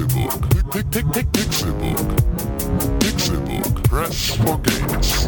Pick, Pixelbook. Pixelbook. Press for games.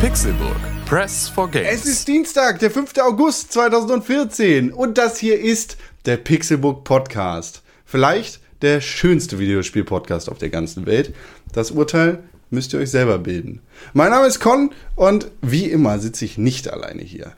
Pixelburg. Press for Games. Es ist Dienstag, der 5. August 2014 und das hier ist der Pixelbook Podcast. Vielleicht der schönste Videospiel-Podcast auf der ganzen Welt. Das Urteil müsst ihr euch selber bilden. Mein Name ist Con und wie immer sitze ich nicht alleine hier.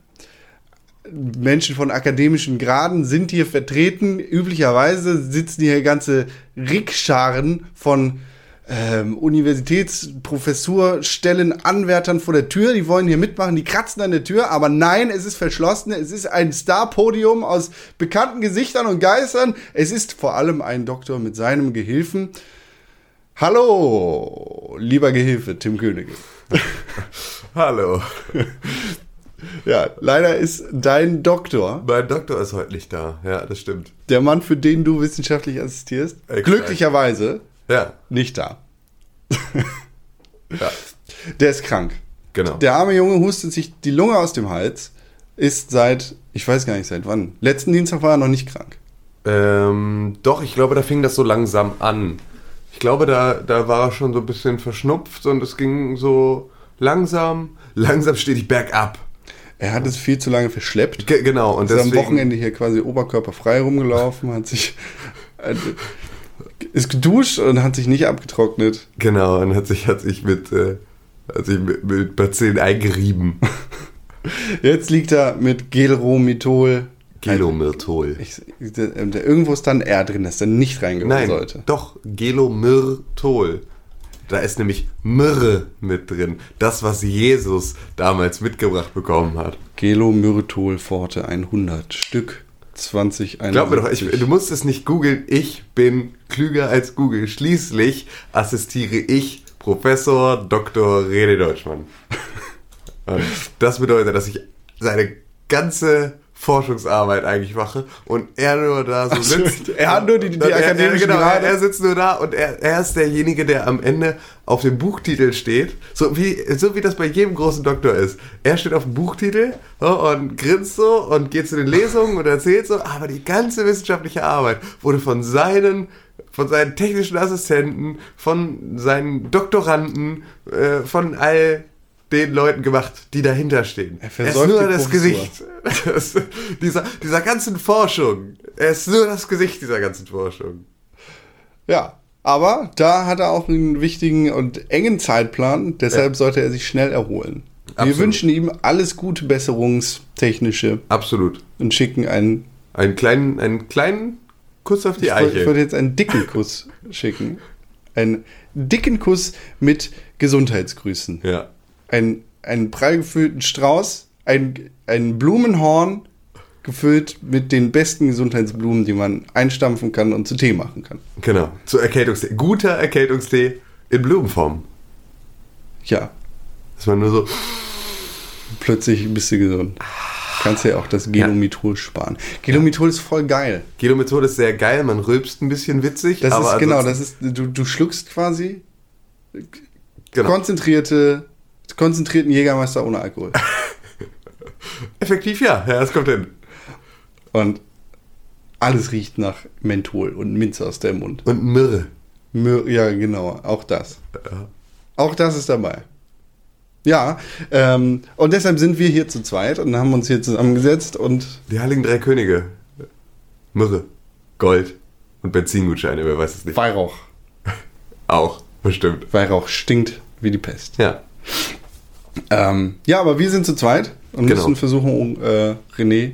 Menschen von akademischen Graden sind hier vertreten. Üblicherweise sitzen hier ganze Rickscharen von ähm, Universitätsprofessurstellen, Anwärtern vor der Tür. Die wollen hier mitmachen, die kratzen an der Tür. Aber nein, es ist verschlossen. Es ist ein Star-Podium aus bekannten Gesichtern und Geistern. Es ist vor allem ein Doktor mit seinem Gehilfen. Hallo, lieber Gehilfe, Tim Königke. Hallo. Ja, leider ist dein Doktor Mein Doktor ist heute nicht da. Ja, das stimmt. der Mann, für den du wissenschaftlich assistierst, Exakt. glücklicherweise Ja, nicht da. ja, Der ist krank. genau. Der arme Junge hustet sich die Lunge aus dem Hals, ist seit, ich weiß gar nicht seit wann, letzten Dienstag war er noch nicht krank. Ähm, doch, ich glaube, da fing das so langsam an. Ich glaube, da, da war er schon so ein bisschen verschnupft und es ging so langsam, langsam stetig bergab. Er hat es viel zu lange verschleppt. Ge genau, und Ist am deswegen... Wochenende hier quasi oberkörperfrei rumgelaufen, hat sich, ist geduscht und hat sich nicht abgetrocknet. Genau, und hat sich, hat sich mit, äh, hat sich mit, mit Bazillen eingerieben. Jetzt liegt er mit Gelromithol. Gelomyrtol. Ich, der, der, irgendwo ist dann R drin, das dann nicht reingehören Nein, sollte. doch, Gelomyrtol. Da ist nämlich Myrrhe mit drin. Das, was Jesus damals mitgebracht bekommen hat. Gelomyrtol Forte 100 Stück 20 Glaub mir doch, ich, du musst es nicht googeln. Ich bin klüger als Google. Schließlich assistiere ich Professor Dr. René Deutschmann. Und das bedeutet, dass ich seine ganze Forschungsarbeit eigentlich mache und er nur da so Ach sitzt. er hat nur die- die akademischen genau, Grade. er sitzt nur da und er, er ist derjenige, der am Ende auf dem Buchtitel steht. So wie, so wie das bei jedem großen Doktor ist. Er steht auf dem Buchtitel so, und grinst so und geht zu den Lesungen und erzählt so, aber die ganze wissenschaftliche Arbeit wurde von seinen von seinen technischen Assistenten, von seinen Doktoranden, äh, von all den Leuten gemacht, die dahinter stehen. Er Er ist nur das. Gesicht das, dieser, dieser ganzen Forschung. Er ist nur das Gesicht dieser ganzen Forschung. Ja, aber da hat er auch einen wichtigen und engen Zeitplan, deshalb sollte er sich schnell erholen. Wir Absolut. wünschen ihm alles gute Besserungstechnische Absolut. und schicken einen, Einen kleinen, einen kleinen Kuss auf die ich wollte- ich Eiche. würde jetzt einen dicken Kuss schicken. Einen dicken Kuss mit Gesundheitsgrüßen. Ja. Ein, einen prall gefüllten Strauß, ein, ein Blumenhorn gefüllt mit den besten Gesundheitsblumen, die man einstampfen kann und zu Tee machen kann. Genau. Zu Erkältungstee. Guter Erkältungstee in Blumenform. Ja, Dass man nur so. plötzlich bist du gesund. Kannst ja auch das Gelomithol sparen. Gelomithol ist voll geil. Gelomethode ist sehr geil, man rülpst ein bisschen witzig. Das aber ist genau, das ist du, du schluckst quasi genau. konzentrierte konzentrierten Jägermeister ohne Alkohol. Effektiv ja. Ja, das kommt hin. Und alles riecht nach Menthol und Minze aus dem Mund. Und Myrrhe. Mö- Ja, genau, auch das. Auch das ist dabei. Ja, ähm, und deshalb sind wir hier zu zweit und haben uns hier zusammengesetzt und Die Heiligen Drei Könige. Myrrhe, Gold und Benzingutscheine, wer weiß es nicht. Weihrauch. Auch, bestimmt. Weihrauch stinkt wie die Pest. Ja. Ähm, ja, aber wir sind zu zweit und Genau. müssen versuchen, äh, René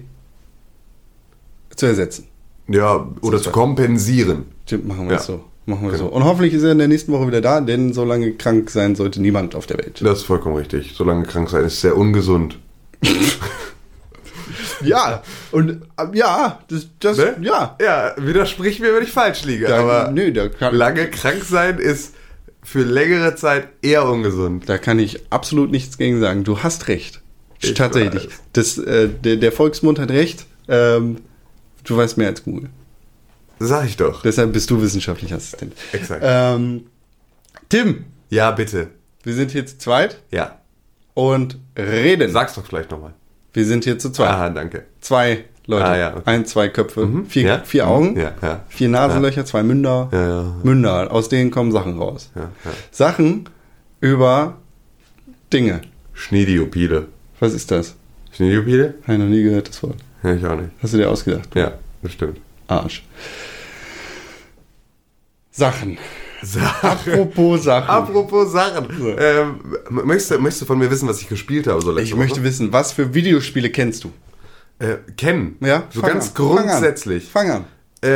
zu ersetzen. Ja, oder zu kompensieren. Stimmt, machen wir Ja. es so. Machen wir Genau. so. Und hoffentlich ist er in der nächsten Woche wieder da, denn so lange krank sein sollte niemand auf der Welt. Das ist vollkommen richtig. Solange krank sein ist sehr ungesund. Ja, und äh, ja, das, das Ne? ja. Ja, widersprich mir, wenn ich falsch liege. Da, aber nö, da kann, lange krank sein ist für längere Zeit eher ungesund. da kann ich absolut nichts gegen sagen. Du hast recht. Ich Tatsächlich. weiß. Das, äh, der, der Volksmund hat recht. Ähm, du weißt mehr als Google. Sag ich doch. Deshalb bist du wissenschaftlicher Assistent. Exakt. Ähm, Tim, Ja, bitte. wir sind hier zu zweit Ja. und reden. Sag's doch vielleicht nochmal. Wir sind hier zu zweit. Aha, danke. Zwei Leute. Ah, ja, okay. Ein, zwei Köpfe, vier, Ja. vier Augen, Ja, vier Nasenlöcher, zwei Münder. Münder, aus denen kommen Sachen raus. Sachen über Dinge. Schniediopide. Was ist das? Schniediopide? Habe ich noch nie gehört, das Wort. Ja, ich auch nicht. Hast du dir ausgedacht? Ja, das stimmt. Arsch. Sachen. Sachen. Apropos Sachen. Apropos Sachen. Ähm, möchtest, du, möchtest du von mir wissen, was ich gespielt habe? So ich möchte Woche? wissen, was für Videospiele kennst du? Äh, kennen. Ja? So ganz an. Fang an. grundsätzlich. Fang an. Äh,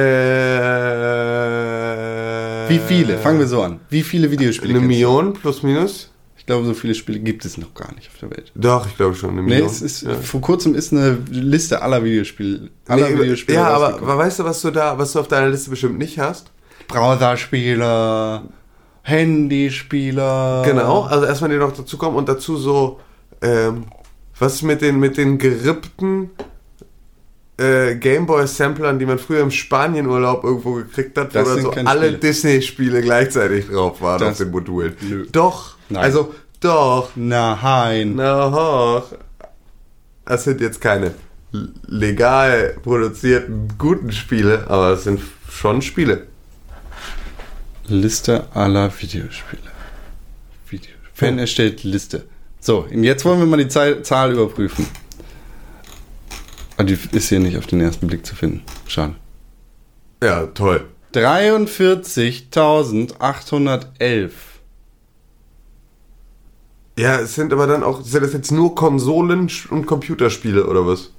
Wie viele? Fangen wir so an. Wie viele Videospiele Eine? Million plus minus? Ich glaube, so viele Spiele gibt es noch gar nicht auf der Welt. Doch, ich glaube schon. Eine Nee, Million. es ist, ja. vor kurzem ist eine Liste aller Videospiele. Aller Nee, Videospiele ja, aber, weißt du, was du da, was du auf deiner Liste bestimmt nicht hast? Browserspiele, Handyspiele. Genau, also erstmal die noch dazu kommen und dazu so, ähm, was mit den, mit den gerippten äh, Gameboy-Samplern, die man früher im Spanienurlaub irgendwo gekriegt hat, Das wo sind so alle Spiele. Disney-Spiele gleichzeitig drauf waren Das- auf den Modulen. Nö. Doch, Nein. also doch, Nein. na hoch. Das sind jetzt keine legal produzierten guten Spiele, aber es sind schon Spiele. Liste aller Videospiele. Video. Fan erstellt Liste. So, und jetzt wollen wir mal die Zahl, Zahl überprüfen. Aber die ist hier nicht auf den ersten Blick zu finden. Schade. Ja, toll. 43.811. Ja, es sind aber dann auch, sind das jetzt nur Konsolen- und Computerspiele oder was?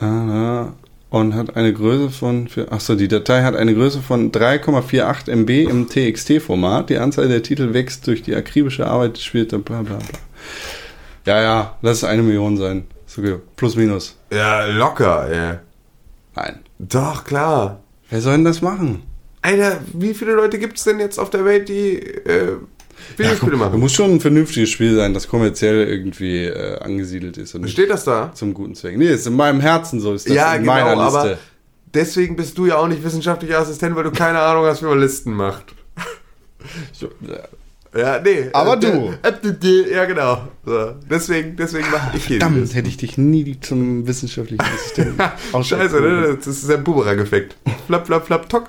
Ah, und hat eine Größe von, achso, die Datei hat eine Größe von 3,48 MB im TXT-Format. Die Anzahl der Titel wächst durch die akribische Arbeit des Spiels, bla bla bla. Ja, ja, lass es eine Million sein. Ist okay. Plus, minus. Ja, locker, ey. Nein. Doch, klar. Wer soll denn das machen? Alter, wie viele Leute gibt es denn jetzt auf der Welt, die äh, Videospiele Da machen? muss schon ein vernünftiges Spiel sein, das kommerziell irgendwie äh, angesiedelt ist und Steht das da? zum guten Zweck. Nee, ist in meinem Herzen so, ist das ja, in genau, meiner Liste. aber deswegen bist du ja auch nicht wissenschaftlicher Assistent, weil du keine Ahnung hast, wie man Listen macht. So, ja. Nee. Aber Äh, du. äh, äh, Ja, genau. So. Deswegen, deswegen mache ich hier Verdammt, hätte ich dich nie zum wissenschaftlichen Assistenten Scheiße, ne? Das ist ein Boomerang-Effekt. Flap, flap, flap, tock.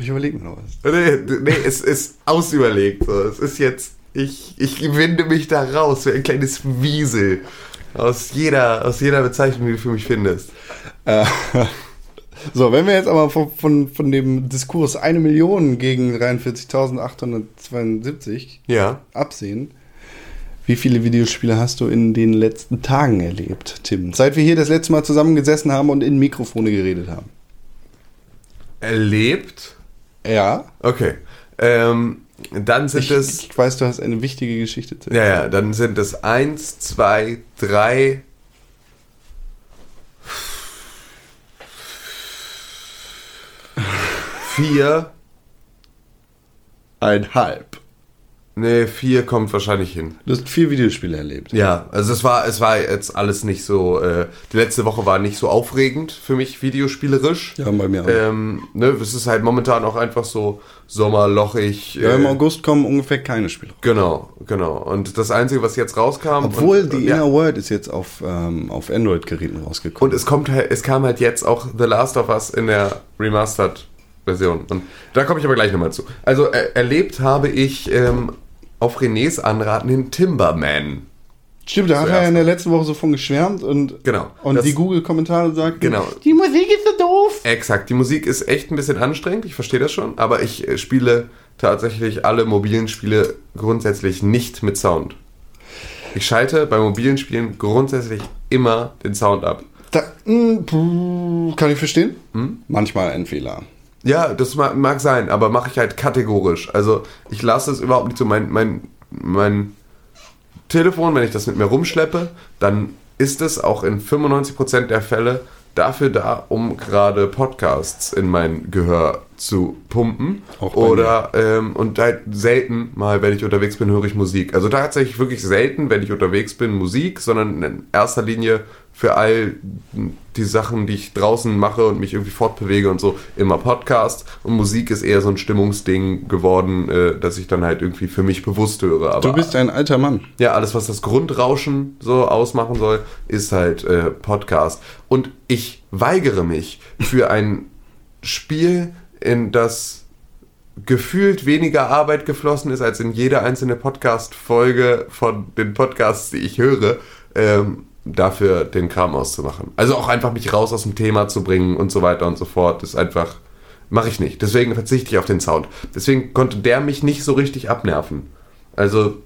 Ich überlege mir noch was. Nee, nee, es ist ausüberlegt. So. Es ist jetzt, ich, ich winde mich da raus, wie ein kleines Wiesel. Aus jeder, aus jeder Bezeichnung, die du für mich findest. Äh, so, wenn wir jetzt aber von, von, von dem Diskurs eine Million gegen 43.872 Ja. absehen, wie viele Videospiele hast du in den letzten Tagen erlebt, Tim? Seit wir hier das letzte Mal zusammengesessen haben und in Mikrofone geredet haben. Erlebt. Ja. Okay. Ähm, dann sind Ich, es. ich weiß, du hast eine wichtige Geschichte zu Ja, ja, dann sind es eins, zwei, drei. Vier. Einhalb. Nee, vier kommt wahrscheinlich hin. Du hast vier Videospiele erlebt. Ja, also es war, es war jetzt alles nicht so, äh, die letzte Woche war nicht so aufregend für mich, videospielerisch. Ja, bei mir auch. Ähm, ne, es ist halt momentan auch einfach so sommerlochig. ja, im äh, August kommen ungefähr keine Spiele. Genau, genau. Und das Einzige, was jetzt rauskam. Obwohl und, die ja, Inner World ist jetzt auf, ähm, auf Android-Geräten rausgekommen. Und es kommt halt, es kam halt jetzt auch The Last of Us in der Remastered-Version. Und da komme ich aber gleich nochmal zu. Also er, erlebt habe ich ähm, auf Renés Anraten den Timberman. Stimmt, da hat er ja in der letzten Woche so von geschwärmt und, Genau. und Das- die Google-Kommentare sagten, Genau. die Musik ist so doof. Exakt, die Musik ist echt ein bisschen anstrengend, ich verstehe das schon, aber ich äh, spiele tatsächlich alle mobilen Spiele grundsätzlich nicht mit Sound. Ich schalte bei mobilen Spielen grundsätzlich immer den Sound ab. Da, mh, puh, kann ich verstehen. Hm? Manchmal ein Fehler. Ja, das mag, mag sein, aber mache ich halt kategorisch. Also ich lasse es überhaupt nicht so. Mein, mein, mein Telefon, wenn ich das mit mir rumschleppe, dann ist es auch in 95% der Fälle dafür da, um gerade Podcasts in mein Gehör zu pumpen. Auch Oder ähm, und halt selten mal, wenn ich unterwegs bin, höre ich Musik. Also tatsächlich wirklich selten, wenn ich unterwegs bin, Musik, sondern in erster Linie für all die Sachen, die ich draußen mache und mich irgendwie fortbewege und so, immer Podcast. Und Musik ist eher so ein Stimmungsding geworden, äh, dass ich dann halt irgendwie für mich bewusst höre. Aber Du bist ein alter Mann. ja, alles, was das Grundrauschen so ausmachen soll, ist halt äh, Podcast. Und ich weigere mich für ein Spiel, in das gefühlt weniger Arbeit geflossen ist als in jede einzelne Podcast-Folge von den Podcasts, die ich höre, ähm, dafür den Kram auszumachen. Also auch einfach mich raus aus dem Thema zu bringen und so weiter und so fort, ist einfach, mache ich nicht. Deswegen verzichte ich auf den Sound. Deswegen konnte der mich nicht so richtig abnerven. Also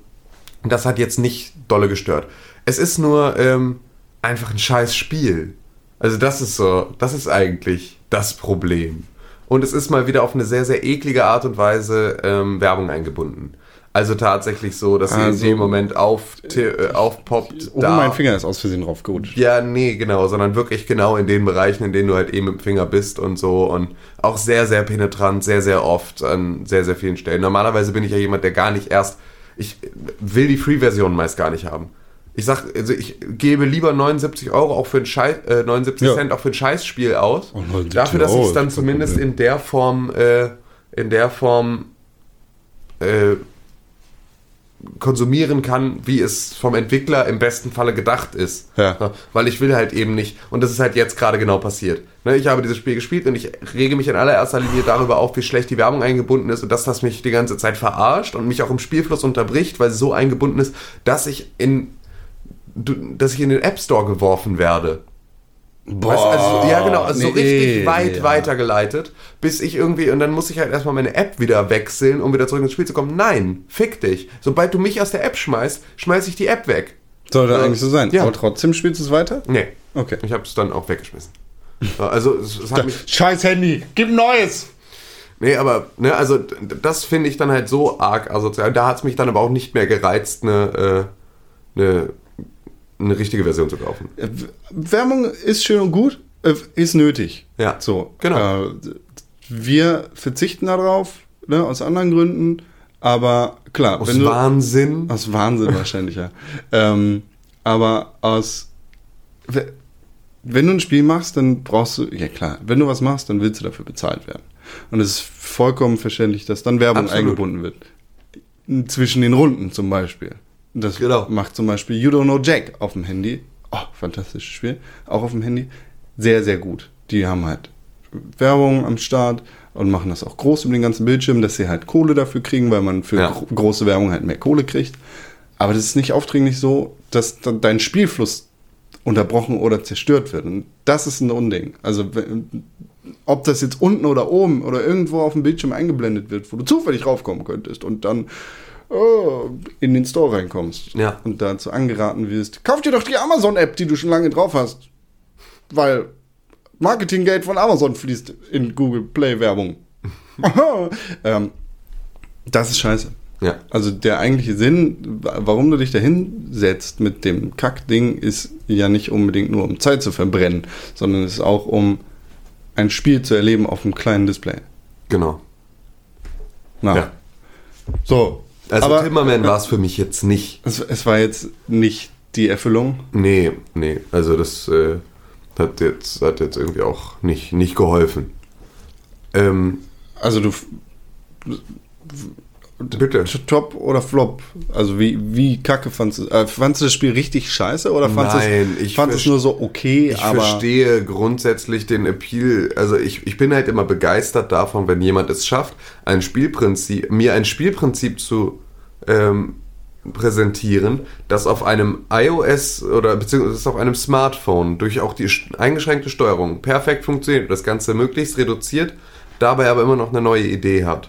das hat jetzt nicht dolle gestört. Es ist nur ähm, einfach ein scheiß Spiel. Also das ist so, das ist eigentlich das Problem. Und es ist mal wieder auf eine sehr, sehr eklige Art und Weise ähm, Werbung eingebunden. Also tatsächlich so, dass sie Also- in dem Moment auf, äh, aufpoppt. Oh, mein Finger ist aus Versehen draufgerutscht. Ja, nee, genau, sondern wirklich genau in den Bereichen, in denen du halt eben mit dem Finger bist und so und auch sehr, sehr penetrant, sehr, sehr oft an sehr, sehr vielen Stellen. Normalerweise bin ich ja jemand, der gar nicht erst, ich will die Free-Version meist gar nicht haben. Ich sag, also ich gebe lieber 79 Euro auch für ein Scheiß, äh, 79 Ja. Cent auch für ein Scheißspiel aus. Oh, 79 dafür, dass ich es dann zumindest in der Form, äh, in der Form äh, konsumieren kann, wie es vom Entwickler im besten Falle gedacht ist. Ja. Weil ich will halt eben nicht, und das ist halt jetzt gerade genau passiert. Ne, ich habe dieses Spiel gespielt und ich rege mich in allererster Linie darüber auf, wie schlecht die Werbung eingebunden ist und dass das mich die ganze Zeit verarscht und mich auch im Spielfluss unterbricht, weil sie so eingebunden ist, dass ich in dass ich in den App Store geworfen werde. Boah, Weißt, also, ja, genau, also so nee, richtig weit ja. weitergeleitet, bis ich irgendwie, und dann muss ich halt erstmal meine App wieder wechseln, um wieder zurück ins Spiel zu kommen. Nein, fick dich. Sobald du mich aus der App schmeißt, schmeiß ich die App weg. Sollte Ja. eigentlich so sein. Ja. Aber trotzdem spielst du es weiter? Nee, Okay. ich habe es dann auch weggeschmissen. Also, es, es hat mich. Scheiß Handy, gib ein neues! Nee, aber, ne, also, das finde ich dann halt so arg asozial. Da hat es mich dann aber auch nicht mehr gereizt, eine, äh, eine, eine richtige Version zu kaufen. Äh, Werbung ist schön und gut, äh, ist nötig. Ja, So, genau. Äh, wir verzichten darauf, ne, aus anderen Gründen, aber klar, Aus wenn du, Wahnsinn. aus Wahnsinn wahrscheinlich, ja. Ähm, aber aus, we- wenn du ein Spiel machst, dann brauchst du, ja klar, wenn du was machst, dann willst du dafür bezahlt werden. Und es ist vollkommen verständlich, dass dann Werbung Absolut. eingebunden wird. Zwischen den Runden zum Beispiel. Das Genau. macht zum Beispiel You Don't Know Jack auf dem Handy. Oh, fantastisches Spiel. Auch auf dem Handy. Sehr, sehr gut. Die haben halt Werbung am Start und machen das auch groß über den ganzen Bildschirm, dass sie halt Kohle dafür kriegen, weil man für Ja. gro große Werbung halt mehr Kohle kriegt. Aber das ist nicht aufdringlich so, dass dein Spielfluss unterbrochen oder zerstört wird. Und das ist ein Unding. Also, ob das jetzt unten oder oben oder irgendwo auf dem Bildschirm eingeblendet wird, wo du zufällig raufkommen könntest und dann oh, in den Store reinkommst Ja. und dazu angeraten wirst, kauf dir doch die Amazon-App, die du schon lange drauf hast. Weil Marketinggeld von Amazon fließt in Google Play-Werbung. ähm, das ist scheiße. Ja. Also der eigentliche Sinn, wa- warum du dich da hinsetzt mit dem Kackding, ist ja nicht unbedingt nur um Zeit zu verbrennen, sondern es ist auch um ein Spiel zu erleben auf einem kleinen Display. Genau. Na, Ja. so. Also aber Timmerman war es für mich jetzt nicht. es, es war jetzt nicht die Erfüllung. Nee, nee. Also das äh, hat, jetzt, hat jetzt irgendwie auch nicht, nicht geholfen. Ähm, Also du bitte. Top oder Flop? Also wie, wie kacke fandst du äh, Fandst du das Spiel richtig scheiße oder fandst Nein, du es, ich fandst du es nur so okay, Ich verstehe grundsätzlich den Appeal. Also ich, ich bin halt immer begeistert davon, wenn jemand es schafft, ein Spielprinzip, mir ein Spielprinzip zu ähm, präsentieren, das auf einem iOS oder beziehungsweise auf einem Smartphone durch auch die eingeschränkte Steuerung perfekt funktioniert und das Ganze möglichst reduziert, dabei aber immer noch eine neue Idee hat.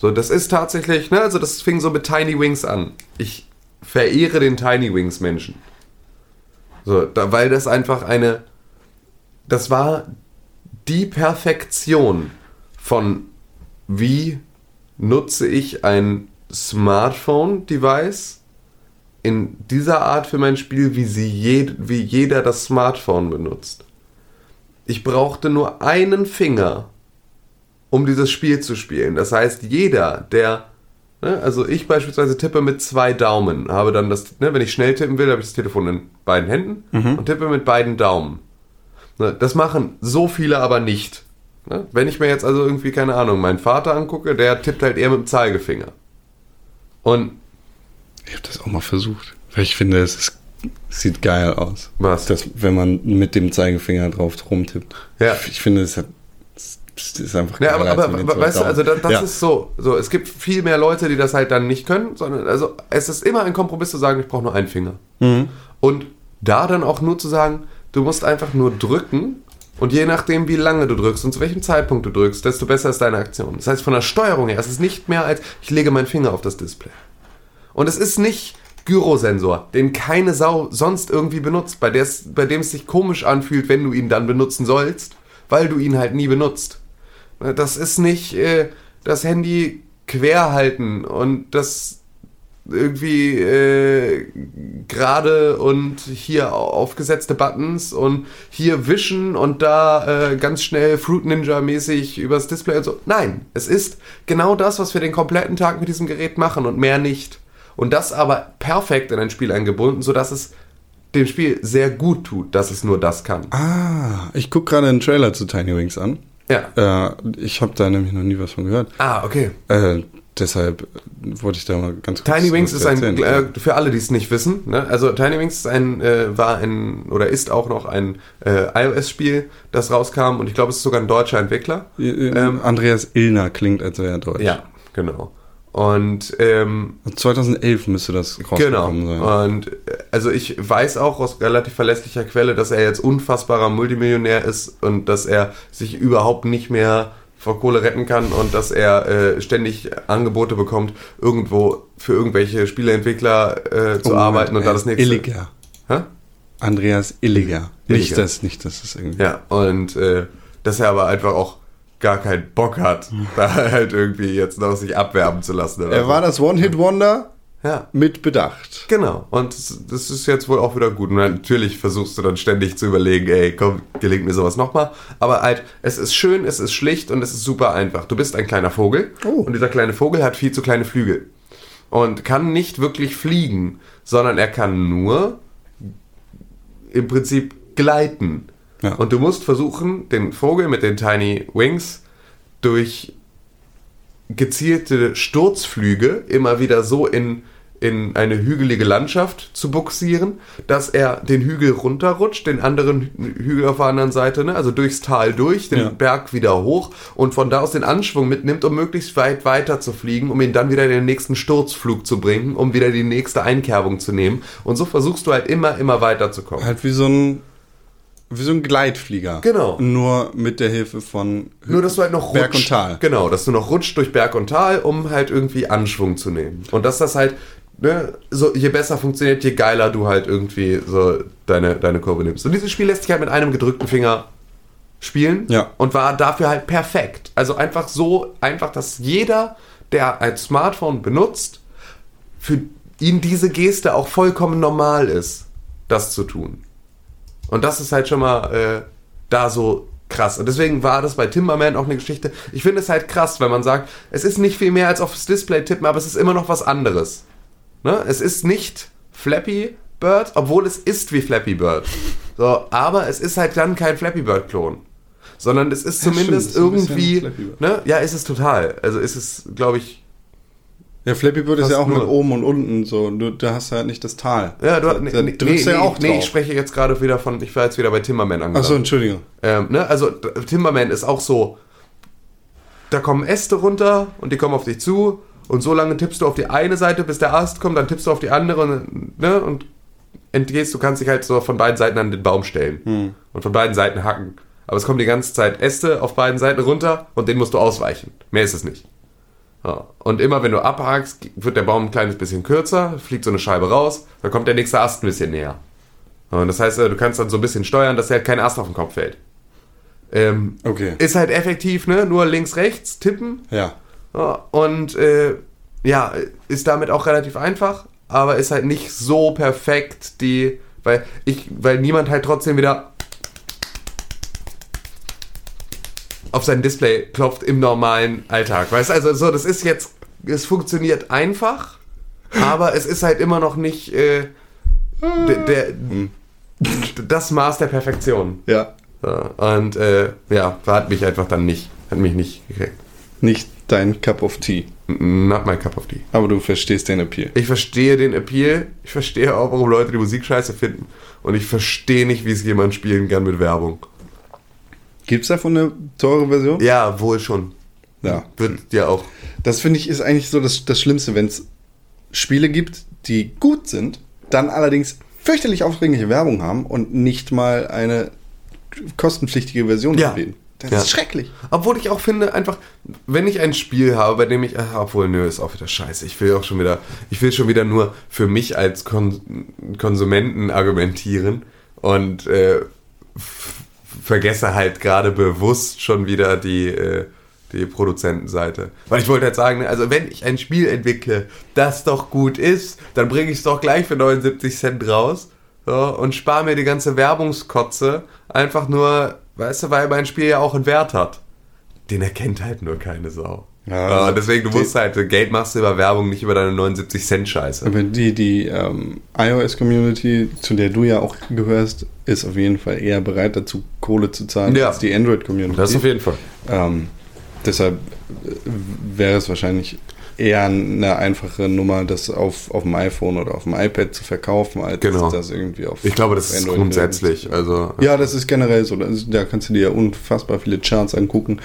So, das ist tatsächlich, ne, also das fing so mit Tiny Wings an. Ich verehre den Tiny Wings Menschen. So, da, weil das einfach eine, das war die Perfektion von wie nutze ich ein Smartphone-Device in dieser Art für mein Spiel, wie, sie je, wie jeder das Smartphone benutzt. Ich brauchte nur einen Finger, um dieses Spiel zu spielen. Das heißt, jeder, der Ne? Also ich beispielsweise tippe mit zwei Daumen, habe dann das, ne, wenn ich schnell tippen will, habe ich das Telefon in beiden Händen und tippe mit beiden Daumen. Ne? Das machen so viele aber nicht. Ne? Wenn ich mir jetzt also irgendwie, keine Ahnung, meinen Vater angucke, der tippt halt eher mit dem Zeigefinger. Und Ich habe das auch mal versucht. Weil ich finde, es ist, sieht geil aus. Was? Das, wenn man mit dem Zeigefinger drauf rumtippt. Ja. Ich finde, es hat. Es ist einfach Ja, aber, aber weißt du, also das, das Daumen. ist so, so, es gibt viel mehr Leute, die das halt dann nicht können, sondern also es ist immer ein Kompromiss zu sagen, ich brauche nur einen Finger. Mhm. Und da dann auch nur zu sagen, du musst einfach nur drücken und je nachdem, wie lange du drückst und zu welchem Zeitpunkt du drückst, desto besser ist deine Aktion. Das heißt, von der Steuerung her, es ist nicht mehr als, ich lege meinen Finger auf das Display. Und es ist nicht Gyrosensor, den keine Sau sonst irgendwie benutzt, bei, bei dem es sich komisch anfühlt, wenn du ihn dann benutzen sollst, weil du ihn halt nie benutzt. Das ist nicht äh, das Handy quer halten und das irgendwie äh, gerade und hier aufgesetzte Buttons und hier wischen und da äh, ganz schnell Fruit Ninja mäßig übers Display und so. Nein, es ist genau das, was wir den kompletten Tag mit diesem Gerät machen und mehr nicht. Und das aber perfekt in ein Spiel eingebunden, sodass es dem Spiel sehr gut tut, dass es nur das kann. Ah, ich gucke gerade einen Trailer zu Tiny Wings an. Ja. Äh, ich habe da nämlich noch nie was von gehört. Ah, okay. Äh, deshalb wollte ich da mal ganz kurz Tiny Wings ist ein, äh, für alle, die es nicht wissen, ne? also Tiny Wings ist ein, äh, war ein, oder ist auch noch ein äh, iOS-Spiel, das rauskam und ich glaube, es ist sogar ein deutscher Entwickler. Äh, äh, ähm, Andreas Illner klingt, als wäre er deutsch. Ja, genau. Und ähm, 2011 müsste das Genau. rausgekommen sein. Und äh, also ich weiß auch aus relativ verlässlicher Quelle, dass er jetzt unfassbarer Multimillionär ist und dass er sich überhaupt nicht mehr vor Kohle retten kann und dass er äh, ständig Angebote bekommt, irgendwo für irgendwelche Spieleentwickler äh, zu Oh, arbeiten und äh, da das nächste. Illiger. Hä? Andreas Illiger. Nicht Illiger. das, nicht das ist irgendwie. Ja, und äh, dass er aber einfach auch gar keinen Bock hat, da halt irgendwie jetzt noch sich abwerben zu lassen. Er so. war das One-Hit-Wonder ja. mit Bedacht. Genau, und das, das ist jetzt wohl auch wieder gut. Und natürlich versuchst du dann ständig zu überlegen, ey, komm, gelingt mir sowas nochmal. Aber halt, es ist schön, es ist schlicht und es ist super einfach. Du bist ein kleiner Vogel Oh. und dieser kleine Vogel hat viel zu kleine Flügel. Und kann nicht wirklich fliegen, sondern er kann nur im Prinzip gleiten. Ja. Und du musst versuchen, den Vogel mit den Tiny Wings durch gezielte Sturzflüge immer wieder so in, in eine hügelige Landschaft zu buxieren, dass er den Hügel runterrutscht, den anderen Hü- Hügel auf der anderen Seite, ne? also durchs Tal durch, den Ja. Berg wieder hoch und von da aus den Anschwung mitnimmt, um möglichst weit weiter zu fliegen, um ihn dann wieder in den nächsten Sturzflug zu bringen, um wieder die nächste Einkerbung zu nehmen. Und so versuchst du halt immer, immer weiter zu kommen. Halt wie so ein wie so ein Gleitflieger. Genau. Nur mit der Hilfe von Nur, dass du halt noch Berg rutscht. und Tal. Genau, dass du noch rutscht durch Berg und Tal, um halt irgendwie Anschwung zu nehmen. Und dass das halt, ne, so, je besser funktioniert, je geiler du halt irgendwie so deine, deine Kurve nimmst. Und dieses Spiel lässt sich halt mit einem gedrückten Finger spielen. Ja. Und war dafür halt perfekt. Also einfach so, einfach, dass jeder, der ein Smartphone benutzt, für ihn diese Geste auch vollkommen normal ist, das zu tun. Und das ist halt schon mal äh, da so krass. Und deswegen war das bei Timberman auch eine Geschichte. Ich finde es halt krass, wenn man sagt, es ist nicht viel mehr als aufs Display tippen, aber es ist immer noch was anderes. Ne? Es ist nicht Flappy Bird, obwohl es ist wie Flappy Bird. So, aber es ist halt dann kein Flappy Bird Klon. Sondern es ist Ja, zumindest stimmt, irgendwie, ne? Ja, ist es total. Also ist es, glaube ich, Ja, Flappy Bird ist ja auch mit nur. oben und unten so. Du, da hast du halt nicht das Tal. ja, du, da, nee, nee, drückst du nee, ja auch nee, drauf. ich spreche jetzt gerade wieder von, ich war jetzt wieder bei Timberman angelangt. Achso, Entschuldigung. Ähm, ne? Also Timberman ist auch so, da kommen Äste runter und die kommen auf dich zu und so lange tippst du auf die eine Seite, bis der Ast kommt, dann tippst du auf die andere und, ne? und entgehst, du kannst dich halt so von beiden Seiten an den Baum stellen und von beiden Seiten hacken. Aber es kommen die ganze Zeit Äste auf beiden Seiten runter und den musst du ausweichen. Mehr ist es nicht. Ja. Und immer wenn du abhakst, wird der Baum ein kleines bisschen kürzer, fliegt so eine Scheibe raus, dann kommt der nächste Ast ein bisschen näher. Und das heißt, äh, du kannst dann so ein bisschen steuern, dass dir halt kein Ast auf den Kopf fällt. Ähm, Okay. ist halt effektiv, ne? Nur links, rechts tippen. Ja. Ja, Und äh, ja, ist damit auch relativ einfach, aber ist halt nicht so perfekt, die, weil ich, weil niemand halt trotzdem wieder auf sein Display klopft im normalen Alltag. Weißt du, also so, das ist jetzt es funktioniert einfach, aber es ist halt immer noch nicht äh, der, der, das Maß der Perfektion. Ja. Ja, und äh, ja, hat mich einfach dann nicht, hat mich nicht gekriegt. Nicht dein Cup of Tea. Not my cup of tea. Aber du verstehst den Appeal. Ich verstehe den Appeal, ich verstehe auch, warum Leute die Musik scheiße finden. Und ich verstehe nicht, wie es jemand spielen kann mit Werbung. Gibt es davon eine teure Version? Ja, wohl schon. Ja. Wird ja auch. Das finde ich ist eigentlich so das, das Schlimmste, wenn es Spiele gibt, die gut sind, dann allerdings fürchterlich aufdringliche Werbung haben und nicht mal eine kostenpflichtige Version Ja. anbieten. Das Ja. ist schrecklich. Obwohl ich auch finde, einfach, wenn ich ein Spiel habe, bei dem ich, ach, obwohl, nö, ist auch wieder scheiße. Ich will auch schon wieder, ich will schon wieder nur für mich als Kon Konsumenten argumentieren und äh, vergesse halt gerade bewusst schon wieder die, äh, die Produzentenseite. Weil ich wollte halt sagen, ne, also wenn ich ein Spiel entwickle, das doch gut ist, dann bringe ich es doch gleich für 79 Cent raus so, und spare mir die ganze Werbungskotze einfach nur, weißt du, weil mein Spiel ja auch einen Wert hat. Den erkennt halt nur keine Sau. Ja, Ja, also deswegen, du musst halt, Geld machst du über Werbung, nicht über deine 79 Cent Scheiße. Aber die, die ähm, iOS-Community, zu der du ja auch gehörst, ist auf jeden Fall eher bereit dazu, Kohle zu zahlen, Ja. als die Android-Community. Das auf jeden Fall. Ähm, deshalb äh, wäre es wahrscheinlich eher eine einfache Nummer, das auf, auf dem iPhone oder auf dem iPad zu verkaufen, als Genau. das irgendwie auf Ich glaube, das ist Android grundsätzlich, also. Ja, das ist generell so. Ist, da kannst du dir ja unfassbar viele Charts angucken.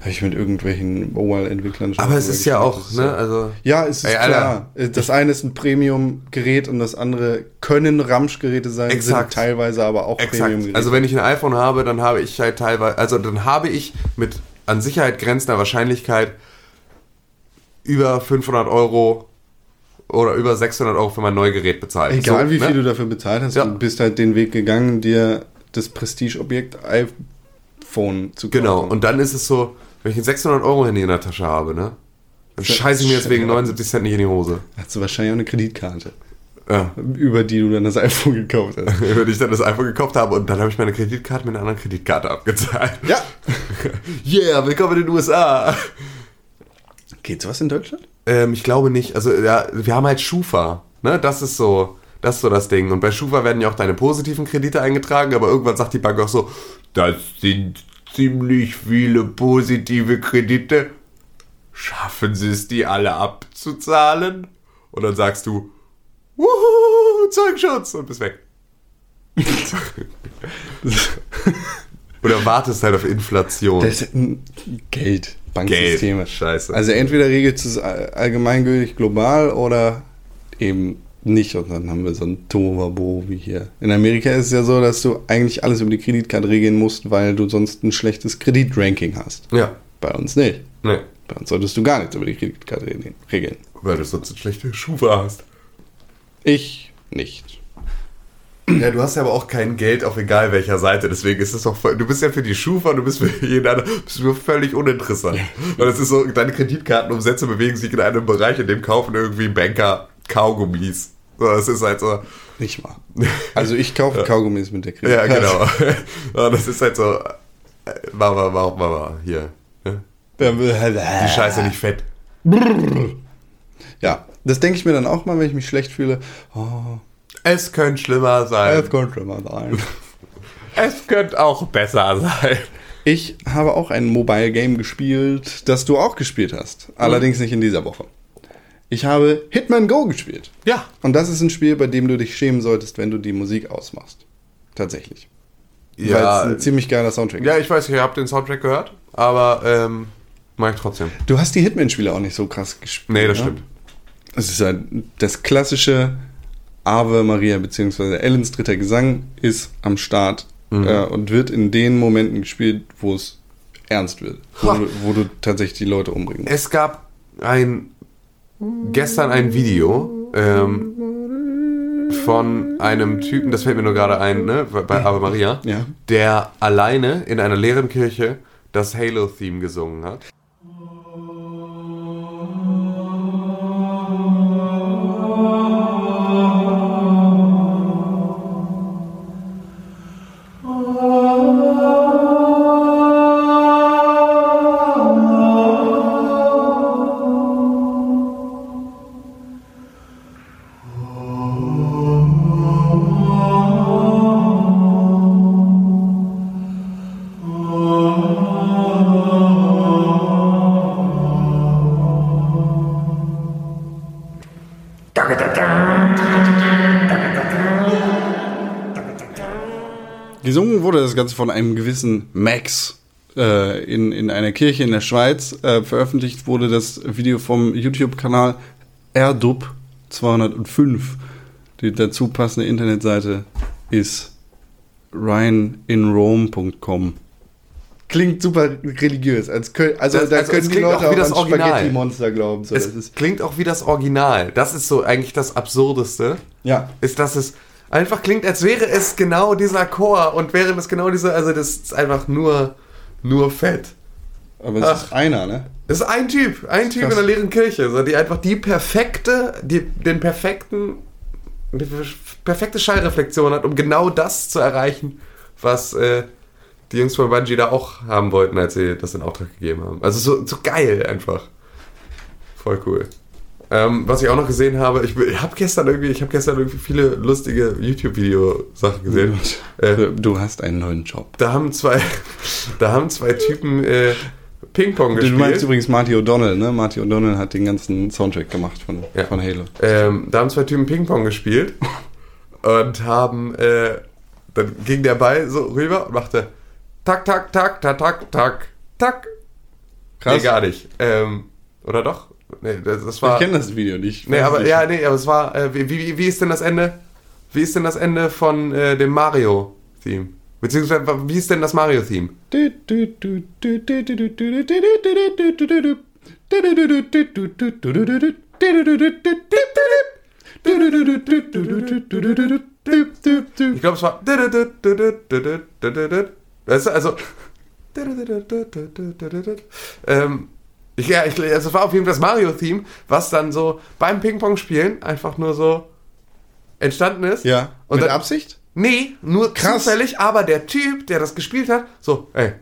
Habe ich mit irgendwelchen Mobile-Entwicklern schon Aber es ist ja auch, ist ne, ja- also. Ja, es ist Ey, Alter. klar. Das eine ist ein Premium-Gerät und das andere können Ramsch-Geräte sein, Exakt. sind teilweise aber auch. Premium-Geräte. Also wenn ich ein iPhone habe, dann habe ich halt teilweise, also dann habe ich mit an Sicherheit grenzender Wahrscheinlichkeit über 500 Euro oder über 600 Euro für mein Neugerät bezahlt. Egal So, wie ne? viel du dafür bezahlt hast, Ja. du bist halt den Weg gegangen, dir das Prestigeobjekt iPhone zu kaufen. Genau, und dann ist es so, wenn ich ein 600 Euro Handy in der Tasche habe, ne? Dann scheiße ich mir jetzt wegen 79 Cent nicht in die Hose. hast du wahrscheinlich auch eine Kreditkarte, Ja. über die du dann das iPhone gekauft hast. Wenn ich dann das iPhone gekauft habe und dann habe ich meine Kreditkarte mit einer anderen Kreditkarte abgezahlt. ja. Yeah, willkommen in den USA. Geht's was in Deutschland? Ähm, ich glaube nicht. Also, ja, wir haben halt Schufa. Ne? Das ist so. Das ist so das Ding. Und bei Schufa werden ja auch deine positiven Kredite eingetragen, aber irgendwann sagt die Bank auch so, das sind ziemlich viele positive Kredite. Schaffen Sie es, die alle abzuzahlen? Und dann sagst du, Wuhu, Zeugschutz und bist weg. Oder wartest halt auf Inflation. Das ist ein Geld, Banksysteme. Geld, scheiße. Also entweder regelt es all- allgemeingültig global oder eben nicht. Und dann haben wir so ein Tovabo wie hier. In Amerika ist es ja so, dass du eigentlich alles über die Kreditkarte regeln musst, weil du sonst ein schlechtes Kreditranking hast. ja, Bei uns nicht. ne. Bei uns solltest du gar nichts über die Kreditkarte regeln- regeln. Weil du sonst eine schlechte Schufa hast. Ich nicht. Ja, du hast ja aber auch kein Geld auf egal welcher Seite, deswegen ist es doch voll, du bist ja für die Schufa, du bist für jeden anderen, bist du völlig uninteressant. Weil es ist so, deine Kreditkartenumsätze bewegen sich in einem Bereich, in dem kaufen irgendwie Banker Kaugummis. So, das ist halt so, Nicht mal. Also ich kaufe Kaugummis mit der ja, Kreditkarte. genau. Ja, das ist halt so, äh, mach mal, mach mal, mach mal, hier. ne? Die Scheiße nicht fett. Ja, das denke ich mir dann auch mal, wenn ich mich schlecht fühle. Oh, Es könnte schlimmer sein. es könnte mal sein. Es könnte auch besser sein. Ich habe auch ein Mobile Game gespielt, das du auch gespielt hast. Allerdings nicht in dieser Woche. Ich habe Hitman Go gespielt. Ja. Und das ist ein Spiel, bei dem du dich schämen solltest, wenn du die Musik ausmachst. Tatsächlich. Weil es Ja, ein ziemlich geiler Soundtrack ja, ist. ich weiß, ich habe den Soundtrack gehört, aber ähm, mach ich trotzdem. Du hast die Hitman-Spiele auch nicht so krass gespielt. Nee, das ne? stimmt. Es ist halt das klassische Ave Maria bzw. Ellens dritter Gesang ist am Start Mhm. äh, und wird in den Momenten gespielt, wo es ernst wird. Wo, wo du tatsächlich die Leute umbringen musst. Es gab ein gestern ein Video ähm, von einem Typen, das fällt mir nur gerade ein, ne, bei Ave Maria, Ja. der alleine in einer leeren Kirche das Halo-Theme gesungen hat. Von einem gewissen Max äh, in, in einer Kirche in der Schweiz. Äh, veröffentlicht wurde das Video vom YouTube-Kanal Erdub 205. Die dazu passende Internetseite ist ryaninrome.com. Klingt super religiös. Als könnt, also Das- da also können die klingt auch Leute wie das. Spaghetti-Monster glauben. So, das Es ist, klingt auch wie das Original. Das ist so eigentlich das Absurdeste. ja. Ist, dass es einfach klingt, als wäre es genau dieser Chor und wäre es genau dieser, also das ist einfach nur, nur fett. Aber es Ach. ist einer, ne? Das ist ein Typ, ein Typ Krass. in der leeren Kirche, so, die einfach die perfekte, die, den perfekten, die perfekte Schallreflexion hat, um genau das zu erreichen, was äh, die Jungs von Bungie da auch haben wollten, als sie das in Auftrag gegeben haben. Also so, so geil einfach. Voll cool. Ähm, was ich auch noch gesehen habe, ich, ich habe gestern irgendwie, ich habe gestern irgendwie viele lustige YouTube-Video-Sachen gesehen. Äh, Du hast einen neuen Job. da haben zwei, da haben zwei Typen äh, Ping-Pong Du gespielt. meinst übrigens Marty O'Donnell, ne? Marty O'Donnell hat den ganzen Soundtrack gemacht von, Ja. von Halo. Ähm, da haben zwei Typen Ping-Pong gespielt und haben, äh, dann ging der Ball so rüber und machte tak, tak, tak, tak, tak, tak, tak. Nee, gar nicht. Ähm, oder doch? Nee, das, das war. ich kenne das Video nicht. Nee, aber nicht. ja, nee, aber es war. Äh, wie, wie, wie ist denn das Ende? Wie ist denn das Ende von äh, dem Mario-Theme? Beziehungsweise, wie ist denn das Mario-Theme? Ich glaube, es war. Weißt du, also. Ähm, ich, ja, ich, also es war auf jeden Fall das Mario-Theme, was dann so beim Ping-Pong-Spielen einfach nur so entstanden ist. Ja, Und mit dann, Absicht? Nee, nur Krass. zufällig, aber der Typ, der das gespielt hat, so, ey,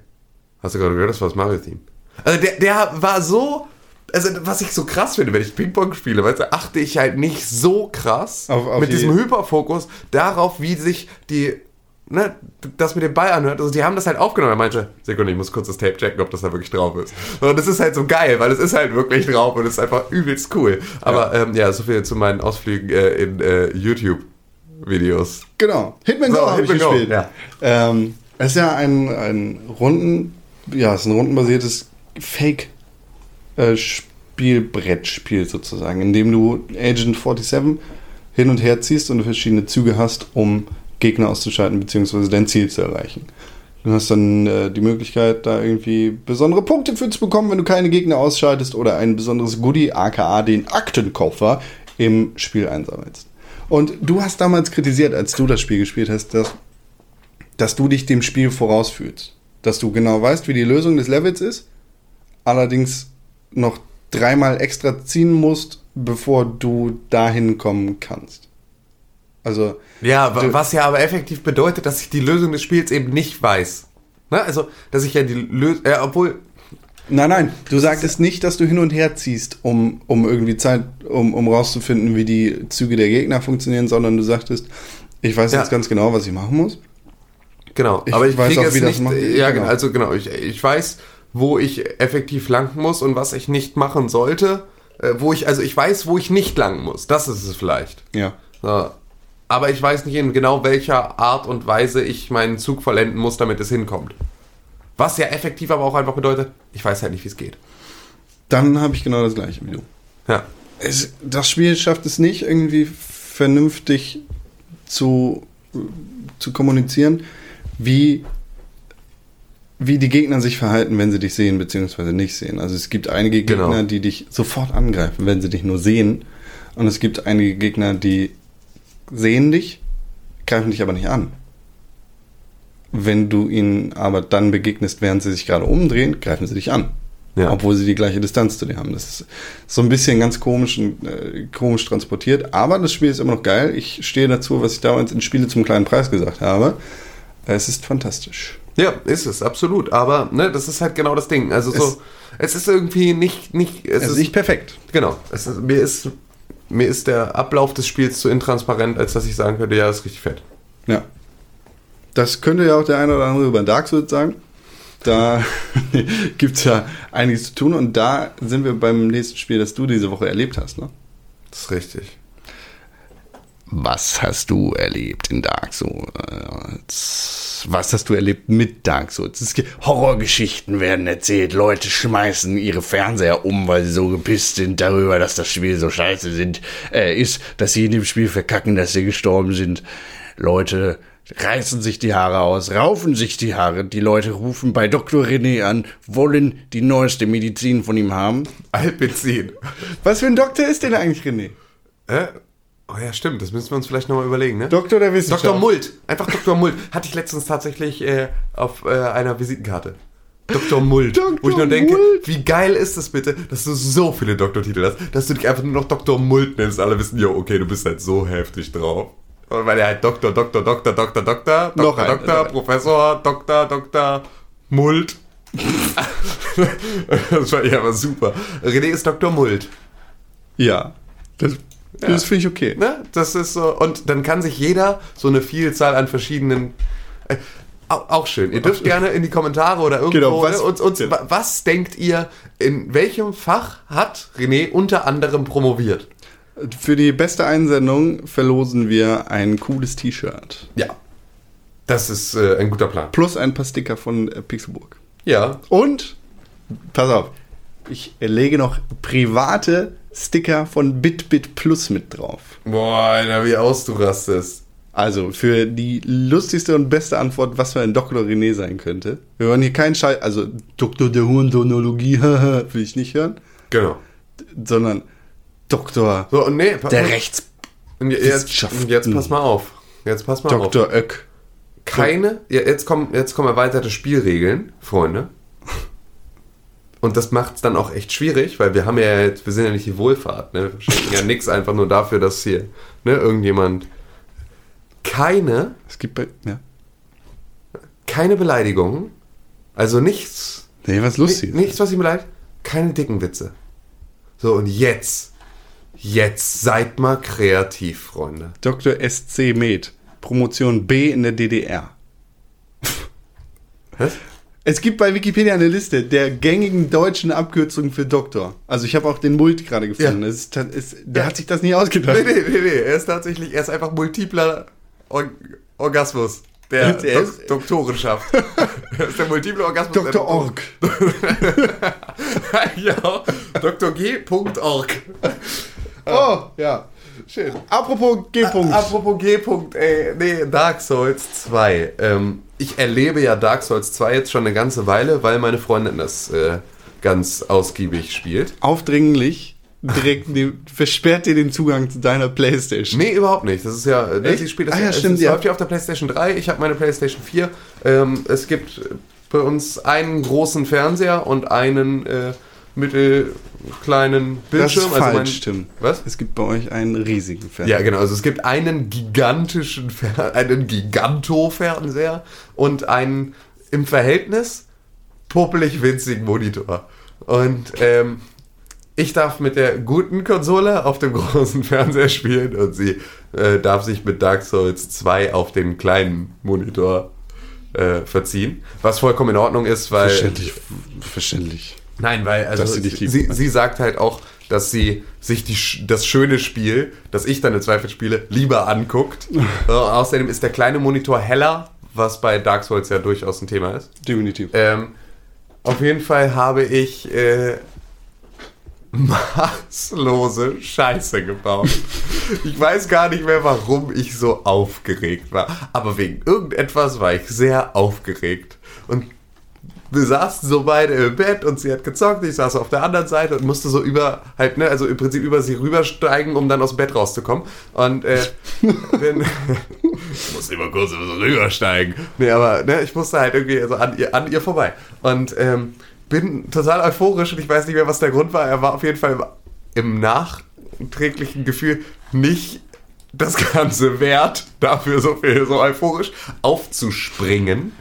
hast du gerade gehört, das war das Mario-Theme. Also der, der war so, also was ich so krass finde, wenn ich Ping-Pong spiele, weißt du, achte ich halt nicht so krass Auf- auf mit die- diesem Hyperfokus darauf, wie sich die, ne, das mit dem Ball anhört. Also die haben das halt aufgenommen. Er meinte, Sekunde, ich muss kurz das Tape checken, ob das da wirklich drauf ist. Und das ist halt so geil, weil es ist halt wirklich drauf und es ist einfach übelst cool. Aber ja, ähm, ja so viel zu meinen Ausflügen äh, in äh, YouTube-Videos. Genau. Hitman So, Go habe ich Go, gespielt. ja. Ähm, es ist ja ein, ein Runden, ja, es ist ein rundenbasiertes Fake-Spielbrettspiel sozusagen, in dem du Agent 47 hin und her ziehst und du verschiedene Züge hast, um Gegner auszuschalten bzw. dein Ziel zu erreichen. Du hast dann äh, die Möglichkeit, da irgendwie besondere Punkte für zu bekommen, wenn du keine Gegner ausschaltest oder ein besonderes Goodie, aka den Aktenkoffer, im Spiel einsammelst. Und du hast damals kritisiert, als du das Spiel gespielt hast, dass, dass du dich dem Spiel vorausfühlst. Dass du genau weißt, wie die Lösung des Levels ist, allerdings noch dreimal extra ziehen musst, bevor du dahin kommen kannst. Also, Ja, was ja aber effektiv bedeutet, dass ich die Lösung des Spiels eben nicht weiß. Ne? Also, dass ich ja die Lösung, äh, obwohl, Nein, nein, du sagtest nicht, dass du hin und her ziehst, um, um irgendwie Zeit, um, um rauszufinden, wie die Züge der Gegner funktionieren, sondern du sagtest, ich weiß Ja. jetzt ganz genau, was ich machen muss. genau, Ich aber ich weiß auch, es wie das nicht, macht. ja, genau. also genau, ich, ich weiß, wo ich effektiv lang muss und was ich nicht machen sollte, äh, wo ich, also ich weiß, wo ich nicht lang muss, das ist es vielleicht. Ja. So. Aber ich weiß nicht in genau welcher Art und Weise ich meinen Zug vollenden muss, damit es hinkommt. Was ja effektiv aber auch einfach bedeutet, ich weiß halt nicht, wie es geht. Dann habe ich genau das gleiche wie du. Ja. Es, das Spiel schafft es nicht, irgendwie vernünftig zu, zu kommunizieren, wie, wie die Gegner sich verhalten, wenn sie dich sehen bzw. nicht sehen. Also es gibt einige Gegner, Genau. die dich sofort angreifen, wenn sie dich nur sehen. Und es gibt einige Gegner, die sehen dich, greifen dich aber nicht an. Wenn du ihnen aber dann begegnest, während sie sich gerade umdrehen, greifen sie dich an. Ja. Obwohl sie die gleiche Distanz zu dir haben. Das ist so ein bisschen ganz komisch, und, äh, komisch transportiert. Aber das Spiel ist immer noch geil. Ich stehe dazu, was ich damals in Spiele zum kleinen Preis gesagt habe. Es ist fantastisch. Ja, ist es, absolut. Aber ne, das ist halt genau das Ding. Also so, es ist irgendwie nicht, nicht, es, Es ist ist nicht perfekt. genau. Es ist, mir ist, mir ist der Ablauf des Spiels zu intransparent, als dass ich sagen könnte, ja, das ist richtig fett. Ja. Das könnte ja auch der eine oder andere über Dark Souls sagen. Da gibt es ja einiges zu tun und da sind wir beim nächsten Spiel, das du diese Woche erlebt hast. Ne? Das ist richtig. Was hast du erlebt in Dark Souls? Was hast du erlebt mit Dark Souls? Horrorgeschichten werden erzählt. Leute schmeißen ihre Fernseher um, weil sie so gepisst sind darüber, dass das Spiel so scheiße sind, äh, ist, dass sie in dem Spiel verkacken, dass sie gestorben sind. Leute reißen sich die Haare aus, raufen sich die Haare. Die Leute rufen bei Dr. René an, wollen die neueste Medizin von ihm haben. Alpizin. Was für ein Doktor ist denn eigentlich René? Äh? Oh ja, stimmt. Das müssen wir uns vielleicht nochmal überlegen, ne? Doktor der Wissenschaft. Dr. Mult. Einfach Dr. Mult. Hatte ich letztens tatsächlich äh, auf äh, einer Visitenkarte. Dr. Mult. Dr. Wo ich nur denke, Mult. wie geil ist das bitte, dass du so viele Doktortitel hast, dass du dich einfach nur noch Dr. Mult nennst. Alle wissen, jo, okay, du bist halt so heftig drauf. Weil er halt Doktor, Doktor, Doktor, Doktor, Doktor, Noch Doktor, ein, Doktor, Professor, Doktor, Doktor, Mult. das fand ich aber super. René ist Dr. Mult. Ja. Das, das finde ich okay. Ne? Das ist so. Und dann kann sich jeder so eine Vielzahl an verschiedenen. Äh, au- auch schön. Ihr dürft gerne in die Kommentare oder irgendwo Genau, was- ne, uns, uns, ja. wa- was denkt ihr, in welchem Fach hat René unter anderem promoviert? Für die beste Einsendung verlosen wir ein cooles T-Shirt. Ja. Das ist äh, ein guter Plan. Plus ein paar Sticker von äh, Pixelburg. Ja. Und, pass auf, ich lege noch private Sticker von BitBit Plus mit drauf. Boah, Alter, wie aus du rastest. Also für die lustigste und beste Antwort, was für ein Dr. René sein könnte. Wir wollen hier keinen Scheiß, also Doktor der Hurendonologie, will ich nicht hören, Genau. sondern Doktor So, nee, der Rechts. und jetzt, und jetzt pass mal auf. Jetzt pass mal auf. Dr. Oeck. keine, ja, jetzt kommen, jetzt kommen erweiterte Spielregeln, Freunde. Und das macht es dann auch echt schwierig, weil wir haben ja jetzt, wir sind ja nicht die Wohlfahrt, ne? Wir schenken ja nichts einfach nur dafür, dass hier, ne, irgendjemand keine, Es gibt bei, ja. keine Beleidigungen, also nichts, Nee, was ni- lustig. nichts, was ihn beleidigt, keine dicken Witze. So, und jetzt, jetzt seid mal kreativ, Freunde. Dr. SC Med. Promotion B in der DDR. Was? Es gibt bei Wikipedia eine Liste der gängigen deutschen Abkürzungen für Doktor. Also ich habe auch den Mult gerade gefunden. Ja. Ist, es, der hat sich das nie ausgedacht. Nee, nee, nee, nee, er ist tatsächlich, er ist einfach multipler Or Orgasmus. Der Der Dok ist- Doktoren schafft. Er ist der multiple Orgasmus. der Dr. Org. ja, Dr. G. Org. Oh, ja. Schön. Apropos G-Punkt. Apropos G. ey, nee, Dark Souls 2. Ähm, ich erlebe ja Dark Souls 2 jetzt schon eine ganze Weile, weil meine Freundin das äh, ganz ausgiebig spielt. Aufdringlich direkt den, versperrt dir den Zugang zu deiner Playstation. Nee, überhaupt nicht. Das ist ja, ne, Echt? sie spielt das Ah ja, stimmt, es ja. läuft ja auf der PlayStation 3, ich habe meine PlayStation 4. Ähm, es gibt bei uns einen großen Fernseher und einen äh, mittelkleinen Das Bildschirm. ist falsch, mein- stimmt. Was? Es gibt bei euch einen riesigen Fernseher. Ja, genau. Also es gibt einen gigantischen, Fer einen Giganto-Fernseher und einen im Verhältnis puppelig winzigen Monitor. Und ähm, ich darf mit der guten Konsole auf dem großen Fernseher spielen und sie äh, darf sich mit Dark Souls 2 auf den kleinen Monitor äh, verziehen. Was vollkommen in Ordnung ist, weil. Verständlich. Verständlich. Nein, weil also sie sie, sie sagt halt auch, dass sie sich die, das schöne Spiel, das ich dann im Zweifel spiele, lieber anguckt. äh, außerdem ist der kleine Monitor heller, was bei Dark Souls ja durchaus ein Thema ist. Definitiv. Ähm, auf jeden Fall habe ich äh, maßlose Scheiße gebaut. Ich weiß gar nicht mehr, warum ich so aufgeregt war. Aber wegen irgendetwas war ich sehr aufgeregt. Und wir saßen so beide im Bett und sie hat gezockt, ich saß auf der anderen Seite und musste so über, halt, ne, also im Prinzip über sie rübersteigen, um dann aus dem Bett rauszukommen. Und äh, wenn, ich musste immer kurz so rübersteigen. Nee, aber ne, ich musste halt irgendwie so an ihr, an ihr vorbei. Und ähm, bin total euphorisch und ich weiß nicht mehr, was der Grund war. Er war auf jeden Fall im, im nachträglichen Gefühl nicht das Ganze wert, dafür so viel, so euphorisch aufzuspringen.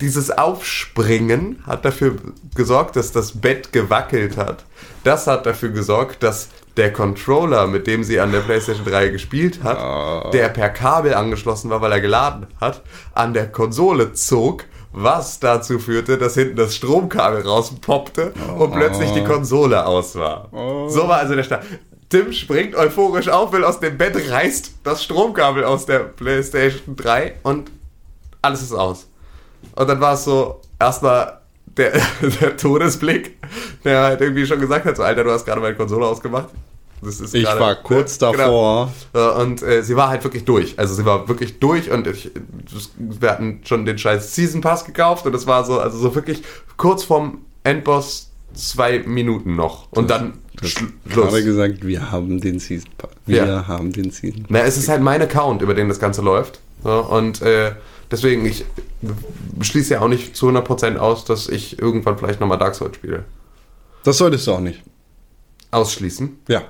Dieses Aufspringen hat dafür gesorgt, dass das Bett gewackelt hat. Das hat dafür gesorgt, dass der Controller, mit dem sie an der PlayStation 3 gespielt hat, der per Kabel angeschlossen war, weil er geladen hat, an der Konsole zog, was dazu führte, dass hinten das Stromkabel rauspoppte und plötzlich die Konsole aus war. So war also der Start. Tim springt euphorisch auf, will aus dem Bett, reißt das Stromkabel aus der PlayStation 3 und alles ist aus. Und dann war es so, erstmal der, der Todesblick, der halt irgendwie schon gesagt hat, so, Alter, du hast gerade meine Konsole ausgemacht. Das ist Ich gerade- war kurz Genau. davor. Äh, Und äh, sie war halt wirklich durch. Also sie war wirklich durch und ich, das- wir hatten schon den scheiß Season Pass gekauft und es war so, also so wirklich kurz vorm Endboss zwei Minuten noch. Und dann Schlu- Gerade Schluss. gesagt, wir haben den Season Pass. Wir Ja. haben den Season Na, es ist halt mein Account, über den das Ganze läuft. So, und äh, deswegen, ich schließe ja auch nicht zu 100% aus, dass ich irgendwann vielleicht nochmal Dark Souls spiele. Das solltest du auch nicht. Ausschließen. Ja.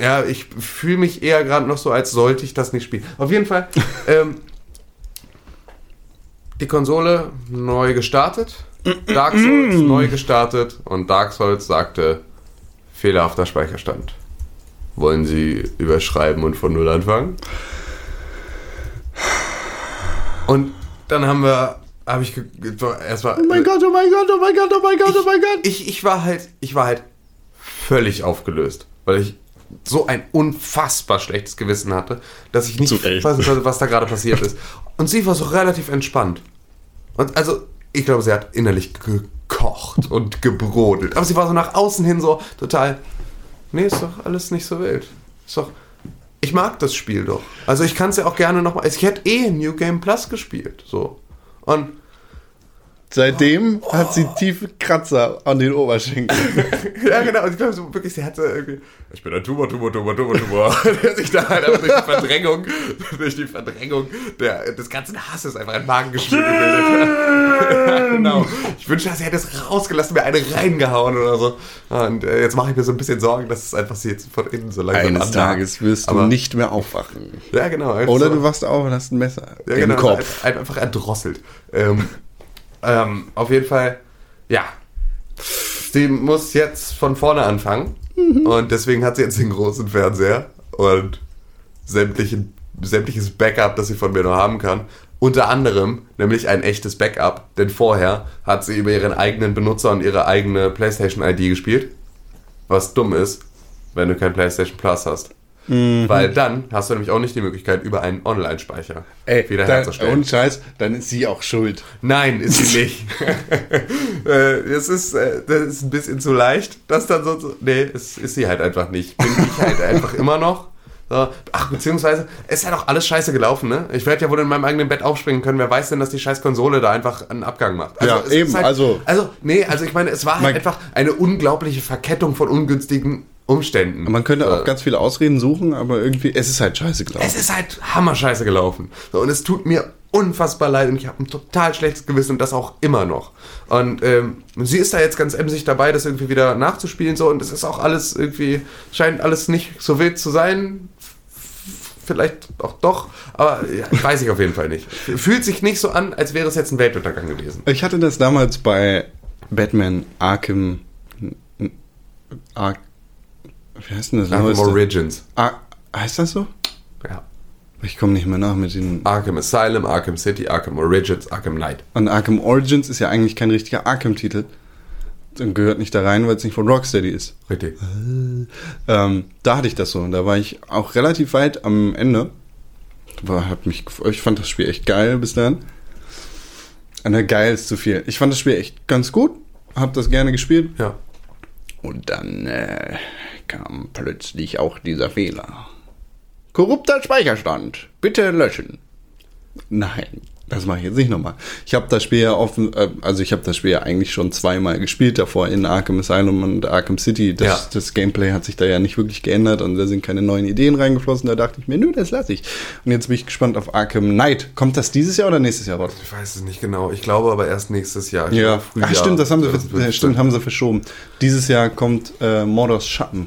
Ja, ich fühle mich eher gerade noch so, als sollte ich das nicht spielen. Auf jeden Fall, ähm, die Konsole neu gestartet, Dark Souls neu gestartet und Dark Souls sagte, fehlerhafter Speicherstand. Wollen Sie überschreiben und von Null anfangen? Und dann haben wir, habe ich erstmal. Oh mein Gott, oh mein Gott, oh mein Gott, oh mein Gott, oh mein Gott. Ich, ich war halt, ich war halt völlig aufgelöst, weil ich so ein unfassbar schlechtes Gewissen hatte, dass ich nicht weiß, was, was da gerade passiert ist. Und sie war so relativ entspannt. Und also, ich glaube, sie hat innerlich gekocht und gebrodelt. Aber sie war so nach außen hin so total, nee, ist doch alles nicht so wild. Ist doch, ich mag das Spiel doch. Also ich kann es ja auch gerne nochmal, ich hätte eh New Game Plus gespielt, so. Und Seitdem hat sie tiefe Kratzer an den Oberschenkeln. Ja, genau. Und ich glaube, so wirklich, sie hatte irgendwie. Ich bin ein Tumor, Tumor, Tumor, Tumor, Tumor. Der sich da halt einfach durch die Verdrängung, durch die Verdrängung der, des ganzen Hasses einfach ein Magengeschwür gebildet hat. genau. Ich wünschte, sie hätte es rausgelassen, mir eine reingehauen oder so. Und äh, jetzt mache ich mir so ein bisschen Sorgen, dass es einfach sie jetzt von innen so langsam Eines. Tages wirst du Aber- nicht mehr aufwachen. Ja, genau. Oder so. du wachst auf und hast ein Messer Ja, im genau, Kopf. Ein- Einfach erdrosselt. Ähm, ähm, auf jeden Fall, ja. Sie muss jetzt von vorne anfangen. Und deswegen hat sie jetzt den großen Fernseher und sämtlichen, sämtliches Backup, das sie von mir noch haben kann. Unter anderem, nämlich ein echtes Backup, denn vorher hat sie über ihren eigenen Benutzer und ihre eigene PlayStation-ID gespielt. Was dumm ist, wenn du kein PlayStation Plus hast. Mhm. Weil dann hast du nämlich auch nicht die Möglichkeit, über einen Online-Speicher wiederherzustellen. und Scheiß, dann ist sie auch schuld. Nein, ist sie nicht. äh, es ist, äh, das ist ein bisschen zu leicht, das dann so zu. Nee, es ist sie halt einfach nicht. Bin ich halt einfach immer noch. So. Ach, beziehungsweise, es ist halt auch alles scheiße gelaufen, ne? Ich werde ja wohl in meinem eigenen Bett aufspringen können. Wer weiß denn, dass die scheiß Konsole da einfach einen Abgang macht? Ja, es eben, halt, also- Also, nee, also ich meine, es war halt einfach eine unglaubliche Verkettung von ungünstigen Umständen. Man könnte auch Äh, ganz viele Ausreden suchen, aber irgendwie, es ist halt scheiße gelaufen. es ist halt hammerscheiße gelaufen. Und es tut mir unfassbar leid und ich habe ein total schlechtes Gewissen und das auch immer noch. Und ähm, sie ist da jetzt ganz emsig dabei, das irgendwie wieder nachzuspielen so und es ist auch alles irgendwie, scheint alles nicht so wild zu sein. Vielleicht auch doch, aber ja, weiß ich auf jeden Fall nicht. Fühlt sich nicht so an, als wäre es jetzt ein Weltuntergang gewesen. Ich hatte das damals bei Batman Arkham. Ar wie heißt denn das? Arkham? Origins. Ar heißt das so? Ja. Ich komme nicht mehr nach mit den. Arkham Asylum, Arkham City, Arkham Origins, Arkham Knight. Und Arkham Origins ist ja eigentlich kein richtiger Arkham-Titel. Und gehört nicht da rein, weil es nicht von Rocksteady ist. Richtig. Ähm, da hatte ich das so. Und da war ich auch relativ weit am Ende. War, hab mich, ich fand das Spiel echt geil bis dann. Na, geil ist zu viel. Ich fand das Spiel echt ganz gut. Hab das gerne gespielt. Ja. Und dann äh, kam plötzlich auch dieser Fehler. Korrupter Speicherstand. Bitte löschen. Nein, das mache ich jetzt nicht nochmal. Ich habe das Spiel ja offen, äh, also ich habe das Spiel ja eigentlich schon zweimal gespielt davor in Arkham Asylum und Arkham City. Das, Ja. das Gameplay hat sich da ja nicht wirklich geändert und da sind keine neuen Ideen reingeflossen. Da dachte ich mir, nö, das lasse ich. Und jetzt bin ich gespannt auf Arkham Knight. Kommt das dieses Jahr oder nächstes Jahr raus? Ich weiß es nicht genau. Ich glaube aber erst nächstes Jahr. Ich Ja, Frühjahr. Ach, stimmt, das haben sie, wird äh, stimmt, haben sie verschoben. Dieses Jahr kommt äh, Mordors Schatten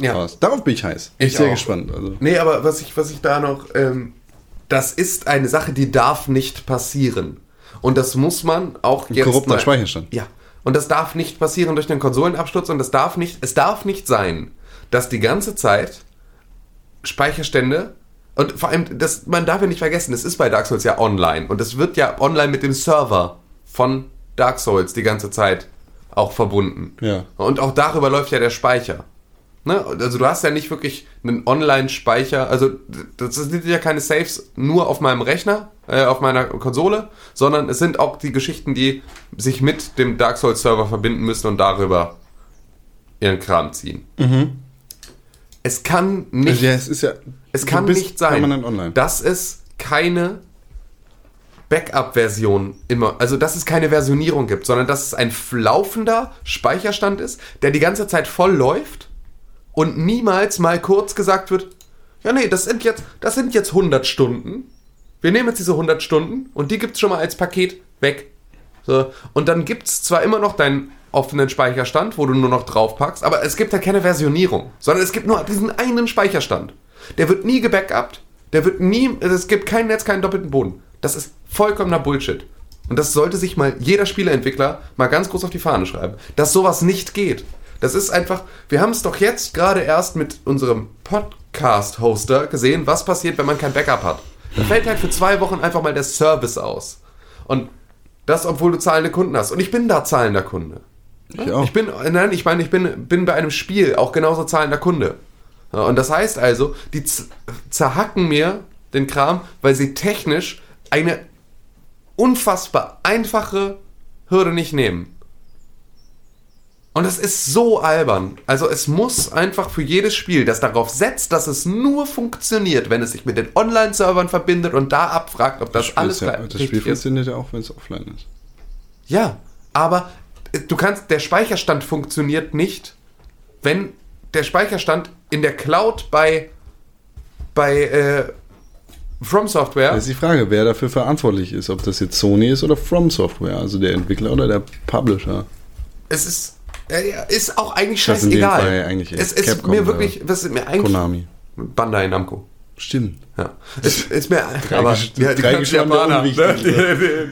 Ja. raus. Darauf bin ich heiß. Bin Ich sehr auch. gespannt. Also. Nee, aber was ich, was ich da noch. Ähm, das ist eine Sache, die darf nicht passieren. Und das muss man auch jetzt. korrupter mal- Speicherstand. Ja. Und das darf nicht passieren durch den Konsolenabsturz und das darf nicht, es darf nicht sein, dass die ganze Zeit Speicherstände und vor allem, das, man darf ja nicht vergessen, es ist bei Dark Souls ja online und es wird ja online mit dem Server von Dark Souls die ganze Zeit auch verbunden. Ja. Und auch darüber läuft ja der Speicher. Ne? Also du hast ja nicht wirklich einen Online-Speicher, also das sind ja keine Saves nur auf meinem Rechner, äh, auf meiner Konsole, sondern es sind auch die Geschichten, die sich mit dem Dark Souls Server verbinden müssen und darüber ihren Kram ziehen. Es kann nicht Also, ja, es ist ja. es kann nicht sein, dass es keine Backup-Version immer, also dass es keine Versionierung gibt, sondern dass es ein laufender Speicherstand ist, der die ganze Zeit voll läuft und niemals mal kurz gesagt wird, ja nee, das sind jetzt, das sind jetzt 100 Stunden. Wir nehmen jetzt diese 100 Stunden und die gibt's schon mal als Paket weg. So, und dann gibt's zwar immer noch deinen offenen Speicherstand, wo du nur noch draufpackst, aber es gibt ja keine Versionierung, sondern es gibt nur diesen einen Speicherstand. Der wird nie gebackupt, der wird nie, es gibt kein Netz, keinen doppelten Boden. Das ist vollkommener Bullshit. Und das sollte sich mal jeder Spieleentwickler mal ganz groß auf die Fahne schreiben, dass sowas nicht geht. Das ist einfach, wir haben es doch jetzt gerade erst mit unserem Podcast-Hoster gesehen, was passiert, wenn man kein Backup hat. Da fällt halt für zwei Wochen einfach mal der Service aus. Und das, obwohl du zahlende Kunden hast. Und ich bin da zahlender Kunde. Ich auch. Ich bin, nein, ich meine, ich bin, bin bei einem Spiel auch genauso zahlender Kunde. Und das heißt also, die zerhacken mir den Kram, weil sie technisch eine unfassbar einfache Hürde nicht nehmen. Und das ist so albern. Also es muss einfach für jedes Spiel, das darauf setzt, dass es nur funktioniert, wenn es sich mit den Online-Servern verbindet und da abfragt, ob das, alles ja, das Spiel funktioniert ja auch, wenn es offline ist. Ja, aber äh, du kannst, der Speicherstand funktioniert nicht, wenn der Speicherstand in der Cloud bei, bei äh, From Software, Das ist die Frage, wer dafür verantwortlich ist, ob das jetzt Sony ist oder From Software, also der Entwickler oder der Publisher. es ist, ist auch eigentlich ist scheißegal. Eigentlich es ist Capcom mir wirklich, was ist mir eigentlich, Konami. Bandai Namco. Stimmt. Ja. Es ist mir, aber gesch- ja, die drei Japaner, ne? Die,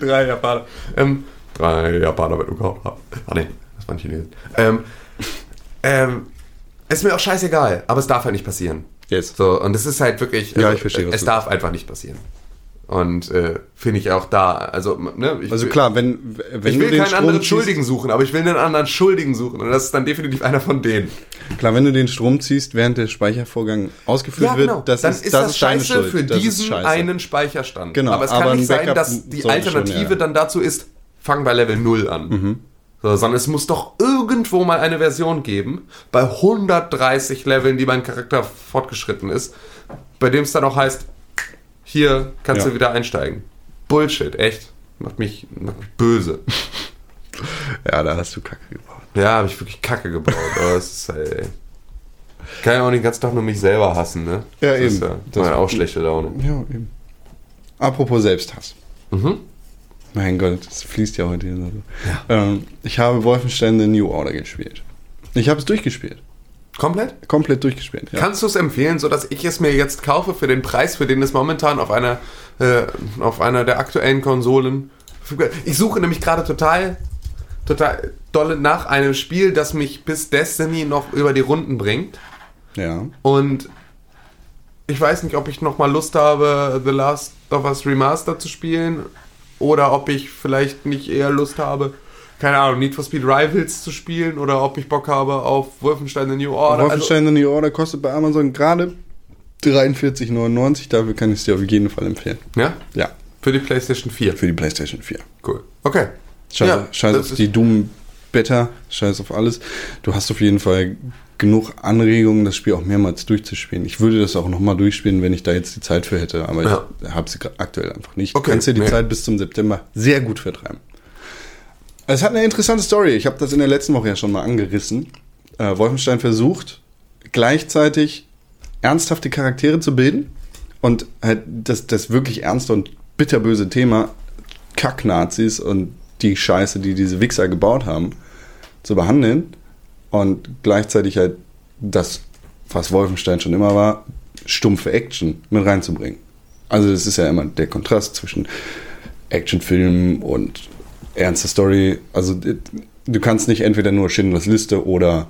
die, drei Japaner. Ähm, drei Japaner mit Umkauf. Ah nee, das waren Chinesen. Ähm, ähm, ist mir auch scheißegal, aber es darf halt nicht passieren. Yes. So, und es ist halt wirklich, Ja, ich verstehe, es darf einfach nicht passieren. Und äh, finde ich auch da, also, ne, ich, Also klar, wenn, wenn ich will den keinen Strom anderen Schuldigen suchen, aber ich will einen anderen Schuldigen suchen. Und das ist dann definitiv einer von denen. klar, wenn du den Strom ziehst, während der Speichervorgang ausgeführt wird, das dann ist, ist das das, scheiße Schuld. für Das diesen scheiße. einen Speicherstand. Genau, aber es aber kann nicht sein, dass die sollte schon, Alternative ja. dann dazu ist, fang bei Level 0 an. Mhm. So, sondern es muss doch irgendwo mal eine Version geben, bei 130 Leveln, die mein Charakter fortgeschritten ist, bei dem es dann auch heißt, hier kannst Ja. du wieder einsteigen. Bullshit, echt. Macht mich, macht mich böse. Ja, da hast du Kacke gebaut. Ja, habe ich wirklich Kacke gebaut. aber es ist halt, ey. Ich kann ja auch den ganzen Tag nur mich selber hassen, ne? Ja, das eben. Ist ja, Das- das auch schlechte Laune. Ja, eben. Apropos Selbsthass. Mhm. Mein Gott, das fließt ja heute hier so. Ähm, ich habe Wolfenstein The New Order gespielt. Ich habe es durchgespielt. Komplett? Komplett durchgespielt. Ja. Kannst du es empfehlen, sodass ich es mir jetzt kaufe für den Preis, für den es momentan auf einer, äh, auf einer der aktuellen Konsolen? Ich suche nämlich gerade total, total dolle nach einem Spiel, das mich bis Destiny noch über die Runden bringt. ja. Und ich weiß nicht, ob ich noch mal Lust habe, The Last of Us Remastered zu spielen oder ob ich vielleicht nicht eher Lust habe, keine Ahnung, Need for Speed Rivals zu spielen oder ob ich Bock habe auf Wolfenstein The New Order. Wolfenstein The New Order kostet bei Amazon gerade 43,99. Dafür kann ich es dir auf jeden Fall empfehlen. Also, ja? Ja, Für die PlayStation 4. für die PlayStation 4. Cool. Okay. Scheiß, Ja, scheiß auf die Doom Beta, scheiß auf alles. Du hast auf jeden Fall genug Anregungen, das Spiel auch mehrmals durchzuspielen. Ich würde das auch nochmal durchspielen, wenn ich da jetzt die Zeit für hätte, aber Ja. ich habe sie aktuell einfach nicht. Okay, Du kannst dir die nee. Zeit bis zum September sehr gut vertreiben. Es hat eine interessante Story. Ich habe das in der letzten Woche ja schon mal angerissen. Äh, Wolfenstein versucht gleichzeitig ernsthafte Charaktere zu bilden und halt das, das wirklich ernste und bitterböse Thema Kack-Nazis und die Scheiße, die diese Wichser gebaut haben, zu behandeln und gleichzeitig halt das, was Wolfenstein schon immer war, stumpfe Action mit reinzubringen. Also das ist ja immer der Kontrast zwischen Actionfilm und ernste Story. Also du kannst nicht entweder nur Schindlers Liste oder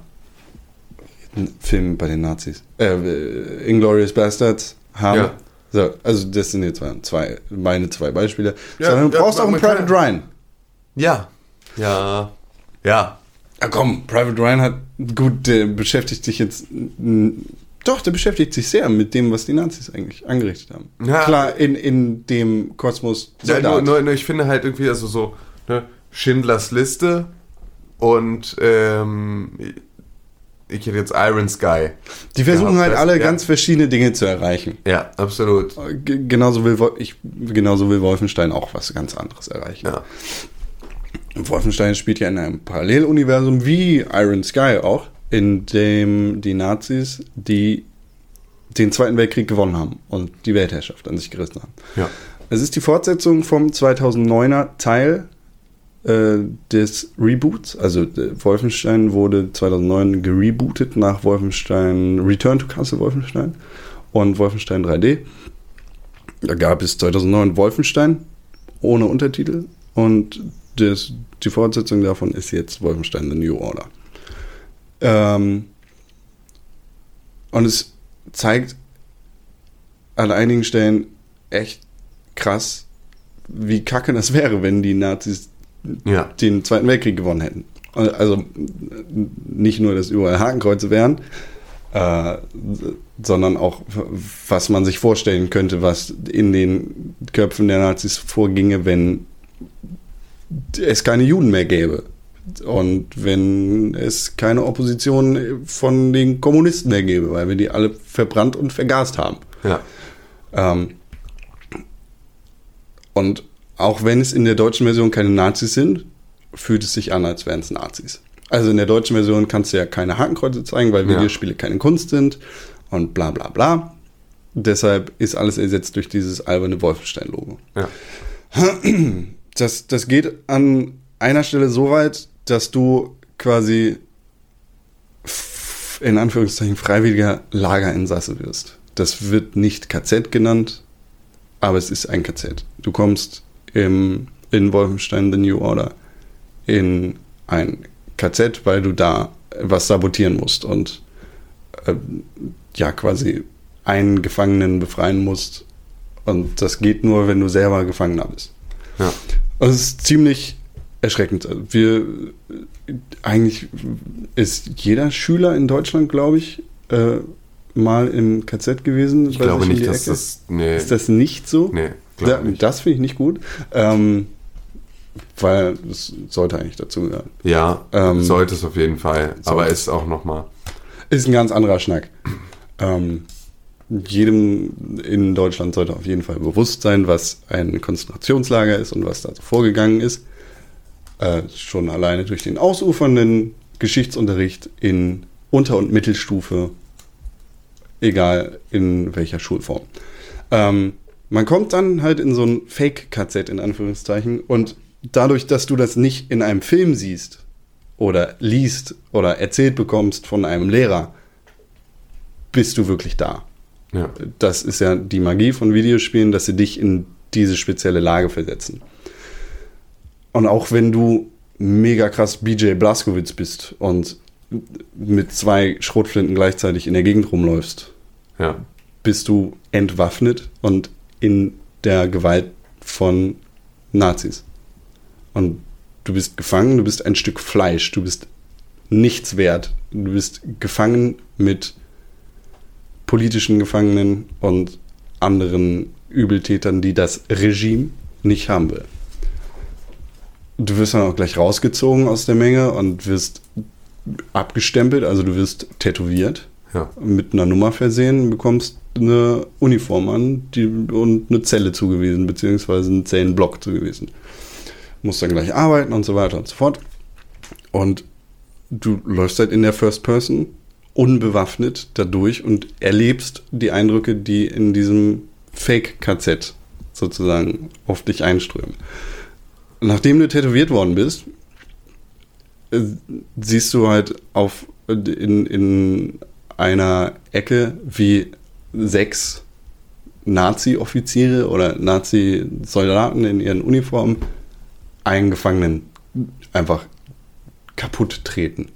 einen Film bei den Nazis. Äh, Inglourious Bastards haben. Ja. So, also das sind jetzt zwei, zwei, meine zwei Beispiele. Ja, Sondern du ja, brauchst auch einen Private Ryan. Ja. Ja. Ja. Ja, komm, Private Ryan hat, gut, der beschäftigt sich jetzt, doch, der beschäftigt sich sehr mit dem, was die Nazis eigentlich angerichtet haben. Ja. Klar, in, in dem Kosmos Ja, nur, Soldat. nur, nur ich finde halt irgendwie, also so, ne, Schindlers Liste und ähm, ich hätte jetzt Iron Sky. Die versuchen gehabt, halt alle ja. ganz verschiedene Dinge zu erreichen. Ja, absolut. G genauso, will, ich, genauso will Wolfenstein auch was ganz anderes erreichen. Ja. Wolfenstein spielt ja in einem Paralleluniversum wie Iron Sky auch, in dem die Nazis, die den Zweiten Weltkrieg gewonnen haben und die Weltherrschaft an sich gerissen haben. Ja. Es ist die Fortsetzung vom 2009er Teil äh, des Reboots. Also äh, Wolfenstein wurde 2009 gerebootet nach Wolfenstein Return to Castle Wolfenstein und Wolfenstein 3D. Da gab es 2009 Wolfenstein ohne Untertitel und das, die Fortsetzung davon ist jetzt Wolfenstein The New Order. Ähm, und es zeigt an einigen Stellen echt krass, wie kacke das wäre, wenn die Nazis Ja. den Zweiten Weltkrieg gewonnen hätten. Also nicht nur, dass überall Hakenkreuze wären, äh, sondern auch, was man sich vorstellen könnte, was in den Köpfen der Nazis vorginge, wenn es keine Juden mehr gäbe. Und wenn es keine Opposition von den Kommunisten mehr gäbe, weil wir die alle verbrannt und vergast haben. Ja. Ähm, und auch wenn es in der deutschen Version keine Nazis sind, fühlt es sich an, als wären es Nazis. Also in der deutschen Version kannst du ja keine Hakenkreuze zeigen, weil Ja. Videospiele keine Kunst sind und bla bla bla. Deshalb ist alles ersetzt durch dieses alberne Wolfenstein-Logo. Ja. Das, das geht an einer Stelle so weit, dass du quasi in Anführungszeichen freiwilliger Lagerinsasse wirst. Das wird nicht KZ genannt, aber es ist ein KZ. Du kommst im, in Wolfenstein The New Order in ein KZ, weil du da was sabotieren musst und äh, ja quasi einen Gefangenen befreien musst. Und das geht nur, wenn du selber Gefangener bist. Ja. Also es ist ziemlich erschreckend. Also Wir eigentlich ist jeder Schüler in Deutschland, glaube ich, äh, mal im KZ gewesen. Ich glaube sich um nicht, dass Ecke. das. Nee. Ist das nicht so? nee, Nicht. das finde ich nicht gut. Ähm, weil es sollte eigentlich dazu gehören. Ja, Ähm, sollte es auf jeden Fall. Aber sollte. ist auch nochmal. Ist ein ganz anderer Schnack. Ähm, jedem in Deutschland sollte auf jeden Fall bewusst sein, was ein Konzentrationslager ist und was da so vorgegangen ist. Äh, schon alleine durch den ausufernden Geschichtsunterricht in Unter- und Mittelstufe, egal in welcher Schulform. Ähm, man kommt dann halt in so ein Fake-KZ in Anführungszeichen und dadurch, dass du das nicht in einem Film siehst oder liest oder erzählt bekommst von einem Lehrer, bist du wirklich da. Ja. Das ist ja die Magie von Videospielen, dass sie dich in diese spezielle Lage versetzen. Und auch wenn du mega krass BJ Blazkowicz bist und mit zwei Schrotflinten gleichzeitig in der Gegend rumläufst, Ja. bist du entwaffnet und in der Gewalt von Nazis. Und du bist gefangen, du bist ein Stück Fleisch, du bist nichts wert. Du bist gefangen mit politischen Gefangenen und anderen Übeltätern, die das Regime nicht haben will. Du wirst dann auch gleich rausgezogen aus der Menge und wirst abgestempelt, also du wirst tätowiert Ja. mit einer Nummer versehen, bekommst eine Uniform an die, und eine Zelle zugewiesen, beziehungsweise einen Zellenblock zugewiesen. Musst dann gleich arbeiten und so weiter und so fort. Und du läufst halt in der First Person unbewaffnet dadurch und erlebst die Eindrücke, die in diesem Fake-KZ sozusagen auf dich einströmen. Nachdem du tätowiert worden bist, äh, siehst du halt auf in, in einer Ecke wie sechs Nazi-Offiziere oder Nazi-Soldaten in ihren Uniformen einen Gefangenen einfach kaputt treten.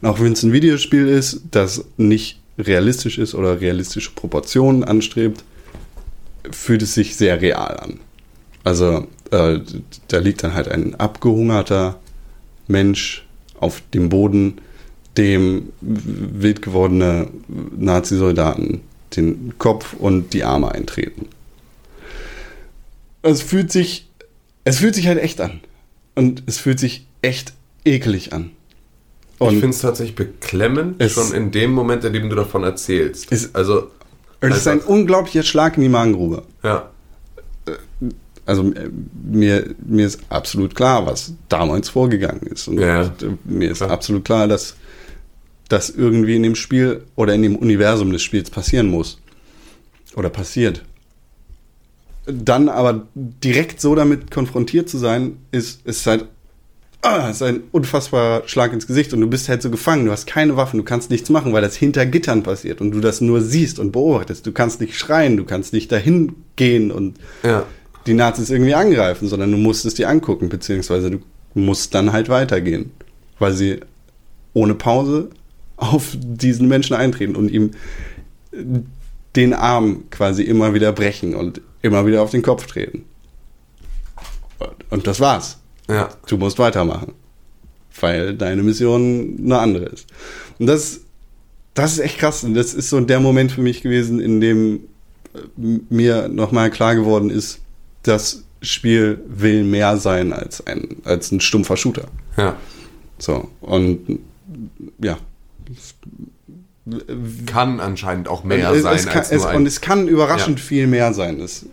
Und auch wenn es ein Videospiel ist, das nicht realistisch ist oder realistische Proportionen anstrebt, fühlt es sich sehr real an. Also äh, da liegt dann halt ein abgehungerter Mensch auf dem Boden dem wild gewordene Nazi-Soldaten den Kopf und die Arme eintreten. Es fühlt sich, es fühlt sich halt echt an. Und es fühlt sich echt ekelig an. ich Und finde es tatsächlich beklemmend, Es- schon in dem Moment, in dem du davon erzählst. Es- also, es ist ein unglaublicher Schlag in die Magengrube. ja, Also äh, mir, mir ist absolut klar, was damals vorgegangen ist. Und Ja, ja. mir ist Klar. absolut klar, dass das irgendwie in dem Spiel oder in dem Universum des Spiels passieren muss. Oder passiert. Dann aber direkt so damit konfrontiert zu sein, ist, ist halt ah, ist ein unfassbarer Schlag ins Gesicht und du bist halt so gefangen. Du hast keine Waffen, du kannst nichts machen, weil das hinter Gittern passiert und du das nur siehst und beobachtest. Du kannst nicht schreien, du kannst nicht dahin gehen und ja. die Nazis irgendwie angreifen, sondern du musst es dir angucken, beziehungsweise du musst dann halt weitergehen, weil sie ohne Pause auf diesen Menschen eintreten und ihm den Arm quasi immer wieder brechen und immer wieder auf den Kopf treten. Und das war's. Ja. Du musst weitermachen, weil deine Mission eine andere ist. Und das, das ist echt krass. Und das ist so der Moment für mich gewesen, in dem äh, mir nochmal klar geworden ist, das Spiel will mehr sein als ein, als ein stumpfer Shooter. Ja. So, und ja. Kann anscheinend auch mehr es, sein es kann, als nur es, ein. Und es kann überraschend Ja. viel mehr sein. Das,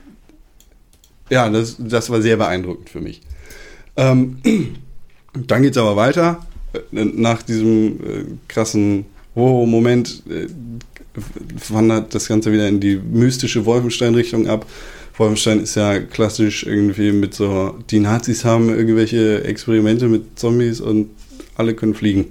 ja, das, das war sehr beeindruckend für mich. Ähm, dann geht es aber weiter. Äh, Nach diesem äh, krassen Wow-Moment äh, wandert das Ganze wieder in die mystische Wolfenstein-Richtung ab. Wolfenstein ist ja klassisch irgendwie mit so, die Nazis haben irgendwelche Experimente mit Zombies und alle können fliegen.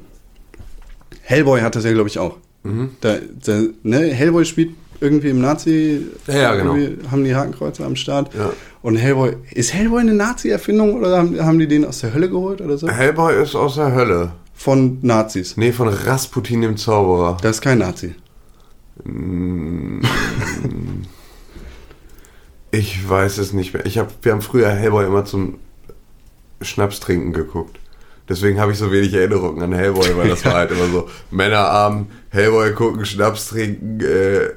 Hellboy hat das ja, glaube ich, auch. Mhm. Da, da, ne, Hellboy spielt irgendwie im Nazi. Ja, ja, genau. Haben die Hakenkreuze am Start. Ja. Und Hellboy, ist Hellboy eine Nazi-Erfindung oder haben, haben die den aus der Hölle geholt oder so? Hellboy ist aus der Hölle. Von Nazis. Nee, von Rasputin dem Zauberer. Das ist kein Nazi. Ich weiß es nicht mehr. Ich hab, wir haben früher Hellboy immer zum Schnaps trinken geguckt. Deswegen habe ich so wenig Erinnerungen an Hellboy, weil das war halt immer so Männerabend, Hellboy gucken, Schnaps trinken, äh,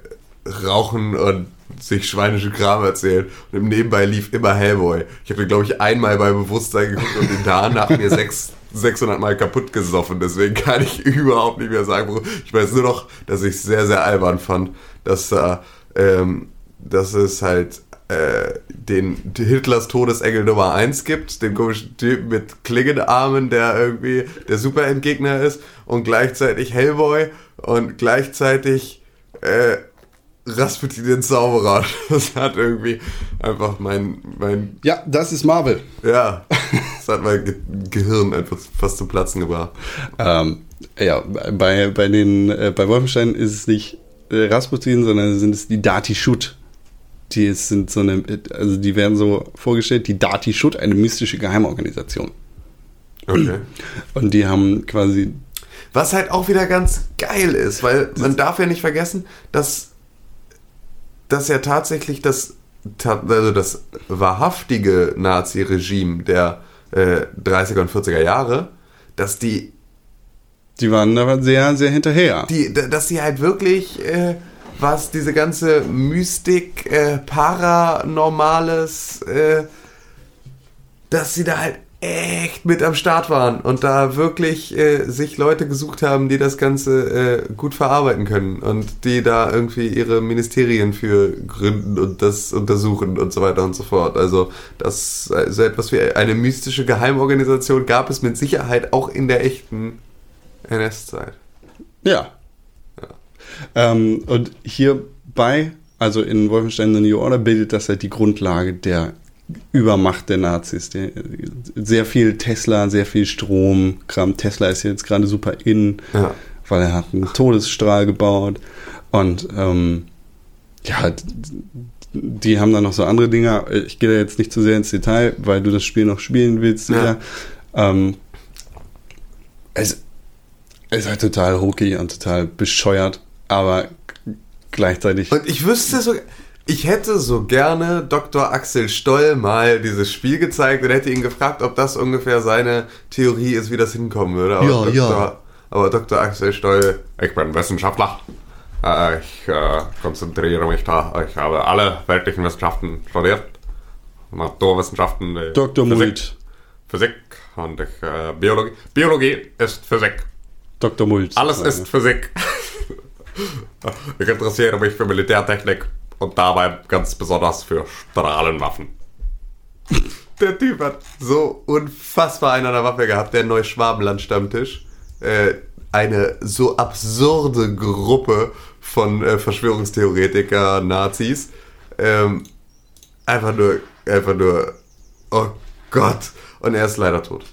rauchen und sich schweinische Kram erzählen. Und im Nebenbei lief immer Hellboy. Ich habe den, glaube ich, einmal bei Bewusstsein geguckt und den danach mir sechs, 600 Mal kaputt gesoffen. Deswegen kann ich überhaupt nicht mehr sagen. Ich weiß nur noch, dass ich es sehr, sehr albern fand, dass da, ähm, dass es halt äh, den Hitlers Todesengel Nummer 1 gibt, den komischen Typen mit Klingenarmen, der irgendwie der Superendgegner ist und gleichzeitig Hellboy und gleichzeitig äh, Rasputin den Zauberer. Das hat irgendwie einfach mein, mein Ja, das ist Marvel. ja, das hat mein Ge Gehirn einfach fast zum Platzen gebracht. Ähm, ja, bei, bei den, äh, bei Wolfenstein ist es nicht äh, Rasputin, sondern sind es die Dati Shut. Die sind so eine, also die werden so vorgestellt, die Dati Shut, eine mystische Geheimorganisation. Okay. Und die haben quasi Was halt auch wieder ganz geil ist, weil man darf ja nicht vergessen, dass, dass ja tatsächlich das, also das wahrhaftige Nazi-Regime der äh, 30er und 40er Jahre, dass die, Die waren da sehr, sehr hinterher. die, dass die halt wirklich, äh, was diese ganze Mystik, äh, Paranormales, äh, dass sie da halt echt mit am Start waren und da wirklich äh, sich Leute gesucht haben, die das Ganze äh, gut verarbeiten können und die da irgendwie ihre Ministerien für gründen und das untersuchen und so weiter und so fort. Also das so etwas wie eine mystische Geheimorganisation gab es mit Sicherheit auch in der echten NS-Zeit. Ja. Ähm, und hierbei, also in Wolfenstein The New Order, bildet das halt die Grundlage der Übermacht der Nazis. Die, sehr viel Tesla, sehr viel Strom. Kram. Tesla ist jetzt gerade super in, Ja. weil er hat einen Todesstrahl gebaut. Und ähm, ja, die haben dann noch so andere Dinge. Ich gehe da jetzt nicht zu sehr ins Detail, weil du das Spiel noch spielen willst. Ja. Ähm, es ist halt total hokey und total bescheuert, aber gleichzeitig. Und ich wüsste so, Ich hätte so gerne Dr. Axel Stoll mal dieses Spiel gezeigt und hätte ihn gefragt, ob das ungefähr seine Theorie ist, wie das hinkommen würde. Aber Ja, Dr. ja. Aber Dr. Axel Stoll, ich bin Wissenschaftler. Äh, Ich äh, konzentriere mich da. Ich habe alle weltlichen Wissenschaften studiert. Naturwissenschaften, äh, Dr. Physik, Mult. Physik und ich, äh, Biologie. Biologie ist Physik. Dr. Mult. Alles ist Physik. Ich interessiere mich für Militärtechnik und dabei ganz besonders für Strahlenwaffen. Der Typ hat so unfassbar einen an der Waffe gehabt, der Neuschwabenland-Stammtisch. Äh, eine so absurde Gruppe von äh, Verschwörungstheoretiker, Nazis. Ähm, einfach nur, einfach nur, oh Gott. Und er ist leider tot.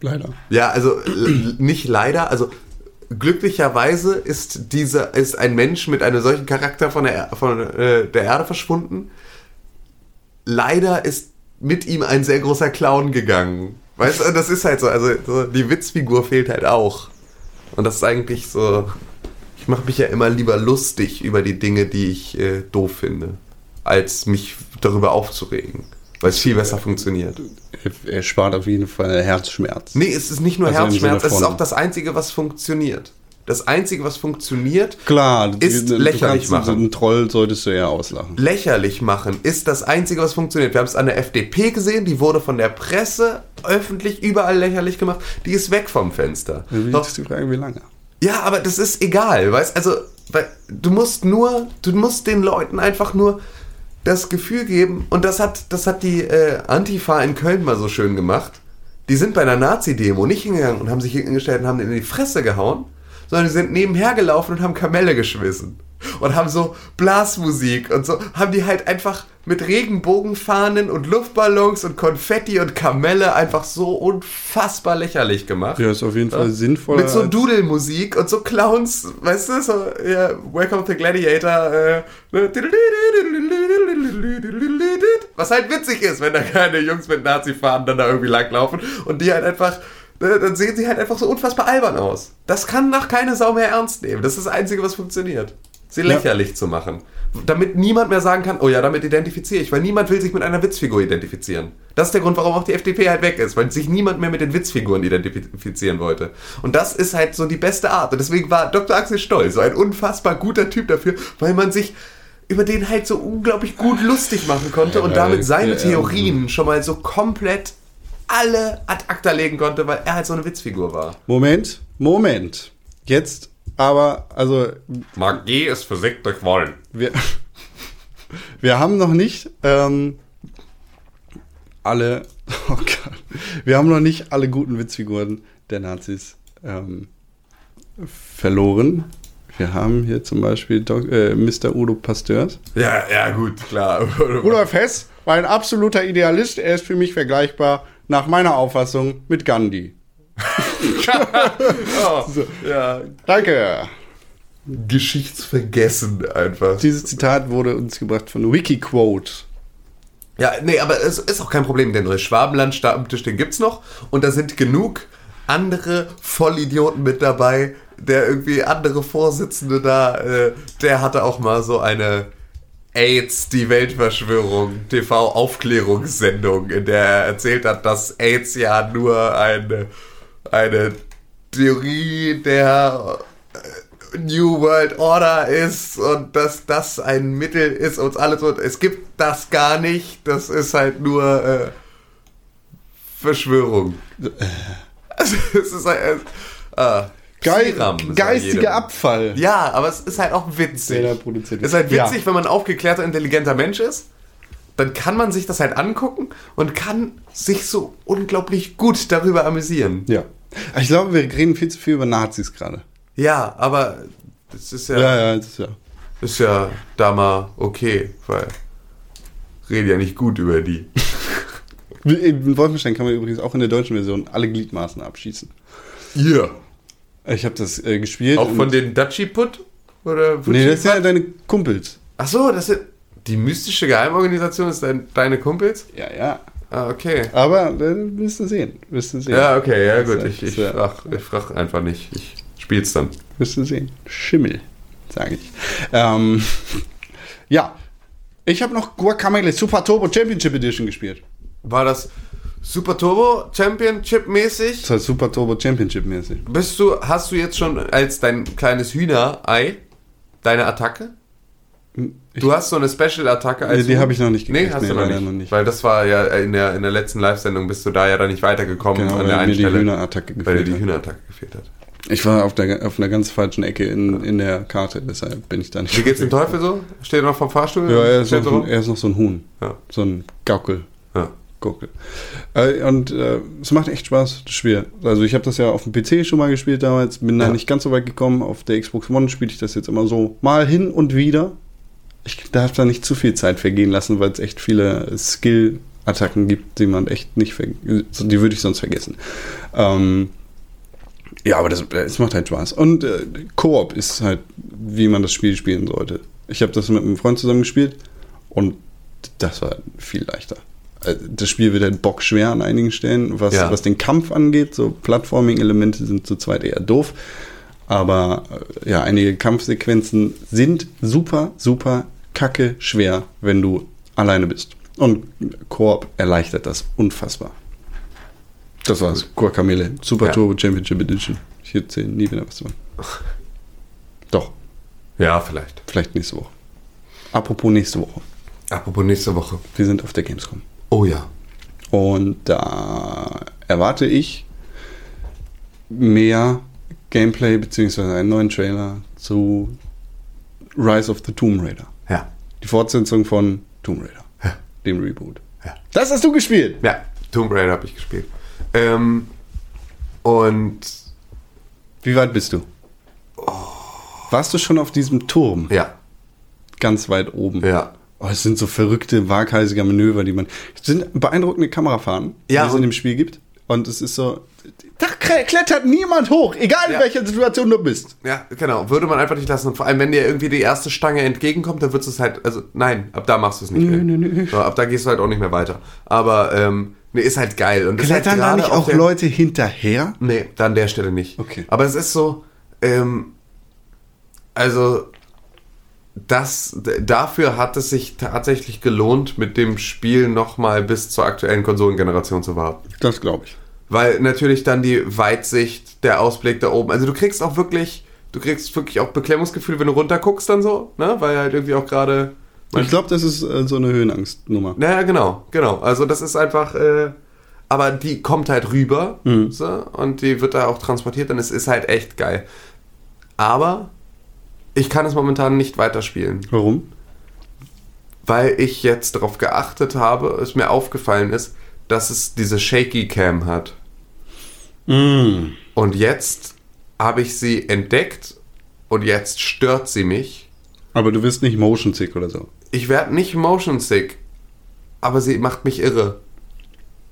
Leider. Ja, also nicht leider, also glücklicherweise ist dieser ist ein Mensch mit einem solchen Charakter von der, Er- von, äh, der Erde verschwunden. Leider ist mit ihm ein sehr großer Clown gegangen. Weißt du, das ist halt so, also so, die Witzfigur fehlt halt auch. Und das ist eigentlich so, ich mache mich ja immer lieber lustig über die Dinge, die ich äh, doof finde, als mich darüber aufzuregen, weil es viel besser funktioniert. Er spart auf jeden Fall Herzschmerz. Nee, es ist nicht nur Also Herzschmerz, es ist auch das Einzige, was funktioniert. Das Einzige, was funktioniert, Klar, du- Ist du, lächerlich du machen. Einen Troll solltest du eher auslachen. lächerlich machen, ist das Einzige, was funktioniert. Wir haben es an der FDP gesehen, die wurde von der Presse öffentlich überall lächerlich gemacht. Die ist weg vom Fenster. Wie Doch, ist die Frage, wie lange? ja, aber das ist egal, weißt also, weil du musst nur, du musst den Leuten einfach nur das Gefühl geben, und das hat, das hat die äh, Antifa in Köln mal so schön gemacht. Die sind bei einer Nazi-Demo nicht hingegangen und haben sich hingestellt und haben in die Fresse gehauen, sondern die sind nebenher gelaufen und haben Kamelle geschmissen. Und haben so Blasmusik und so, haben die halt einfach mit Regenbogenfahnen und Luftballons und Konfetti und Kamelle einfach so unfassbar lächerlich gemacht. Ja, ist auf jeden Fall sinnvoller. Mit so Dudelmusik und so Clowns, weißt du, so, ja, Welcome to Gladiator, äh, ne, was halt witzig ist, wenn da keine Jungs mit Nazi-Fahnen dann da irgendwie langlaufen und die halt einfach, ne, dann sehen sie halt einfach so unfassbar albern aus. Das kann nach keine Sau mehr ernst nehmen. Das ist das Einzige, was funktioniert. Sie lächerlich zu machen. Damit niemand mehr sagen kann, oh ja, damit identifiziere ich, weil niemand will sich mit einer Witzfigur identifizieren. Das ist der Grund, warum auch die FDP halt weg ist, weil sich niemand mehr mit den Witzfiguren identifizieren wollte. Und das ist halt so die beste Art. Und deswegen war Dr. Axel Stoll so ein unfassbar guter Typ dafür, weil man sich über den halt so unglaublich gut lustig machen konnte und Ja, damit seine ja, Theorien schon mal so komplett alle ad acta legen konnte, weil er halt so eine Witzfigur war. Moment, Moment. Jetzt aber, also, Magie ist Physik durch Wollen. wir, wir haben noch nicht ähm, alle, oh Gott, wir haben noch nicht alle guten Witzfiguren der Nazis ähm, verloren. Wir haben hier zum Beispiel Doc, äh, Mr. Udo Pasteurs. Ja, ja, gut, klar. Rudolf Hess war ein absoluter Idealist. Er ist für mich vergleichbar, nach meiner Auffassung, mit Gandhi. Oh, ja, Danke. Geschichtsvergessen einfach. Dieses Zitat wurde uns gebracht von Wikiquote. Ja, nee, aber es ist auch kein Problem, denn Schwabenland-Stammtisch, den gibt's noch und da sind genug andere Vollidioten mit dabei. Der irgendwie andere Vorsitzende da, äh, der hatte auch mal so eine AIDS, die Weltverschwörung, TV-Aufklärungssendung, in der er erzählt hat, dass AIDS ja nur eine, eine Theorie der äh, New World Order ist und dass das ein Mittel ist, uns alle zu. Es gibt das gar nicht. Das ist halt nur äh, Verschwörung. Also, es ist halt. Äh, äh, Geil, geistiger. Abfall. Ja, aber es ist halt auch witzig. Es ist halt witzig, Ja. wenn man ein aufgeklärter, intelligenter Mensch ist. Dann kann man sich das halt angucken und kann sich so unglaublich gut darüber amüsieren. Ja. Ich glaube, wir reden viel zu viel über Nazis gerade. Ja, aber das ist ja, Ja, ja, das ist ja. ist ja da mal okay, weil rede ja nicht gut über die. In Wolfenstein kann man übrigens auch in der deutschen Version alle Gliedmaßen abschießen. Ja. Ich habe das äh, gespielt. Auch von den Dutchy Put? Oder Nee, das sind ja deine Kumpels. Ach so, das sind die mystische Geheimorganisation ist dein, deine Kumpels? Ja, ja. Ah, okay. Aber äh, wirst du sehen. Wirst du sehen. Ja, okay, ja gut. Das Ich, ich, frag, ich frag einfach nicht. Ich spiel's dann. Wirst du sehen. Schimmel, sage ich. Ähm, ja. Ich habe noch Guacamole Super Turbo Championship Edition gespielt. War das Super Turbo Championship mäßig? Das heißt Super Turbo Championship mäßig. Bist du, hast du jetzt schon als dein kleines Hühnerei deine Attacke? Du hast so eine Special-Attacke als Nee, die habe ich noch nicht Nee, gekriegt. hast Nee, du noch nicht. noch nicht. Weil das war ja in der, in der letzten Live-Sendung bist du da ja dann nicht weitergekommen Genau, an der weil mir die Einstelle, Hühnerattacke weil dir die. Hühnerattacke gefehlt hat. Ich war auf, der, auf einer ganz falschen Ecke in, in der Karte, deshalb bin ich da nicht. Wie geht's dem Teufel so? Steht er noch vom Fahrstuhl? Ja, er ist, noch, so? ein- er ist noch so ein Huhn. Ja. So ein Gaukel. Ja. Gurkel. Äh, und äh, es macht echt Spaß, das Spiel. Also ich habe das ja auf dem PC schon mal gespielt damals, bin da Ja. nicht ganz so weit gekommen. Auf der Xbox One spiele ich das jetzt immer so mal hin und wieder. Ich darf da nicht zu viel Zeit vergehen lassen, weil es echt viele Skill-Attacken gibt, die man echt nicht ver die würde ich sonst vergessen. Ähm, ja, aber das, es macht halt Spaß. Und äh, Koop ist halt, wie man das Spiel spielen sollte. Ich habe das mit einem Freund zusammen gespielt und das war viel leichter. Äh, Das Spiel wird halt bockschwer an einigen Stellen, was, Ja. was den Kampf angeht. So Plattforming-Elemente sind zu zweit eher doof. Aber äh, ja, einige Kampfsequenzen sind super, super kacke schwer, wenn du alleine bist. Und Koop erleichtert das unfassbar. Das war's. Guacamele. Super Ja. Turbo Championship Edition. Ich erzähle nie wieder was davon. Doch, ja, vielleicht. vielleicht nächste Woche. Apropos nächste Woche. Apropos nächste Woche. Wir sind auf der Gamescom. Oh ja. Und da erwarte ich mehr Gameplay beziehungsweise einen neuen Trailer zu Rise of the Tomb Raider. Die Fortsetzung von Tomb Raider. Ja. Dem Reboot. Ja. Das hast du gespielt. Ja, Tomb Raider habe ich gespielt. Ähm, und Wie weit bist du? Warst du schon auf diesem Turm? ja, Ganz weit oben. ja. Oh, es sind so verrückte, waghalsige Manöver, die man. Es sind beeindruckende Kamerafahren, Ja, die es in dem Spiel gibt. Und es ist so. Da klettert niemand hoch, egal in Ja. welcher Situation du bist. Ja, genau. Würde man einfach nicht lassen. Und vor allem, wenn dir irgendwie die erste Stange entgegenkommt, dann würdest du es halt, also nein, ab da machst du es nicht mehr. nö, nö. So, ab da gehst du halt auch nicht mehr weiter. Aber, ähm, nee, ist halt geil. Und halt Klettern da gerade nicht auch Leute hinterher? Nee, da an der Stelle nicht. Okay. Aber es ist so, ähm, also, das, dafür hat es sich tatsächlich gelohnt, mit dem Spiel nochmal bis zur aktuellen Konsolengeneration zu warten. Das glaube ich. Weil natürlich dann die Weitsicht, der Ausblick da oben, also du kriegst auch wirklich, du kriegst wirklich auch Beklemmungsgefühl, wenn du runterguckst dann so, ne? Weil halt irgendwie auch gerade. Ich glaube, das ist äh, so eine Höhenangstnummer. Naja, genau, genau. Also das ist einfach, äh, aber die kommt halt rüber so, und die wird da auch transportiert und es ist halt echt geil. Aber ich kann es momentan nicht weiterspielen, Warum? weil ich jetzt darauf geachtet habe, es mir aufgefallen ist, dass es diese Shaky Cam hat. Mm. Und jetzt habe ich sie entdeckt und jetzt stört sie mich. Aber du wirst nicht motion sick oder so. Ich werde nicht motion sick, aber sie macht mich irre.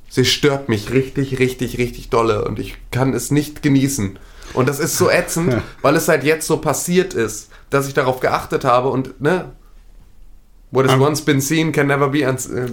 Sie stört mich richtig, richtig, richtig dolle und ich kann es nicht genießen. Und das ist so ätzend, weil es halt jetzt so passiert ist, dass ich darauf geachtet habe und, ne? What has Aber- once been seen can never be, uns äh,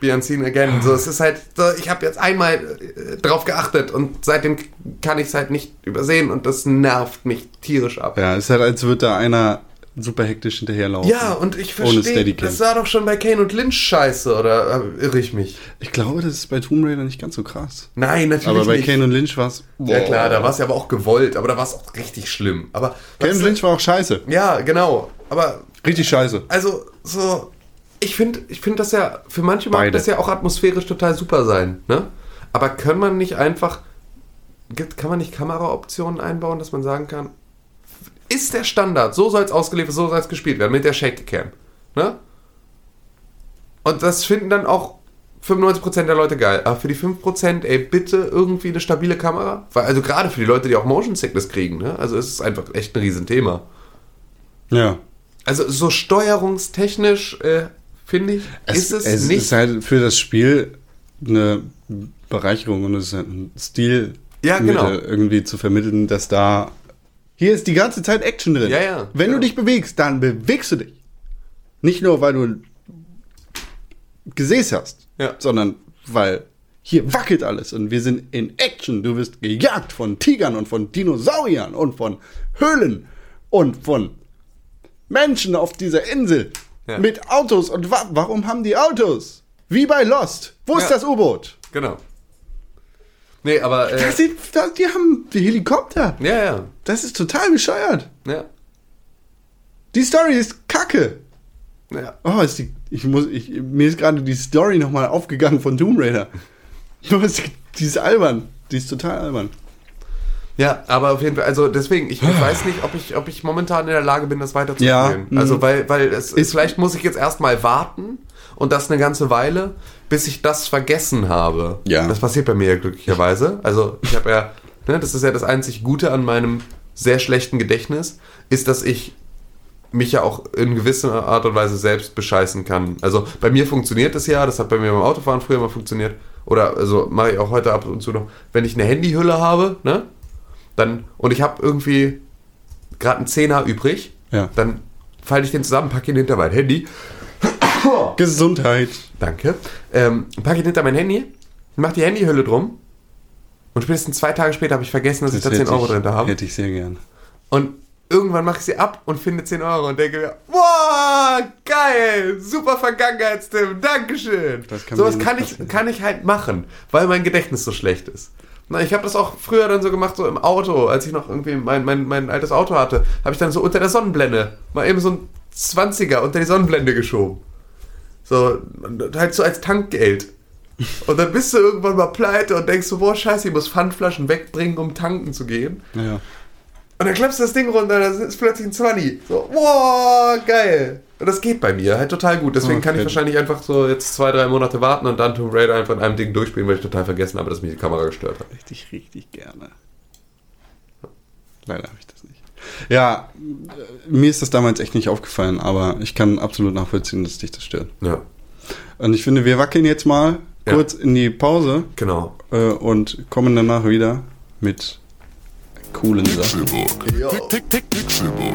be unseen again. So, es ist halt, so, ich habe jetzt einmal äh, drauf geachtet und seitdem kann ich es halt nicht übersehen und das nervt mich tierisch ab. Ja, es ist halt, als würde da einer super hektisch hinterherlaufen. Ja, und ich verstehe, das war doch schon bei Kane und Lynch scheiße, oder äh, irre ich mich? Ich glaube, das ist bei Tomb Raider nicht ganz so krass. Nein, natürlich Aber bei nicht. Kane und Lynch war es. ja klar, da war es ja aber auch gewollt, aber da war es auch richtig schlimm. Aber Kane und Lynch war auch scheiße. ja, genau. Aber Richtig scheiße. also so, ich finde, ich finde das ja für manche mag Beide. das ja auch atmosphärisch total super sein, ne? Aber kann man nicht einfach, gibt- kann man nicht Kameraoptionen einbauen, dass man sagen kann, ist der Standard, so soll es ausgeliefert, so soll es gespielt werden mit der Shake Cam, ne? Und das finden dann auch 95% der Leute geil. Aber für die 5%, ey, bitte irgendwie eine stabile Kamera. Weil, also gerade für die Leute, die auch Motion Sickness kriegen, ne? Also es ist einfach echt ein Riesenthema. Ja. Also so steuerungstechnisch, äh, finde ich, ist es, es nicht. ist halt für das Spiel eine Bereicherung und es ist halt ein Stil, Ja, genau. Irgendwie zu vermitteln, dass da hier ist die ganze Zeit Action drin. Ja, ja, Wenn genau. du dich bewegst, dann bewegst du dich. Nicht nur, weil du Gesäß hast, Ja. sondern weil hier wackelt alles und wir sind in Action. Du wirst gejagt von Tigern und von Dinosauriern und von Höhlen und von Menschen auf dieser Insel. Ja. Mit Autos. Und wa warum haben die Autos? Wie bei Lost. Wo ist Ja. das U-Boot? Genau. Nee, aber. Äh, Das sind, das, die haben die Helikopter. ja, ja. Das ist total bescheuert. Ja. Die Story ist kacke. Ja. Oh, ist die, ich muss, ich, mir ist gerade die Story nochmal aufgegangen von Tomb Raider. Die ist albern. Die ist total albern. Ja, aber auf jeden Fall, also deswegen, ich, ich weiß nicht, ob ich, ob ich momentan in der Lage bin, das weiterzuspielen. Ja, Also, mhm. weil, weil es Ist- vielleicht muss ich jetzt erstmal warten und das eine ganze Weile, bis ich das vergessen habe. Ja. Das passiert bei mir ja glücklicherweise. Also, ich habe ja, ne, das ist ja das einzig Gute an meinem sehr schlechten Gedächtnis, ist, dass ich mich ja auch in gewisser Art und Weise selbst bescheißen kann. Also bei mir funktioniert das ja, das hat bei mir beim Autofahren früher mal funktioniert. Oder also mache ich auch heute ab und zu noch, wenn ich eine Handyhülle habe, ne? Dann, und ich habe irgendwie gerade einen Zehner übrig, Ja. dann falte ich den zusammen, packe ihn hinter mein Handy. Gesundheit. Danke. Ähm, packe ihn hinter mein Handy, mache die Handyhülle drum. Und spätestens zwei Tage später habe ich vergessen, dass ich da 10 Euro drin habe. Hätte ich sehr gern. Und irgendwann mache ich sie ab und finde 10 Euro und denke mir, boah, geil, super Vergangenheitstipp, Dankeschön. Das kann Sowas kann ich, kann ich halt machen, weil mein Gedächtnis so schlecht ist. Na, ich habe das auch früher dann so gemacht, so im Auto, als ich noch irgendwie mein, mein, mein altes Auto hatte, habe ich dann so unter der Sonnenblende mal eben so ein 20er unter die Sonnenblende geschoben. So, halt so als Tankgeld. Und dann bist du irgendwann mal pleite und denkst so, boah, scheiße, ich muss Pfandflaschen wegbringen, um tanken zu gehen. Ja. Und dann klappst du das Ding runter, da ist plötzlich ein 20. So, wow, geil. Und das geht bei mir halt total gut. Deswegen kann ich Okay. wahrscheinlich einfach so jetzt zwei, drei Monate warten und dann Tomb Raider einfach in einem Ding durchspielen, weil ich total vergessen habe, dass mich die Kamera gestört hat. Richtig, richtig gerne. Leider habe ich das nicht. Ja, äh, mir ist das damals echt nicht aufgefallen, aber ich kann absolut nachvollziehen, dass dich das stört. Ja, Und ich finde, wir wackeln jetzt mal Ja. kurz in die Pause genau. äh, und kommen danach wieder mit coolen Sachen. Tick, Pixelbook.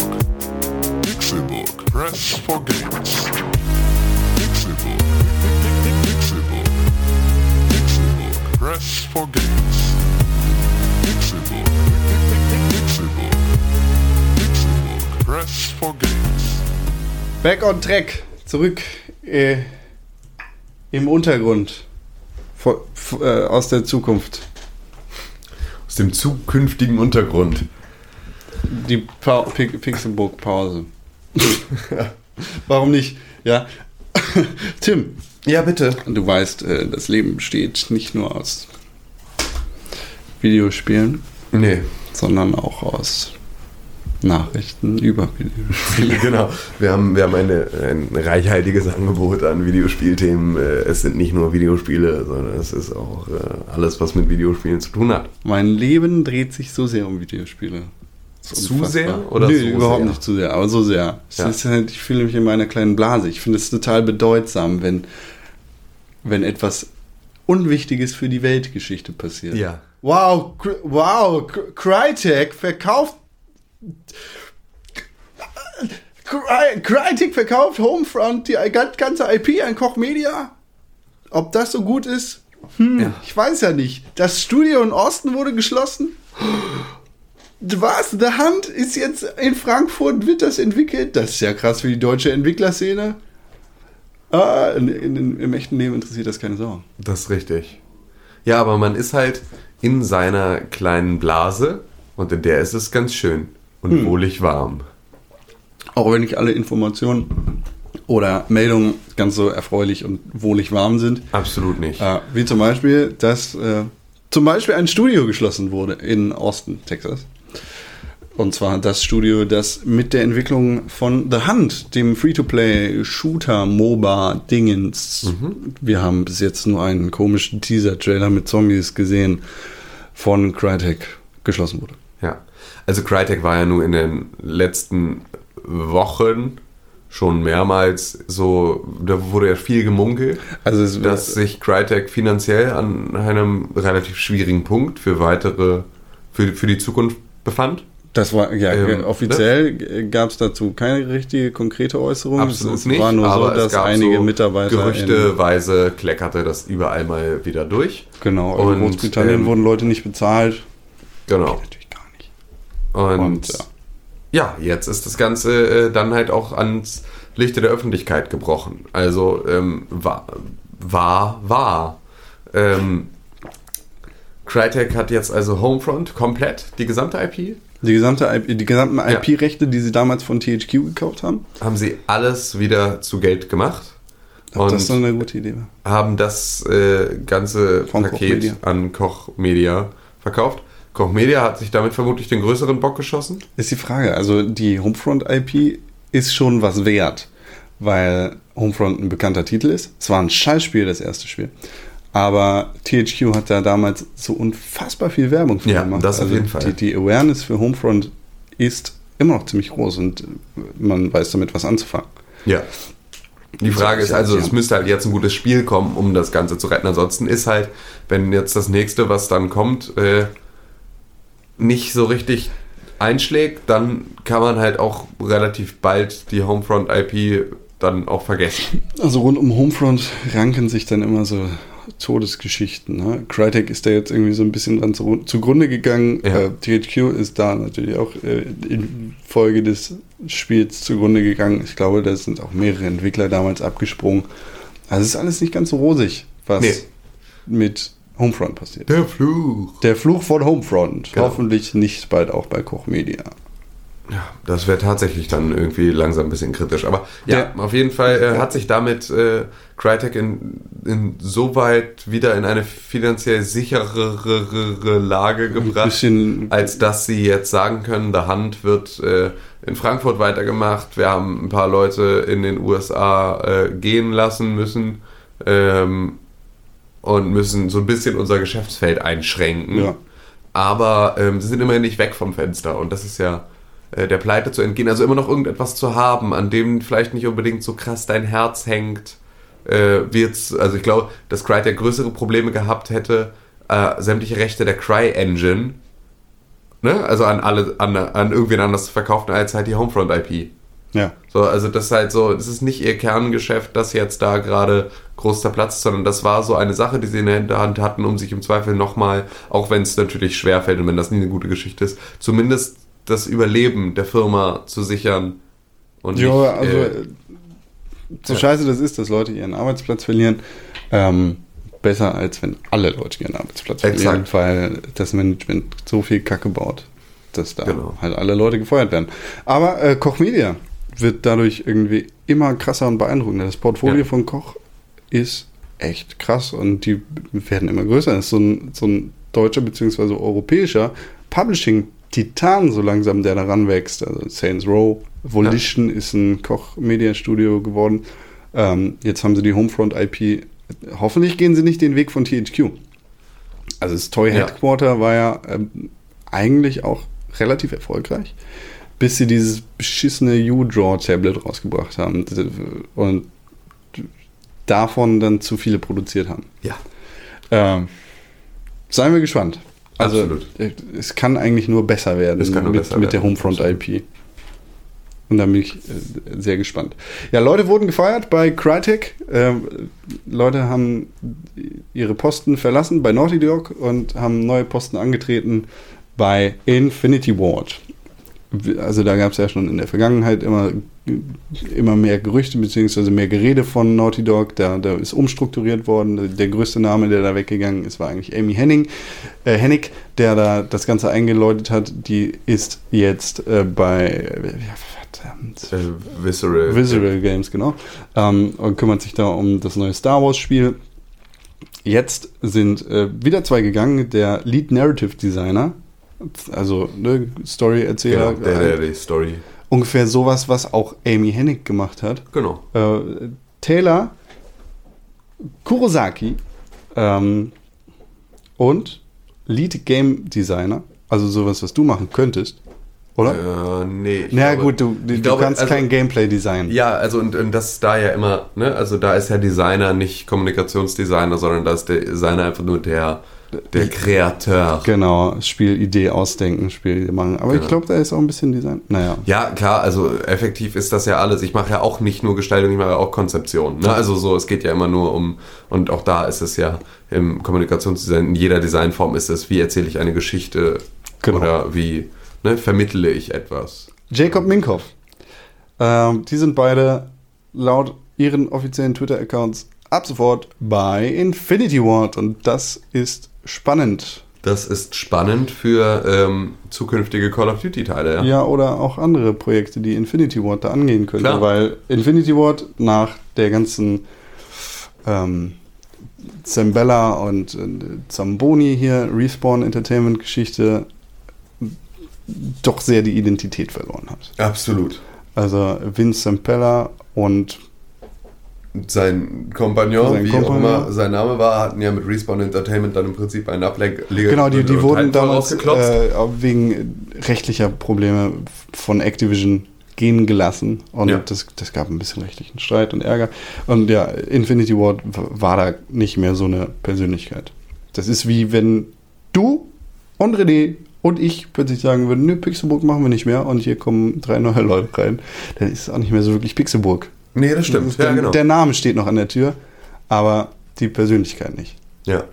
Pixelbook. Press for games. Press for games. Press for games. Back on track. Zurück äh, im Untergrund. Vor, äh, aus der Zukunft. Aus dem zukünftigen Untergrund. Die pa Pi Pixelbook Pause. Warum nicht? Ja. Tim, Ja, bitte. du weißt, äh, das Leben besteht nicht nur aus Videospielen, Nee, sondern auch aus Nachrichten über Videospiele. genau. Wir haben, wir haben eine, ein reichhaltiges Angebot an Videospielthemen. Äh, Es sind nicht nur Videospiele, sondern es ist auch äh, alles, was mit Videospielen zu tun hat. Mein Leben dreht sich so sehr um Videospiele. Zu sehr oder nee, so überhaupt sehr? nicht zu sehr, aber so sehr. Ja. ist halt, ich fühle mich in meiner kleinen Blase. Ich finde es total bedeutsam, wenn, wenn etwas Unwichtiges für die Weltgeschichte passiert. Ja. Wow, wow, Cry- Crytek verkauft. Cry- Crytek verkauft Homefront, die ganze IP an Koch Media. Ob das so gut ist? Hm, Ja. ich weiß ja nicht. Das Studio in Osten wurde geschlossen. Was? The Hand ist jetzt in Frankfurt, wird das entwickelt? Das ist ja krass für die deutsche Entwicklerszene. Ah, in, in, im echten Leben interessiert das keine Sau. Das ist richtig. Ja, aber man ist halt in seiner kleinen Blase und in der ist es ganz schön und wohlig warm. Auch wenn nicht alle Informationen oder Meldungen ganz so erfreulich und wohlig warm sind. Absolut nicht. Äh, wie zum Beispiel, dass äh, zum Beispiel ein Studio geschlossen wurde in Austin, Texas. Und zwar das Studio, das mit der Entwicklung von The Hunt, dem Free-to-Play-Shooter-MOBA-Dingens, wir haben bis jetzt nur einen komischen Teaser-Trailer mit Zombies gesehen, von Crytek geschlossen wurde. Ja. Also Crytek war ja nur in den letzten Wochen schon mehrmals so, da wurde ja viel gemunkelt, Also dass sich Crytek finanziell an einem relativ schwierigen Punkt für weitere, für, für die Zukunft befand. Das war, ja, Ähm, offiziell gab es dazu keine richtige konkrete Äußerung. Absolut es, es nicht, war nur so, dass einige so Mitarbeiter in, gerüchteweise kleckerte das überall mal wieder durch. genau, in Und, Großbritannien ähm, wurden Leute nicht bezahlt. Genau. Natürlich gar nicht. Und, Und, ja. ja, jetzt ist das Ganze äh, dann halt auch ans Lichte der Öffentlichkeit gebrochen. Also ähm, war, war, war. Ähm, Crytek hat jetzt also Homefront komplett, die gesamte IP. Die, gesamte IP, die gesamten Ja. IP-Rechte, die sie damals von THQ gekauft haben, Haben sie alles wieder zu Geld gemacht. ob das so eine gute Idee war. haben das äh, ganze Von Koch Paket Media. an Koch Media verkauft. Koch Media hat sich damit vermutlich den größeren Bock geschossen. Ist die Frage. Also die Homefront-IP ist schon was wert, weil Homefront ein bekannter Titel ist. Es war ein Scheißspiel, das erste Spiel. Aber THQ hat da damals so unfassbar viel Werbung für Ja, gemacht. das auf also jeden Fall. Die, die Awareness für Homefront ist immer noch ziemlich groß und man weiß damit was anzufangen. Ja. Die Frage ist also, es müsste halt jetzt ein gutes Spiel kommen, um das Ganze zu retten. Ansonsten ist halt, wenn jetzt das nächste, was dann kommt, äh, nicht so richtig einschlägt, dann kann man halt auch relativ bald die Homefront-IP dann auch vergessen. Also rund um Homefront ranken sich dann immer so Todesgeschichten. Ne? Crytek ist da jetzt irgendwie so ein bisschen dran zu, zugrunde gegangen. Ja. Äh, THQ ist da natürlich auch äh, in Folge des Spiels zugrunde gegangen. Ich glaube, da sind auch mehrere Entwickler damals abgesprungen. Also es ist alles nicht ganz so rosig, was Nee. mit Homefront passiert. Der Fluch. Der Fluch von Homefront. Genau. Hoffentlich nicht bald auch bei Koch Media. Ja, das wäre tatsächlich dann irgendwie langsam ein bisschen kritisch. Aber ja, auf jeden Fall äh, hat sich damit äh, Crytek in, insoweit wieder in eine finanziell sicherere Lage gebracht, als dass sie jetzt sagen können, The Hand wird äh, in Frankfurt weitergemacht. Wir haben ein paar Leute in den USA äh, gehen lassen müssen ähm, und müssen so ein bisschen unser Geschäftsfeld einschränken. Ja. Aber ähm, sie sind immerhin nicht weg vom Fenster und das ist ja der Pleite zu entgehen. Also immer noch irgendetwas zu haben, an dem vielleicht nicht unbedingt so krass dein Herz hängt. Äh, wie jetzt, also ich glaube, dass Crytek größere Probleme gehabt hätte, äh, sämtliche Rechte der Cry-Engine, ne? also an alle, an, an irgendwen anders zu verkaufen, als halt die Homefront-IP. ja. So, also das ist halt so, das ist nicht ihr Kerngeschäft, das jetzt da gerade groß zerplatzt, sondern das war so eine Sache, die sie in der Hand hatten, um sich im Zweifel nochmal, auch wenn es natürlich schwerfällt und wenn das nie eine gute Geschichte ist, zumindest das Überleben der Firma zu sichern. Und Ja, nicht, also äh, so ja. scheiße das ist, dass Leute ihren Arbeitsplatz verlieren, ähm, besser als wenn alle Leute ihren Arbeitsplatz verlieren, Exakt. weil das Management so viel Kacke baut, dass da Genau. halt alle Leute gefeuert werden. Aber äh, Koch Media wird dadurch irgendwie immer krasser und beeindruckender. Das Portfolio Ja. von Koch ist echt krass und die werden immer größer. Das ist so ein, so ein deutscher bzw. europäischer Publishing-Titan so langsam, der da ranwächst. Also Saints Row, Volition ist ein Koch-Media-Studio geworden. Ähm, jetzt haben sie die Homefront-IP. Hoffentlich gehen sie nicht den Weg von THQ. Also das Toy Ja. Headquarter war ja ähm, eigentlich auch relativ erfolgreich, bis sie dieses beschissene U-Draw-Tablet rausgebracht haben und davon dann zu viele produziert haben. ja, Ähm, seien wir gespannt. Also Absolut. äh, es kann eigentlich nur besser werden nur mit, besser mit der Homefront absolut. IP. Und da bin ich äh, sehr gespannt. Ja, Leute wurden gefeuert bei Crytek. Ähm, Leute haben ihre Posten verlassen bei Naughty Dog und haben neue Posten angetreten bei Infinity Ward. Also da gab es ja schon in der Vergangenheit immer, immer mehr Gerüchte beziehungsweise mehr Gerede von Naughty Dog. Da, da ist umstrukturiert worden. Der größte Name, der da weggegangen ist, war eigentlich Amy Henning, äh, Hennig, der da das Ganze eingeläutet hat. Die ist jetzt äh, bei äh, verdammt, äh, Visceral. Visual Games, genau. Ähm, und kümmert sich da um das neue Star Wars Spiel. Jetzt sind äh, wieder zwei gegangen. Der Lead Narrative Designer, also ne, Story-Erzähler, Genau, der, der die Story. ungefähr sowas, was auch Amy Hennig gemacht hat. Genau. Äh, Taylor Kurosaki ähm, und Lead Game Designer, also sowas, was du machen könntest, oder? Äh, nee. ich Na ja, glaube- gut, du, du glaube, kannst also- kein Gameplay designen. Ja, also und, und das ist da ja immer, ne, also da ist ja Designer nicht Kommunikationsdesigner, sondern da ist der Designer einfach nur der, der Kreateur. Genau, Spielidee ausdenken, Spielidee machen. Aber ich Genau. glaube, da ist auch ein bisschen Design. Naja. Ja, klar, also effektiv ist das ja alles. Ich mache ja auch nicht nur Gestaltung, ich mache ja auch Konzeption. Ne? Also so, es geht ja immer nur um, und auch da ist es ja im Kommunikationsdesign, in jeder Designform ist es, wie erzähle ich eine Geschichte Genau. oder wie ne, vermittle ich etwas. Jacob Minkoff. Ähm, die sind beide laut ihren offiziellen Twitter-Accounts ab sofort bei Infinity Ward und das ist spannend. Das ist spannend für ähm, zukünftige Call of Duty-Teile. Ja. Ja, oder auch andere Projekte, die Infinity Ward da angehen könnte, Klar. weil Infinity Ward nach der ganzen ähm, Zambella und äh, Zamboni hier, Respawn Entertainment Geschichte, doch sehr die Identität verloren hat. Absolut. Also Vince Zampella und Sein Kompagnon, Sein wie Kompagnon. auch immer sein Name war, hatten ja mit Respawn Entertainment dann im Prinzip einen Ableger. genau, die, die wurden damals äh, wegen rechtlicher Probleme von Activision gehen gelassen und Ja. das, das gab ein bisschen rechtlichen Streit und Ärger. Und ja, Infinity Ward war da nicht mehr so eine Persönlichkeit. Das ist wie wenn du und René und ich plötzlich sagen würden, nö, Pixelburg machen wir nicht mehr und hier kommen drei neue Leute rein. Dann ist es auch nicht mehr so wirklich Pixelburg. Nee, das stimmt. der, Ja, genau. der Name steht noch an der Tür, aber die Persönlichkeit nicht. ja.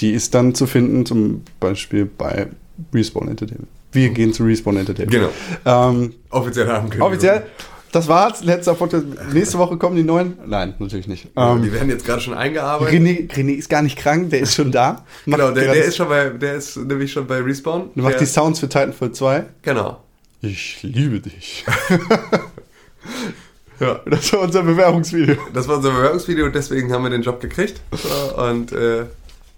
Die ist dann zu finden, zum Beispiel bei Respawn Entertainment. Wir gehen zu Respawn Entertainment. Genau. Ähm, Offizielle Ankündigung. offiziell, das war's. Letzter Podcast. Nächste Woche kommen die neuen. Nein, natürlich nicht. Ja, Ähm, die werden jetzt gerade schon eingearbeitet. René, René ist gar nicht krank, der ist schon da. Genau, der, der ist schon bei, der ist nämlich schon bei Respawn. macht der, die Sounds für Titanfall 2. Genau. Ich liebe dich. Ja. Das war unser Bewerbungsvideo. Das war unser Bewerbungsvideo und deswegen haben wir den Job gekriegt. Und äh,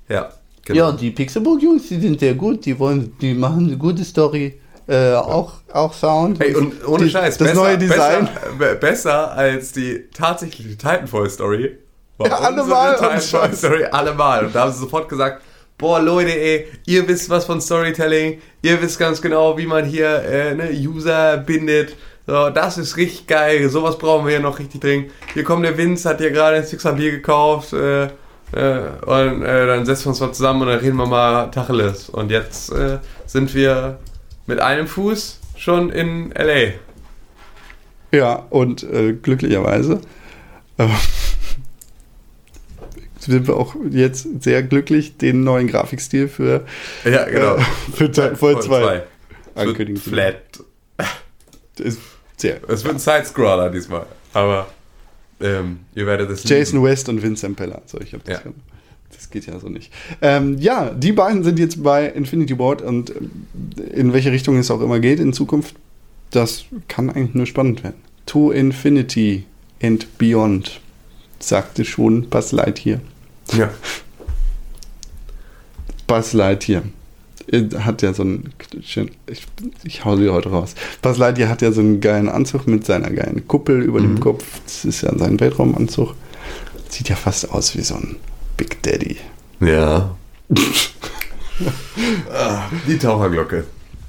ja, genau. Ja, die Pixelburg-Jungs, die sind sehr gut. Die wollen, die machen eine gute Story. Äh, auch, auch Sound. Hey, und ohne Die- Scheiß, das neue Design. Besser, be- besser als die tatsächliche Titanfall-Story. Ja, allemal, Titanfall-Story allemal. Und da haben sie sofort gesagt, boah Leute, ey, ihr wisst was von Storytelling, ihr wisst ganz genau, wie man hier äh, ne, User bindet. So, das ist richtig geil, sowas brauchen wir hier noch richtig dringend. Hier kommt der Vince, hat hier gerade ein Sixer Bier gekauft, äh, äh, und äh, dann setzen wir uns mal zusammen und dann reden wir mal Tacheles. Und jetzt äh, sind wir mit einem Fuß schon in L.A. Ja, und äh, glücklicherweise äh, sind wir auch jetzt sehr glücklich, den neuen Grafikstil für, Ja, genau. für Titanfall 2 zwei. ankündigen zu Flat. Ist sehr. Es wird ein Side-Scroller diesmal. Aber ähm, ihr werdet es Jason West und Vincent Peller. So, ich hab das, Ja. das geht ja so nicht. Ähm, ja, die beiden sind jetzt bei Infinity Board und ähm, in welche Richtung es auch immer geht in Zukunft, das kann eigentlich nur spannend werden. To Infinity and Beyond, sagte schon Buzz Lightyear. Ja. Buzz Lightyear äh, hat ja so einen ich, ich hau sie heute raus. Lightyear hat ja so einen geilen Anzug mit seiner geilen Kuppel über dem Kopf. Das ist ja sein Weltraumanzug. Sieht ja fast aus wie so ein Big Daddy. Ja. Ah, die Taucherglocke.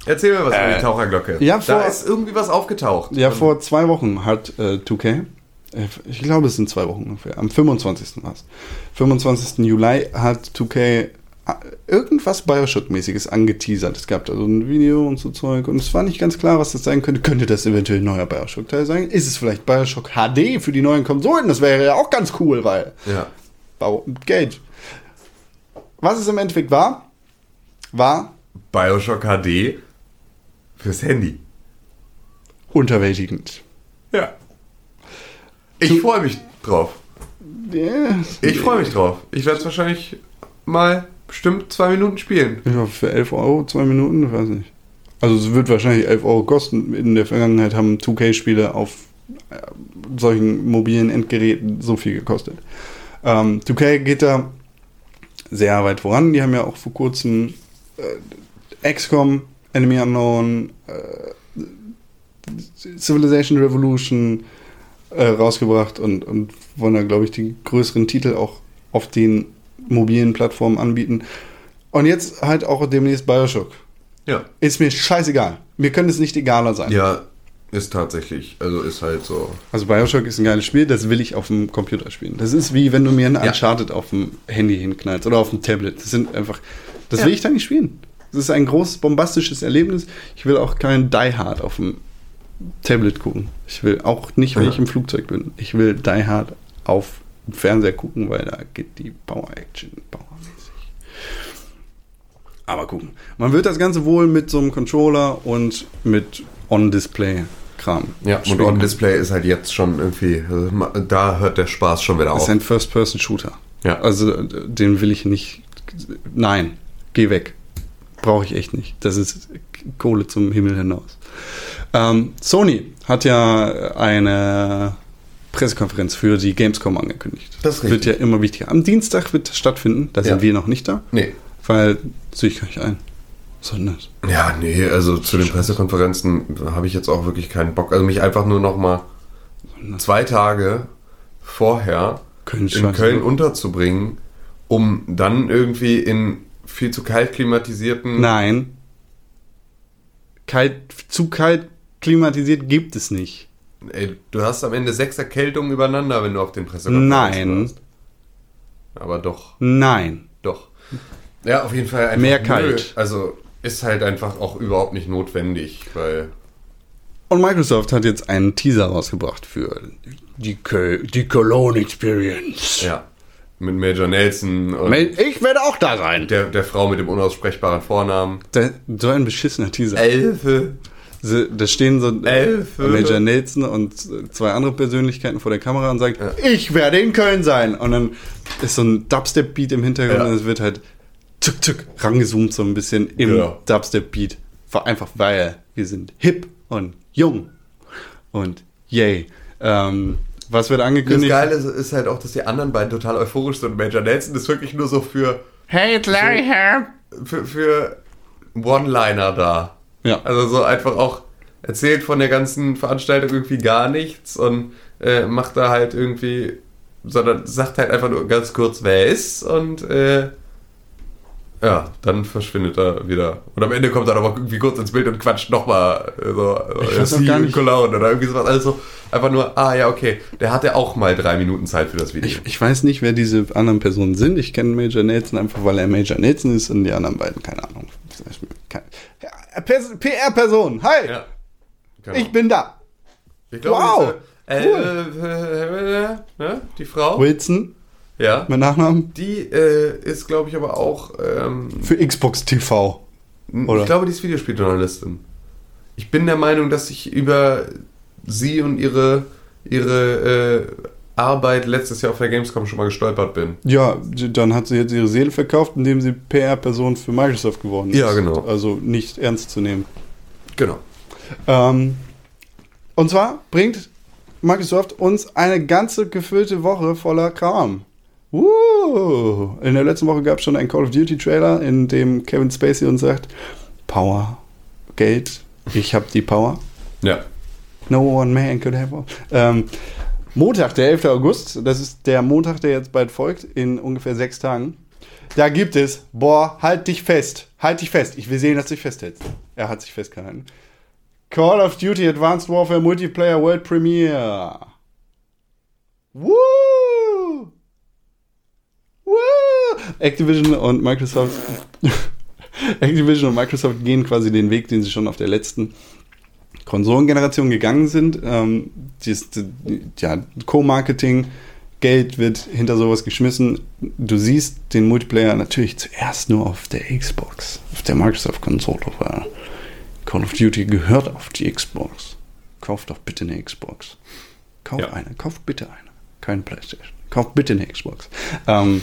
Erzähl mir was über Äh, die Taucherglocke. ja, da vor- ist irgendwie was aufgetaucht. Ja, vor zwei Wochen hat äh, 2K, äh, ich glaube es sind zwei Wochen ungefähr, am 25. war es. 25. Juli hat 2K äh, irgendwas Bioshock-mäßiges angeteasert. Es gab da so ein Video und so Zeug und es war nicht ganz klar, was das sein könnte. Könnte das eventuell ein neuer Bioshock-Teil sein? Ist es vielleicht Bioshock HD für die neuen Konsolen? Das wäre ja auch ganz cool, weil Ja. Bau Geld. Was es im Endeffekt war, war Bioshock HD fürs Handy. unterwältigend. Ja. Ich freue mich drauf. Ja, Ich freue mich drauf. Ich werde es wahrscheinlich mal bestimmt zwei Minuten spielen. Ja, für 11 Euro, zwei Minuten, ich weiß nicht. Also es wird wahrscheinlich 11 Euro kosten. In der Vergangenheit haben 2K-Spiele auf äh, solchen mobilen Endgeräten so viel gekostet. Ähm, 2K geht da sehr weit voran. Die haben ja auch vor kurzem äh, XCOM, Enemy Unknown, äh, Civilization Revolution äh, rausgebracht und, und wollen da, glaube ich, die größeren Titel auch auf den mobilen Plattformen anbieten. Und jetzt halt auch demnächst Bioshock. Ja. Ist mir scheißegal. Mir könnte es nicht egaler sein. Ja, ist tatsächlich. Also ist halt so. Also Bioshock ist ein geiles Spiel, das will ich auf dem Computer spielen. Das ist wie wenn du mir ein Ja. Uncharted auf dem Handy hinknallst oder auf dem Tablet. Das sind einfach, das Ja. will ich da nicht spielen. Das ist ein großes, bombastisches Erlebnis. Ich will auch kein Die Hard auf dem Tablet gucken. Ich will auch nicht, wenn Ja. ich im Flugzeug bin. Ich will Die Hard auf dem Fernseher gucken, weil da geht die Power-Action powermäßig. Aber gucken. Man wird das Ganze wohl mit so einem Controller und mit On-Display-Kram. Ja, und On-Display ist halt jetzt schon irgendwie, also da hört der Spaß schon wieder Das auf. ist ein First-Person-Shooter. Ja. Also den will ich nicht. Nein, geh weg. Brauche ich echt nicht. Das ist Kohle zum Himmel hinaus. Ähm, Sony hat ja eine Pressekonferenz für die Gamescom angekündigt. Das wird ja immer wichtiger. Am Dienstag wird das stattfinden. Da Ja. sind wir noch nicht da. Nee. Weil, sehe ich gar nicht ein. Das? Ja, nee, also zu den Pressekonferenzen habe ich jetzt auch wirklich keinen Bock. Also mich einfach nur noch mal zwei Tage vorher Köln in. Köln unterzubringen, um dann irgendwie in viel zu kalt klimatisierten... Nein. Kalt, zu kalt klimatisiert gibt es nicht. Ey, du hast am Ende sechs Erkältungen übereinander, wenn du auf den Pressekonferenzen Nein. warst. Aber doch, Nein. doch. Ja, auf jeden Fall einfach Mehr nö. kalt. Also ist halt einfach auch überhaupt nicht notwendig, weil... Und Microsoft hat jetzt einen Teaser rausgebracht für die, Köl die Cologne Experience. Ja, mit Major Nelson und Ich werde auch da sein. der, der Frau mit dem unaussprechbaren Vornamen. Da, so ein beschissener Teaser. Elfe. So, da stehen so Elfe. Major Nelson und zwei andere Persönlichkeiten vor der Kamera und sagen, ich werde in Köln sein. Und dann ist so ein Dubstep-Beat im Hintergrund Ja. und es wird halt tück, tück rangezoomt so ein bisschen im Genau. Dubstep-Beat. Einfach weil wir sind hip und jung und yay. Ähm, was wird Das angekündigt? Geile ist, ist halt auch, dass die anderen beiden total euphorisch sind. Major Nelson ist wirklich nur so für, Hey, it's Larry here. für, für One-Liner da. Ja. Also so einfach auch erzählt von der ganzen Veranstaltung irgendwie gar nichts und äh, macht da halt irgendwie, sondern sagt halt einfach nur ganz kurz, wer er ist und äh, ja, dann verschwindet er wieder. Und am Ende kommt er aber irgendwie kurz ins Bild und quatscht nochmal so, Ich weiß so gar in nicht- Cologne oder irgendwie sowas. Also einfach nur, ah ja, okay, der hatte auch mal drei Minuten Zeit für das Video. Ich, ich weiß nicht, wer diese anderen Personen sind. Ich kenne Major Nelson einfach, weil er Major Nelson ist und die anderen beiden, keine Ahnung. PR-Person, hi, ja. Genau. ich bin da. Ich glaube, Wow, diese, äh, äh, äh, ne? die Frau, Wilson, ja, mein Nachnamen, die äh, ist, glaube ich, aber auch, ähm, für Xbox TV. Oder? ich glaube, die ist Videospieljournalistin. Ich bin der Meinung, dass ich über sie und ihre, ihre äh, Arbeit letztes Jahr auf der Gamescom schon mal gestolpert bin. Ja, dann hat sie jetzt ihre Seele verkauft, indem sie PR-Person für Microsoft geworden ist. Ja, genau. Also nicht ernst zu nehmen. Genau. Ähm, und zwar bringt Microsoft uns eine ganze gefüllte Woche voller Kram. Woo! In der letzten Woche gab es schon einen Call of Duty Trailer, in dem Kevin Spacey uns sagt: Power, Geld, ich habe die Power. Ja. No one man could have. all. Ähm, Montag, der 11. August, das ist der Montag, der jetzt bald folgt, in ungefähr sechs Tagen. Da gibt es, boah, halt dich fest, halt dich fest. Ich will sehen, dass du dich festhältst. Er hat sich festgehalten. Call of Duty Advanced Warfare Multiplayer World Premiere. Woo! Woo! Activision und Microsoft. Activision und Microsoft gehen quasi den Weg, den sie schon auf der letzten Konsolengeneration gegangen sind. Ähm, dies, die, ja, Co-Marketing, Geld wird hinter sowas geschmissen. Du siehst den Multiplayer natürlich zuerst nur auf der Xbox, auf der Microsoft-Konsole, weil Call of Duty gehört auf die Xbox. Kauft doch bitte eine Xbox. Kauf Ja. eine, kauft bitte eine. Keine Playstation. Kauft bitte eine Xbox. Ähm,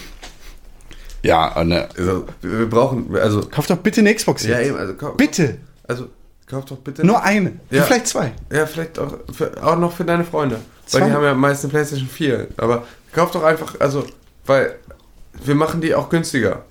ja, eine, Also, wir brauchen, also, kauft doch bitte eine Xbox ja, jetzt. eben, also, kauf, Bitte. Also, kauf doch bitte. Nur eine. Ja. Vielleicht zwei. Ja, vielleicht auch, für, auch noch für deine Freunde. Zwei? Weil die haben ja meist eine PlayStation 4. Aber kauf doch einfach, also, weil wir machen die auch günstiger.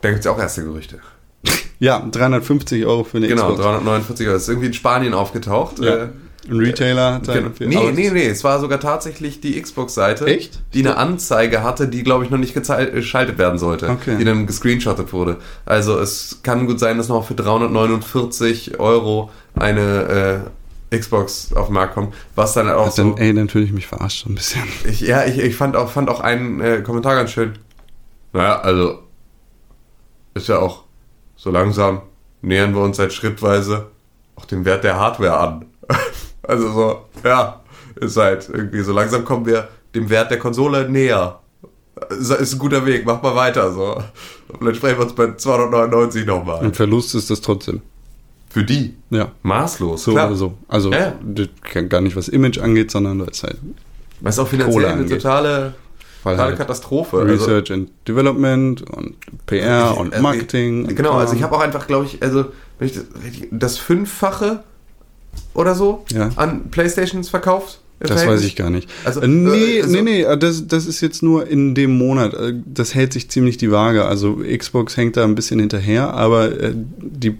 Da gibt es ja auch erste Gerüchte. Ja, 350 Euro für eine Genau, Xbox. 349 Euro. Das ist irgendwie in Spanien aufgetaucht. Ja. Äh, Ein Retailer hat genau. Nee, aber- nee, nee. Es war sogar tatsächlich die Xbox-Seite, Echt? die eine Anzeige hatte, die, glaube ich, noch nicht gezei- geschaltet werden sollte. Okay. Die dann gescreenshottet wurde. Also es kann gut sein, dass noch für 349 Euro eine äh, Xbox auf den Markt kommt. Was dann auch Hat so... dann, ey, natürlich mich verarscht so ein bisschen. Ich, ja, ich, ich fand auch, fand auch einen äh, Kommentar ganz schön. Naja, also ist ja auch so langsam nähern wir uns halt schrittweise auch dem Wert der Hardware an. also so, ja, ist halt irgendwie so langsam kommen wir dem Wert der Konsole näher. ist ist ein guter Weg, mach mal weiter so. Und dann sprechen wir uns bei 299 nochmal. Ein Verlust ist das trotzdem. Für die. Ja. Maßlos, So klar. oder so. Also Ja, gar nicht was Image angeht, sondern da ist halt Was auch finanziell eine totale, totale halt Katastrophe. Also, Research and Development und PR ich- und also Marketing. Ich, und genau, Kram. also ich habe auch einfach, glaube ich, also wenn ich das, richtig- das Fünffache oder so Ja. an Playstations verkauft. Das Verhältnis. weiß ich gar nicht. Also, äh, nee, äh, also- nee, nee, äh, das, das ist jetzt nur in dem Monat. Äh, Das hält sich ziemlich die Waage. Also Xbox hängt da ein bisschen hinterher, aber äh, die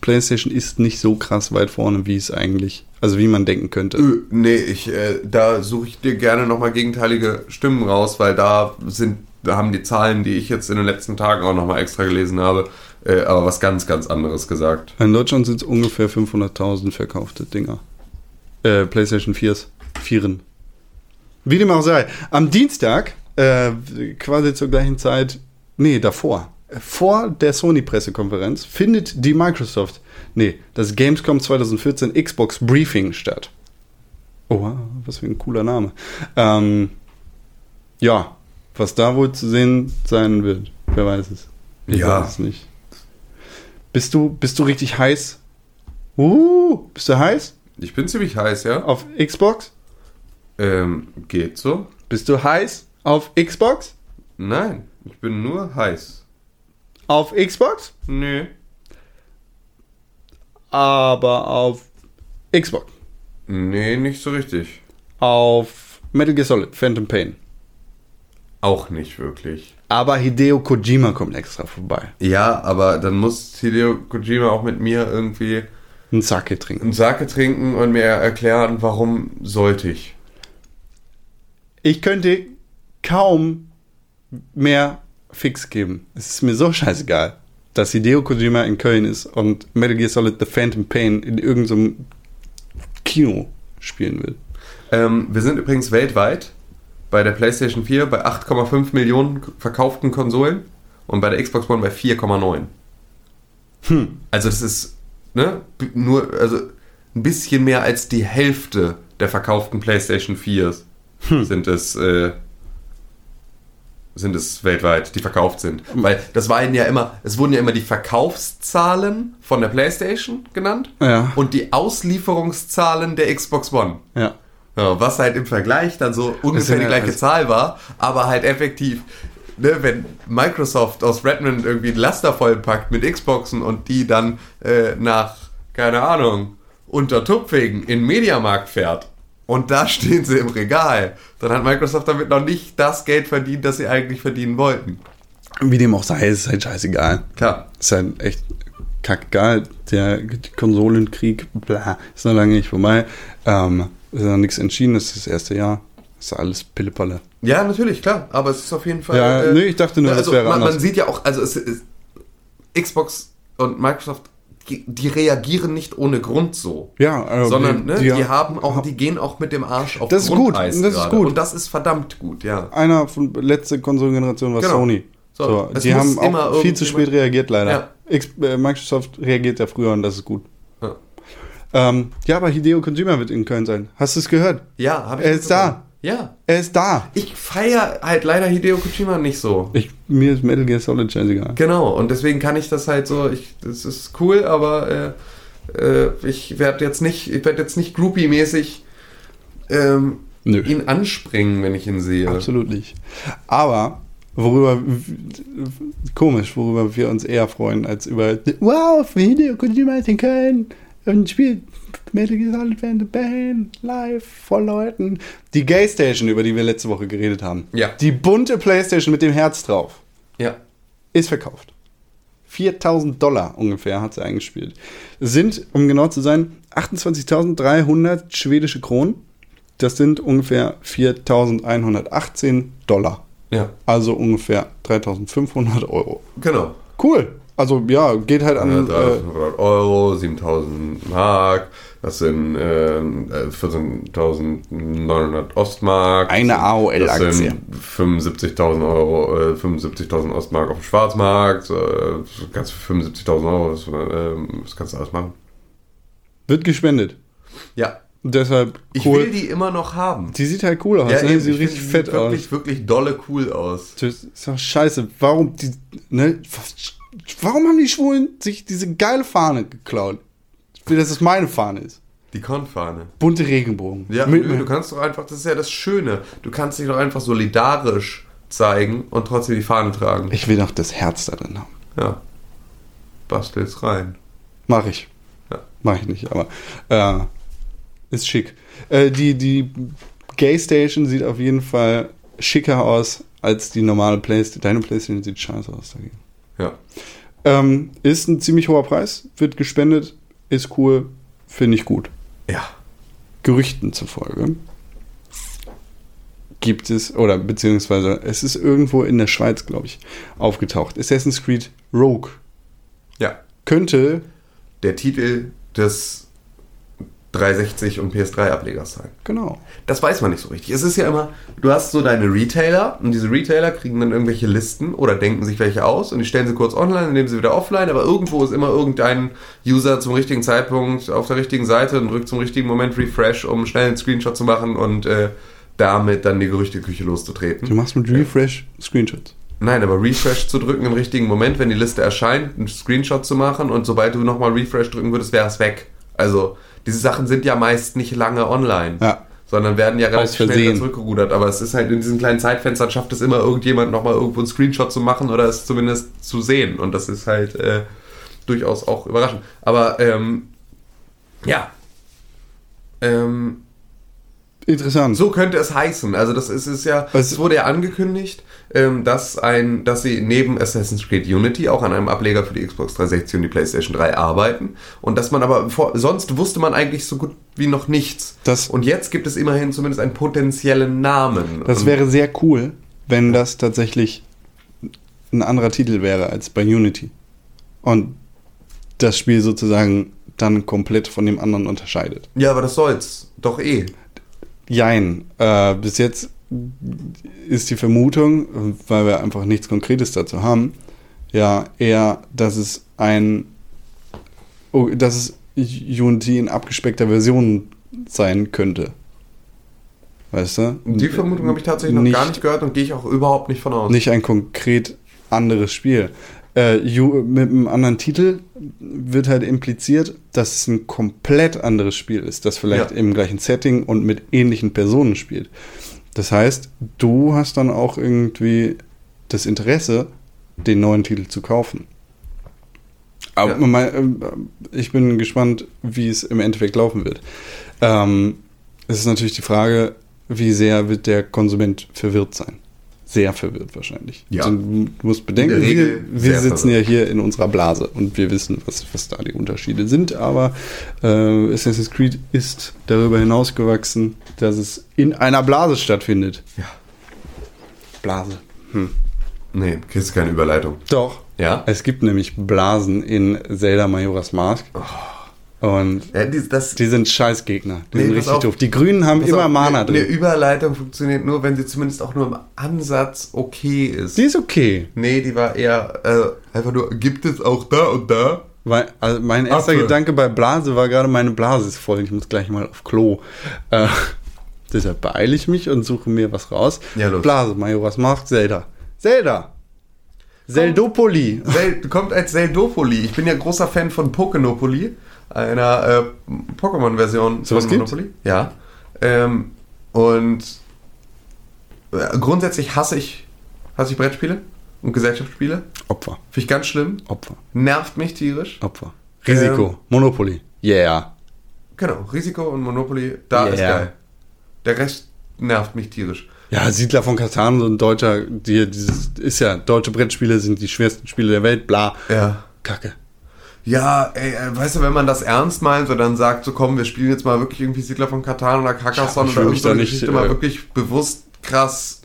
PlayStation ist nicht so krass weit vorne, wie es eigentlich, also wie man denken könnte. Nee, ich, äh, da suche ich dir gerne nochmal gegenteilige Stimmen raus, weil da sind, da haben die Zahlen, die ich jetzt in den letzten Tagen auch nochmal extra gelesen habe, äh, aber was ganz, ganz anderes gesagt. In Deutschland sind es ungefähr 500.000 verkaufte Dinger. Äh, PlayStation 4s. Vieren. Wie dem auch sei. Am Dienstag, äh, quasi zur gleichen Zeit, nee, davor, vor der Sony-Pressekonferenz, findet die Microsoft, nee, das Gamescom 2014 Xbox Briefing statt. Oh, wow, was für ein cooler Name. Ähm, ja, was da wohl zu sehen sein wird, wer weiß es. Ich Ja. weiß es nicht. Bist du, bist du richtig heiß? Uh, bist du heiß Ich bin ziemlich heiß, ja? auf Xbox? Ähm, geht so? Bist du heiß auf Xbox? Nein, ich bin nur heiß. Auf Xbox? Nö. Aber auf Xbox. Nee, nicht so richtig. Auf Metal Gear Solid, Phantom Pain. Auch nicht wirklich. Aber Hideo Kojima kommt extra vorbei. Ja, aber dann muss Hideo Kojima auch mit mir irgendwie Ein Sake trinken. einen Sake trinken und mir erklären, warum sollte ich. Ich könnte kaum mehr Fix geben. Es ist mir so scheißegal, dass Hideo Kojima in Köln ist und Metal Gear Solid The Phantom Pain in irgendeinem Kino spielen will. Ähm, wir sind übrigens weltweit bei der PlayStation 4 bei 8,5 Millionen verkauften Konsolen und bei der Xbox One bei 4,9. Hm. Also das ist ne, nur also ein bisschen mehr als die Hälfte der verkauften PlayStation 4s Hm. sind es äh, sind es weltweit, die verkauft sind. Weil das waren ja immer, es wurden ja immer die Verkaufszahlen von der PlayStation genannt Ja. und die Auslieferungszahlen der Xbox One. Ja. Was halt im Vergleich dann so ungefähr die gleiche also- Zahl war, aber halt effektiv, ne, wenn Microsoft aus Redmond irgendwie ein Laster vollpackt mit Xboxen und die dann äh, nach, keine Ahnung, unter Tupfingen in Mediamarkt fährt und da stehen sie im Regal, dann hat Microsoft damit noch nicht das Geld verdient, das sie eigentlich verdienen wollten. Wie dem auch sei, ist halt scheißegal. Klar. Ist halt echt kackegal. Der Konsolenkrieg, bla, ist noch lange nicht vorbei. Ähm, ist noch nichts entschieden, das ist das erste Jahr. Ist alles Pillepalle. Ja, natürlich, klar, aber es ist auf jeden Fall. Ja, nee, ich dachte nur, das also wäre man, anders. man sieht ja auch, also es ist, Xbox und Microsoft, die, reagieren nicht ohne Grund so. Ja, äh, sondern die- ne, die die, ha- haben auch, die gehen auch mit dem Arsch auf Das ist gut, Grundeis das ist gerade. gut. Und das ist verdammt gut, ja. Einer von letzte Konsolengeneration war Genau. Sony. So, So, es die haben immer auch viel zu spät reagiert, leider. Ja. Äh, Microsoft reagiert ja früher und das ist gut. Ja. Ähm, ja, aber Hideo Kojima wird in Köln sein. Hast du es gehört? Ja, habe ich Er ist da. Ja. Er ist da. Ich feiere halt leider Hideo Kojima nicht so. Ich, mir ist Metal Gear Solid scheißegal. Genau, und deswegen kann ich das halt so, ich, das ist cool, aber äh, äh, ich werde jetzt nicht, ich werde jetzt nicht groupie-mäßig ähm, ihn anspringen, wenn ich ihn sehe. Absolut nicht. Aber worüber komisch, worüber wir uns eher freuen, als über Wow, Hideo Kojima ist in Köln und spielt Metal Gear Solid Phantom Pain live vor Leuten. Die Gay Station, über die wir letzte Woche geredet haben. Ja. Die bunte Playstation mit dem Herz drauf. Ja. Ist verkauft. 4000 Dollar ungefähr hat sie eingespielt. Sind, um genau zu sein, 28.300 schwedische Kronen. Das sind ungefähr 4.118 Dollar. Ja, Also ungefähr 3.500 Euro. genau. Cool. Also ja, geht halt an. Ja, Äh, 300 Euro, 7000 Mark, das sind äh, äh, 14.900 Ostmark. Eine AOL-Aktie. sind 75.000 Euro, äh, 75.000 Ostmark auf dem Schwarzmarkt. Äh, kannst für 75.000 Euro, das, äh, das kannst du alles machen. wird gespendet. Ja, deshalb Ich cool. will die immer noch haben. die sieht halt cool aus, ne? Die eben, sieht ich richtig fett wirklich, aus. wirklich dolle cool aus. Das ist doch scheiße. Warum die, ne? Warum haben die Schwulen sich diese geile Fahne geklaut? Ich will, dass es meine Fahne ist. Die Konfahne. Bunte Regenbogen. Ja, Mit, nö, du kannst doch einfach, das ist ja das Schöne. Du kannst dich doch einfach solidarisch zeigen und trotzdem die Fahne tragen. ich will noch das Herz da drin haben. Ja. Bastel's rein. Mach ich. Ja. Mach ich nicht, aber äh, ist schick. Äh, die, die Gay Station sieht auf jeden Fall schicker aus als die normale Playstation. Deine Playstation sieht scheiße aus dagegen. Ja. Ähm, ist ein ziemlich hoher Preis, wird gespendet, ist cool, finde ich gut. Ja. Gerüchten zufolge gibt es, oder beziehungsweise es ist irgendwo in der Schweiz, glaube ich, aufgetaucht. Assassin's Creed Rogue Ja. könnte, Der Titel des 360 und PS3-Ablegers sein. genau, Das weiß man nicht so richtig. Es ist ja immer, du hast so deine Retailer und diese Retailer kriegen dann irgendwelche Listen oder denken sich welche aus und die stellen sie kurz online und nehmen sie wieder offline, aber irgendwo ist immer irgendein User zum richtigen Zeitpunkt auf der richtigen Seite und drückt zum richtigen Moment Refresh, um schnell einen Screenshot zu machen und äh, damit dann die Gerüchteküche loszutreten. du machst mit Refresh Screenshots. Nein, aber Refresh zu drücken im richtigen Moment, wenn die Liste erscheint, einen Screenshot zu machen und sobald du nochmal Refresh drücken würdest, wäre es weg. Also, diese Sachen sind ja meist nicht lange online. Ja. Sondern werden ja relativ schnell wieder zurückgerudert. Aber es ist halt in diesen kleinen Zeitfenstern schafft es immer irgendjemand nochmal irgendwo einen Screenshot zu machen oder es zumindest zu sehen. Und das ist halt äh, durchaus auch überraschend. Aber ähm, ja. Ähm, Interessant. so könnte es heißen. Also das ist es ja. Was- es wurde ja angekündigt, ähm, dass ein, dass sie neben Assassin's Creed Unity auch an einem Ableger für die Xbox 360 und die PlayStation 3 arbeiten und dass man aber vor, sonst wusste man eigentlich so gut wie noch nichts. Das- und jetzt gibt es immerhin zumindest einen potenziellen Namen. Das wäre sehr cool, wenn das tatsächlich ein anderer Titel wäre als bei Unity. Und das Spiel sozusagen dann komplett von dem anderen unterscheidet. ja, aber das soll's doch eh. Jein. Äh, bis jetzt ist die Vermutung, weil wir einfach nichts Konkretes dazu haben, ja eher, dass es ein, oh, dass es Unity in abgespeckter Version sein könnte. Weißt du? Die Vermutung habe ich tatsächlich noch Nicht- gar nicht gehört und gehe ich auch überhaupt nicht von aus. nicht ein konkret anderes Spiel. Äh, Ju- mit einem anderen Titel wird halt impliziert, dass es ein komplett anderes Spiel ist, das vielleicht Ja. im gleichen Setting und mit ähnlichen Personen spielt. Das heißt, du hast dann auch irgendwie das Interesse, den neuen Titel zu kaufen. Aber Ja. mal, äh, ich bin gespannt, wie es im Endeffekt laufen wird. Ähm, es ist natürlich die Frage, wie sehr wird der Konsument verwirrt sein? Sehr verwirrt wahrscheinlich. Ja. Also, du musst bedenken, wir, wir sitzen ja verwirrt. hier in unserer Blase und wir wissen, was, was da die Unterschiede sind. Aber äh, Assassin's Creed ist darüber hinausgewachsen, dass es in einer Blase stattfindet. Ja. Blase. Nee, kriegst keine Überleitung. Doch. Ja? Es gibt nämlich Blasen in Zelda Majora's Mask. Und ja die, das, die sind Scheißgegner. Die Nee, sind richtig auf. doof. Die Grünen haben immer auf, Mana eine, eine drin. Überleitung funktioniert nur, wenn sie zumindest auch nur im Ansatz okay ist. Die ist okay. Nee, die war eher äh, einfach nur, gibt es auch da und da? Weil, also mein erster Apfel. Gedanke bei Blase war gerade, meine Blase ist voll. Ich muss gleich mal auf Klo. Äh, deshalb beeile ich mich und suche mir was raus. Ja, los. Blase, Majora's Mask, Zelda. Zelda. Zeldopoli. Zel kommt als Zeldopoli. Ich bin ja großer Fan von Pokénopoli, einer äh, Pokémon-Version Sowas von? Monopoly. Ja. Ähm, und äh, grundsätzlich hasse ich, hasse ich Brettspiele und Gesellschaftsspiele. Opfer. Finde ich ganz schlimm. Opfer. Nervt mich tierisch. Opfer. Risiko. Ähm, Monopoly. Yeah. Genau, Risiko und Monopoly, da ist Yeah. geil. Der Rest nervt mich tierisch. Ja, Siedler von Katan, so ein deutscher, die, dieses ist ja, deutsche Brettspiele sind die schwersten Spiele der Welt, bla. Ja. Kacke. Ja, ey, äh, weißt du, wenn man das ernst meint und dann sagt, so komm, wir spielen jetzt mal wirklich irgendwie Siedler von Katan oder Carcassonne ich oder irgendeine nicht, Geschichte mal äh, wirklich bewusst krass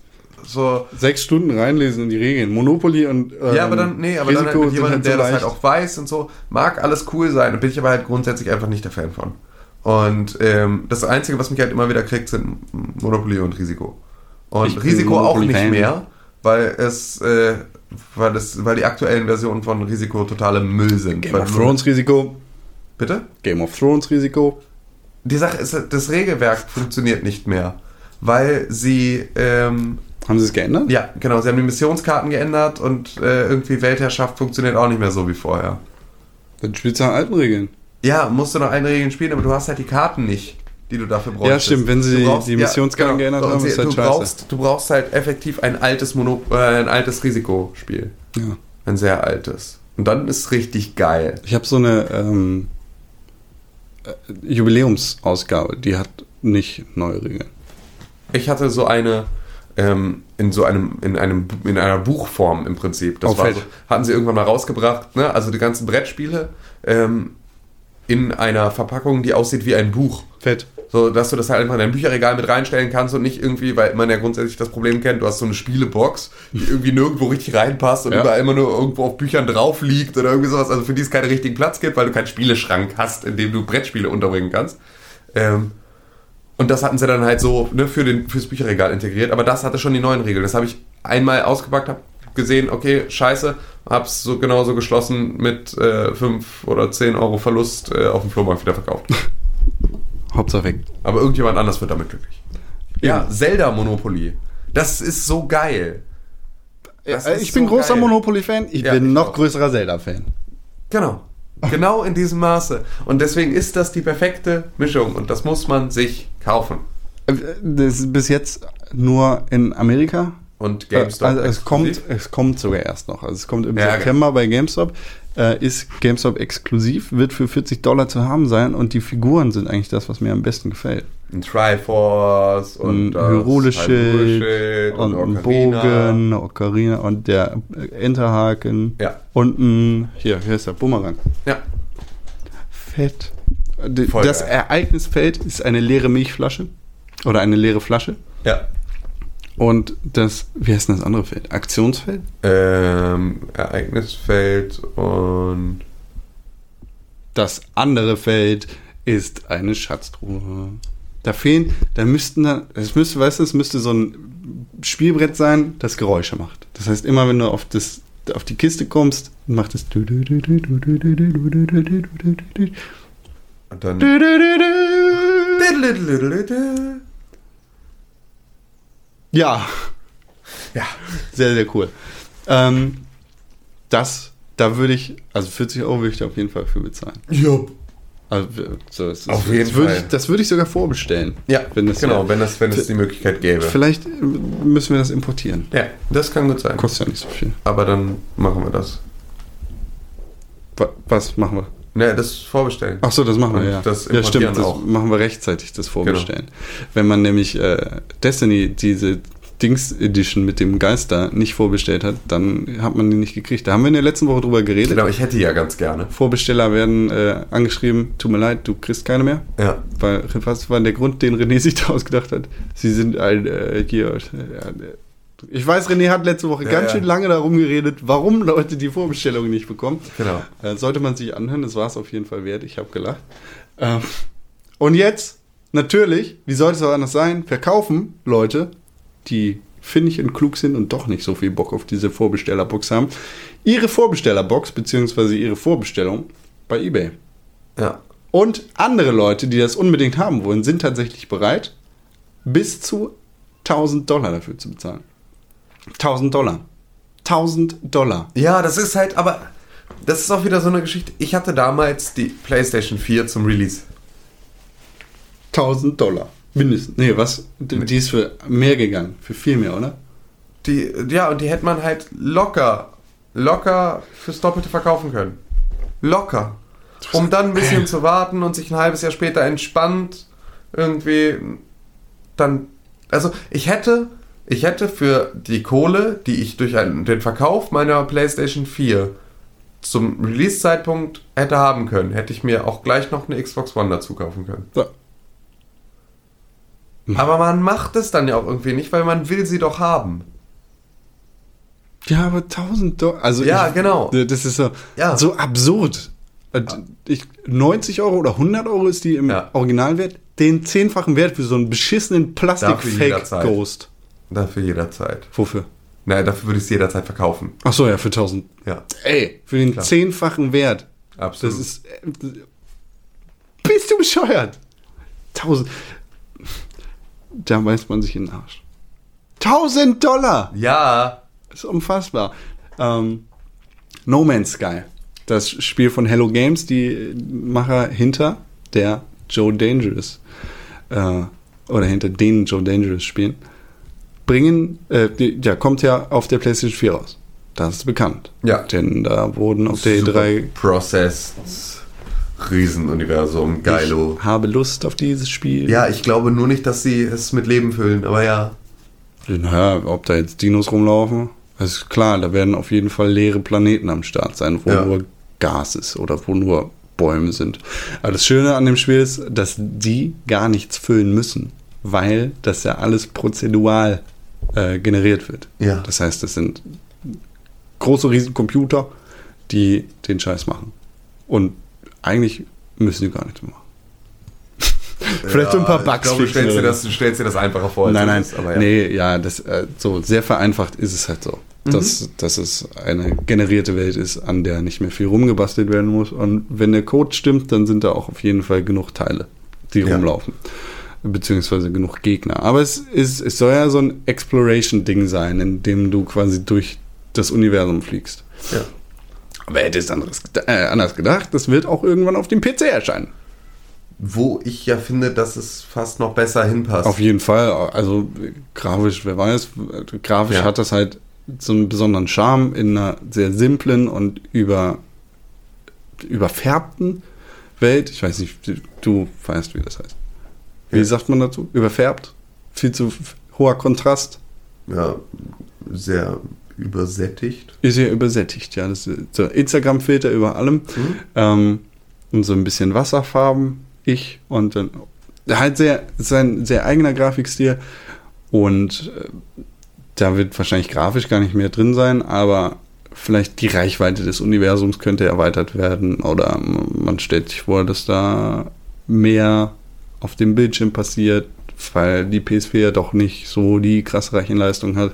so. Sechs Stunden reinlesen in die Regeln. Monopoly und ähm, ja, aber dann, nee, aber dann halt Risiko mit jemandem, der so das halt auch weiß und so, mag alles cool sein. Da bin ich aber halt grundsätzlich einfach nicht der Fan von. Und ähm, das Einzige, was mich halt immer wieder kriegt, sind Monopoly und Risiko. Und Risiko auch nicht mehr, weil es, äh, weil es, weil die aktuellen Versionen von Risiko totale Müll sind. Game weil of Thrones Risiko. Bitte? Game of Thrones Risiko. die Sache ist, das Regelwerk funktioniert nicht mehr, weil sie, ähm, Haben sie es geändert? ja, genau, sie haben die Missionskarten geändert und äh, irgendwie Weltherrschaft funktioniert auch nicht mehr so wie vorher. Dann spielst du nach alten Regeln. Ja, musst du noch eine Regeln spielen, aber du hast halt die Karten nicht, die du dafür brauchst. Ja, stimmt, wenn sie die Missionskarten geändert haben, ist halt du scheiße. brauchst, du brauchst halt effektiv ein altes Mono, äh, ein altes Risikospiel. Ja. Ein sehr altes. Und dann ist richtig geil. Ich habe so eine ähm, äh, Jubiläumsausgabe, die hat nicht neue Regeln. Ich hatte so eine ähm, in so einem in einem in einer Buchform im Prinzip. Das so, hatten sie irgendwann mal rausgebracht. Ne? Also die ganzen Brettspiele ähm, in einer Verpackung, die aussieht wie ein Buch. Fett. So, dass du das halt einfach in dein Bücherregal mit reinstellen kannst und nicht irgendwie, weil man ja grundsätzlich das Problem kennt, du hast so eine Spielebox, die irgendwie nirgendwo richtig reinpasst und Ja. überall immer nur irgendwo auf Büchern drauf liegt oder irgendwie sowas, also für die es keinen richtigen Platz gibt, weil du keinen Spieleschrank hast, in dem du Brettspiele unterbringen kannst. Ähm, und das hatten sie dann halt so ne, für den, fürs Bücherregal integriert, aber das hatte schon die neuen Regeln. Das habe ich einmal ausgepackt, habe gesehen, okay, scheiße, hab's so genauso geschlossen mit äh, 5 oder 10 Euro Verlust äh, auf dem Flohmarkt wieder verkauft. Hauptsache weg. Aber irgendjemand anders wird damit glücklich. Ja, Zelda Monopoly. Das ist so geil. Das Äh, ich bin so großer. Monopoly-Fan, ich Ja, bin ich noch auch. größerer Zelda-Fan. Genau. Genau in diesem Maße. Und deswegen ist das die perfekte Mischung. Und das muss man sich kaufen. Äh, Das ist bis jetzt nur in Amerika. Und GameStop. also es kommt, es kommt sogar erst noch. Also es kommt im Ja, September bei GameStop. Äh, ist GameStop exklusiv, wird für 40 Dollar zu haben sein und die Figuren sind eigentlich das, was mir am besten gefällt. ein Triforce und ein Hyrule-Schild Hyrule-Schild und, ein. Bogen, eine Ocarina und der Enterhaken Ja. und ein, hier, hier ist der Bumerang. Ja. Fett. Voll Das geil. Ereignisfeld ist eine leere Milchflasche oder eine leere Flasche Ja. Und das, wie heißt denn das andere Feld? Aktionsfeld? Ähm, Ereignisfeld und Das andere Feld ist eine Schatztruhe. Da fehlen, da müssten da, es müsste, weißt du, es müsste so ein Spielbrett sein, das Geräusche macht. Das heißt, immer wenn du auf das, auf die Kiste kommst, macht es. und dann Ja, ja. sehr, sehr cool. Ähm, das, da würde ich, also 40 Euro würde ich da auf jeden Fall für bezahlen. Ja. Also, so, das, Auf das jeden würde Fall. Ich, das würde ich sogar vorbestellen. Ja, Wenn das genau, ja- wenn es wenn es die Möglichkeit gäbe. Vielleicht müssen wir das importieren. Ja, das kann gut sein. Kostet ja nicht so viel. Aber dann machen wir das. Wa- Was machen wir? Ne, das Vorbestellen. Ach so, das machen wir, ja. das ja, stimmt, das auch. machen wir rechtzeitig, das Vorbestellen. Wenn man nämlich äh, Destiny, diese Dings Edition mit dem Geister nicht vorbestellt hat, dann hat man die nicht gekriegt. Da haben wir in der letzten Woche drüber geredet. Genau, ich hätte die ja ganz gerne. Vorbesteller werden äh, angeschrieben, tut mir leid, du kriegst keine mehr. Ja. Weil, was war der Grund, den René sich da ausgedacht hat? Sie sind ein, äh, hier, äh, ich weiß, René hat letzte Woche Ja, ganz ja. schön lange darum geredet, warum Leute die Vorbestellungen nicht bekommen. Genau. Äh, sollte man sich anhören, das war es auf jeden Fall wert. Ich habe gelacht. Ähm, und jetzt, natürlich, wie sollte es auch anders sein, verkaufen Leute, die findig und klug sind und doch nicht so viel Bock auf diese Vorbestellerbox haben, ihre Vorbestellerbox bzw. ihre Vorbestellung bei eBay. Ja. Und andere Leute, die das unbedingt haben wollen, sind tatsächlich bereit, bis zu 1000 Dollar dafür zu bezahlen. 1000 Dollar. 1000 Dollar. Ja, das ist halt, aber das ist auch wieder so eine Geschichte. Ich hatte damals die PlayStation 4 zum Release. 1000 Dollar. Mindestens. Nee, was? Die die ist für mehr gegangen. Für viel mehr, oder? Die, ja, und die hätte man halt locker, locker fürs Doppelte verkaufen können. Locker. Um dann ein bisschen zu warten und sich ein halbes Jahr später entspannt irgendwie dann. Also ich hätte, ich hätte für die Kohle, die ich durch einen, den Verkauf meiner PlayStation 4 zum Release-Zeitpunkt hätte haben können, hätte ich mir auch gleich noch eine Xbox One dazu kaufen können. So. Aber man macht es dann ja auch irgendwie nicht, weil man will sie doch haben. Ja, aber 1000 Dollar. Also Ja, ich, genau. Das ist so, Ja. so absurd. Äh, Ich, 90 Euro oder 100 Euro ist die im Ja. Originalwert. Den zehnfachen Wert für so einen beschissenen. Plastik-Fake-Ghost. Dafür jederzeit. Wofür? Naja, dafür würde ich es jederzeit verkaufen. Ach so, ja, für 1000. Ja, Ey, für den Klar. zehnfachen Wert. absolut. Das ist. äh, Bist du bescheuert? 1000. Da beißt man sich in den Arsch. 1000 Dollar! Ja. Das ist unfassbar. Ähm, no Man's Sky. Das Spiel von Hello Games, die Macher hinter der Joe Dangerous äh, oder hinter den Joe Dangerous Spielen bringen, äh, ja, kommt ja auf der PlayStation 4 raus. Das ist bekannt. Ja. Denn da wurden auf der Super E3 Processed Riesenuniversum, geilo. Ich habe Lust auf dieses Spiel. Ja, ich glaube nur nicht, dass sie es mit Leben füllen, aber ja. Naja, ob da jetzt Dinos rumlaufen, ist klar, da werden auf jeden Fall leere Planeten am Start sein, wo Ja. nur Gas ist oder wo nur Bäume sind. Aber das Schöne an dem Spiel ist, dass die gar nichts füllen müssen, weil das ja alles prozedural äh, generiert wird. Ja. Das heißt, das sind große Riesencomputer, die den Scheiß machen. Und eigentlich müssen die gar nichts mehr machen. Vielleicht so ein paar Ja, Bugs Ich glaube, du stellst dir, das, du stellst dir das einfacher vor. als Nein, es nein, ist, aber ja. nee, ja, das äh, so sehr vereinfacht ist es halt so, Mhm. dass, dass es eine generierte Welt ist, an der nicht mehr viel rumgebastelt werden muss. Und wenn der Code stimmt, dann sind da auch auf jeden Fall genug Teile, die Ja. rumlaufen. Beziehungsweise genug Gegner. Aber es, ist, es soll ja so ein Exploration-Ding sein, in dem du quasi durch das Universum fliegst. Ja. Aber hätte es anderes, äh, anders gedacht, das wird auch irgendwann auf dem PC erscheinen. Wo ich ja finde, dass es fast noch besser hinpasst. Auf jeden Fall. Also grafisch, wer weiß, grafisch Ja. hat das halt so einen besonderen Charme in einer sehr simplen und über, überfärbten Welt. Ich weiß nicht, du weißt, wie das heißt. Wie sagt man dazu? Überfärbt? Viel zu hoher Kontrast? ja, sehr übersättigt. Ist ja übersättigt, ja. Das ist so Instagram-Filter über allem. Ähm, und so ein bisschen Wasserfarben, ich und dann halt sehr, sein sehr eigener Grafikstil. Und äh, da wird wahrscheinlich grafisch gar nicht mehr drin sein, aber vielleicht die Reichweite des Universums könnte erweitert werden oder man stellt sich vor, dass da mehr auf dem Bildschirm passiert, weil die PS4 ja doch nicht so die krasse Rechenleistung hat.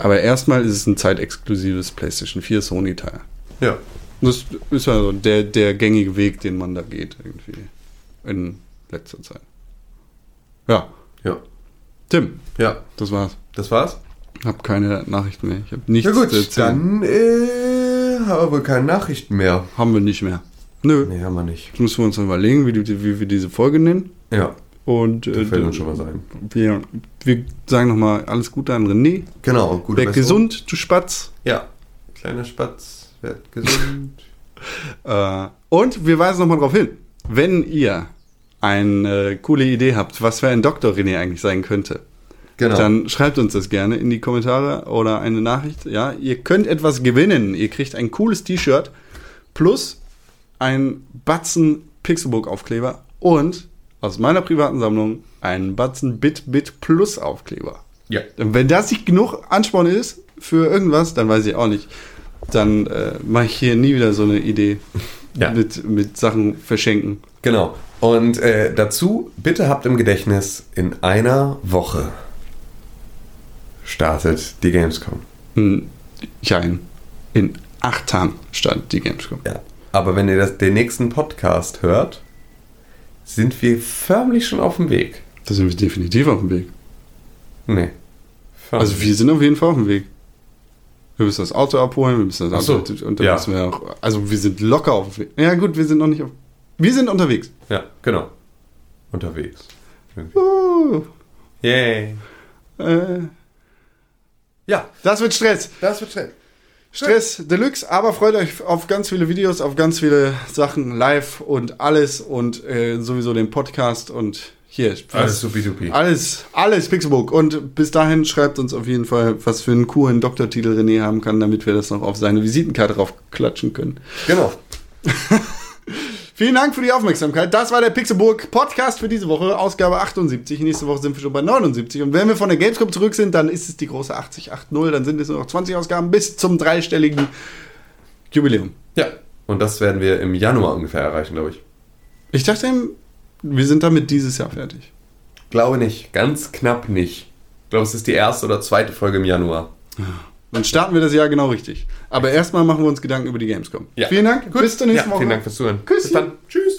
Aber erstmal ist es ein zeitexklusives PlayStation 4 Sony-Teil. Ja. Das ist also der, der gängige Weg, den man da geht, irgendwie. In letzter Zeit. Ja, Ja. Tim, Ja. das war's. Das war's? Hab keine Nachrichten mehr. Ich habe nichts Ja gut, dann äh, haben wir keine Nachrichten mehr. Haben wir nicht mehr. Nö. Nee, haben wir nicht. Jetzt müssen wir uns noch überlegen, wie, die, wie wir diese Folge nennen. Ja, Und da äh, fällt uns schon was ein. wir, wir sagen nochmal alles Gute an René. Genau, gute Werd Besserung. gesund, du Spatz. Ja, kleiner Spatz, werd gesund. Äh, und wir weisen nochmal darauf hin, wenn ihr eine coole Idee habt, was für ein Doktor René eigentlich sein könnte, Genau. dann schreibt uns das gerne in die Kommentare oder eine Nachricht. Ja, ihr könnt etwas gewinnen. Ihr kriegt ein cooles T-Shirt plus ein Batzen Pixelbook Aufkleber und aus meiner privaten Sammlung einen Batzen Bit Bit Plus Aufkleber. ja. Und wenn das nicht genug Ansporn ist für irgendwas, dann weiß ich auch nicht. Dann äh, mache ich hier nie wieder so eine Idee Ja. mit, mit Sachen verschenken. Genau. Und äh, dazu, bitte habt im Gedächtnis, in einer Woche startet die Gamescom. Hm, Jein. In acht Tagen startet die Gamescom. Ja. Aber wenn ihr das, den nächsten Podcast hört, sind wir förmlich schon auf dem Weg. Da sind wir definitiv auf dem Weg. Nee. Förmlich. Also wir sind auf jeden Fall auf dem Weg. Wir müssen das Auto abholen, wir müssen das so, Auto und dann ja. müssen wir auch. Also wir sind locker auf dem Weg. Ja gut, wir sind noch nicht auf. Wir sind unterwegs. Ja, genau. Unterwegs. Uh, Yay. äh, Ja, das wird Stress. das wird schnell. Stress Deluxe, aber freut euch auf ganz viele Videos, auf ganz viele Sachen live und alles und äh, sowieso den Podcast und hier. Alles supi-dupi. Alles, alles Pixelbook. Und bis dahin schreibt uns auf jeden Fall, was für einen coolen Doktortitel René haben kann, damit wir das noch auf seine Visitenkarte draufklatschen können. Genau. Vielen Dank für die Aufmerksamkeit. Das war der Pixelburg Podcast für diese Woche, Ausgabe 78. Nächste Woche sind wir schon bei 79. Und wenn wir von der Gamescom zurück sind, dann ist es die große 8080. Dann sind es nur noch 20 Ausgaben bis zum dreistelligen Jubiläum. Ja. Und das werden wir im Januar ungefähr erreichen, glaube ich. Ich dachte, wir sind damit dieses Jahr fertig. Glaube nicht. Ganz knapp nicht. Ich glaube, es ist die erste oder zweite Folge im Januar. Dann starten wir das Jahr genau richtig. Aber erstmal machen wir uns Gedanken über die Gamescom. Ja. Vielen Dank. Gut. Bis zur nächsten ja, Woche. Vielen Dank fürs Zuhören. Küsschen. Bis dann. Tschüss.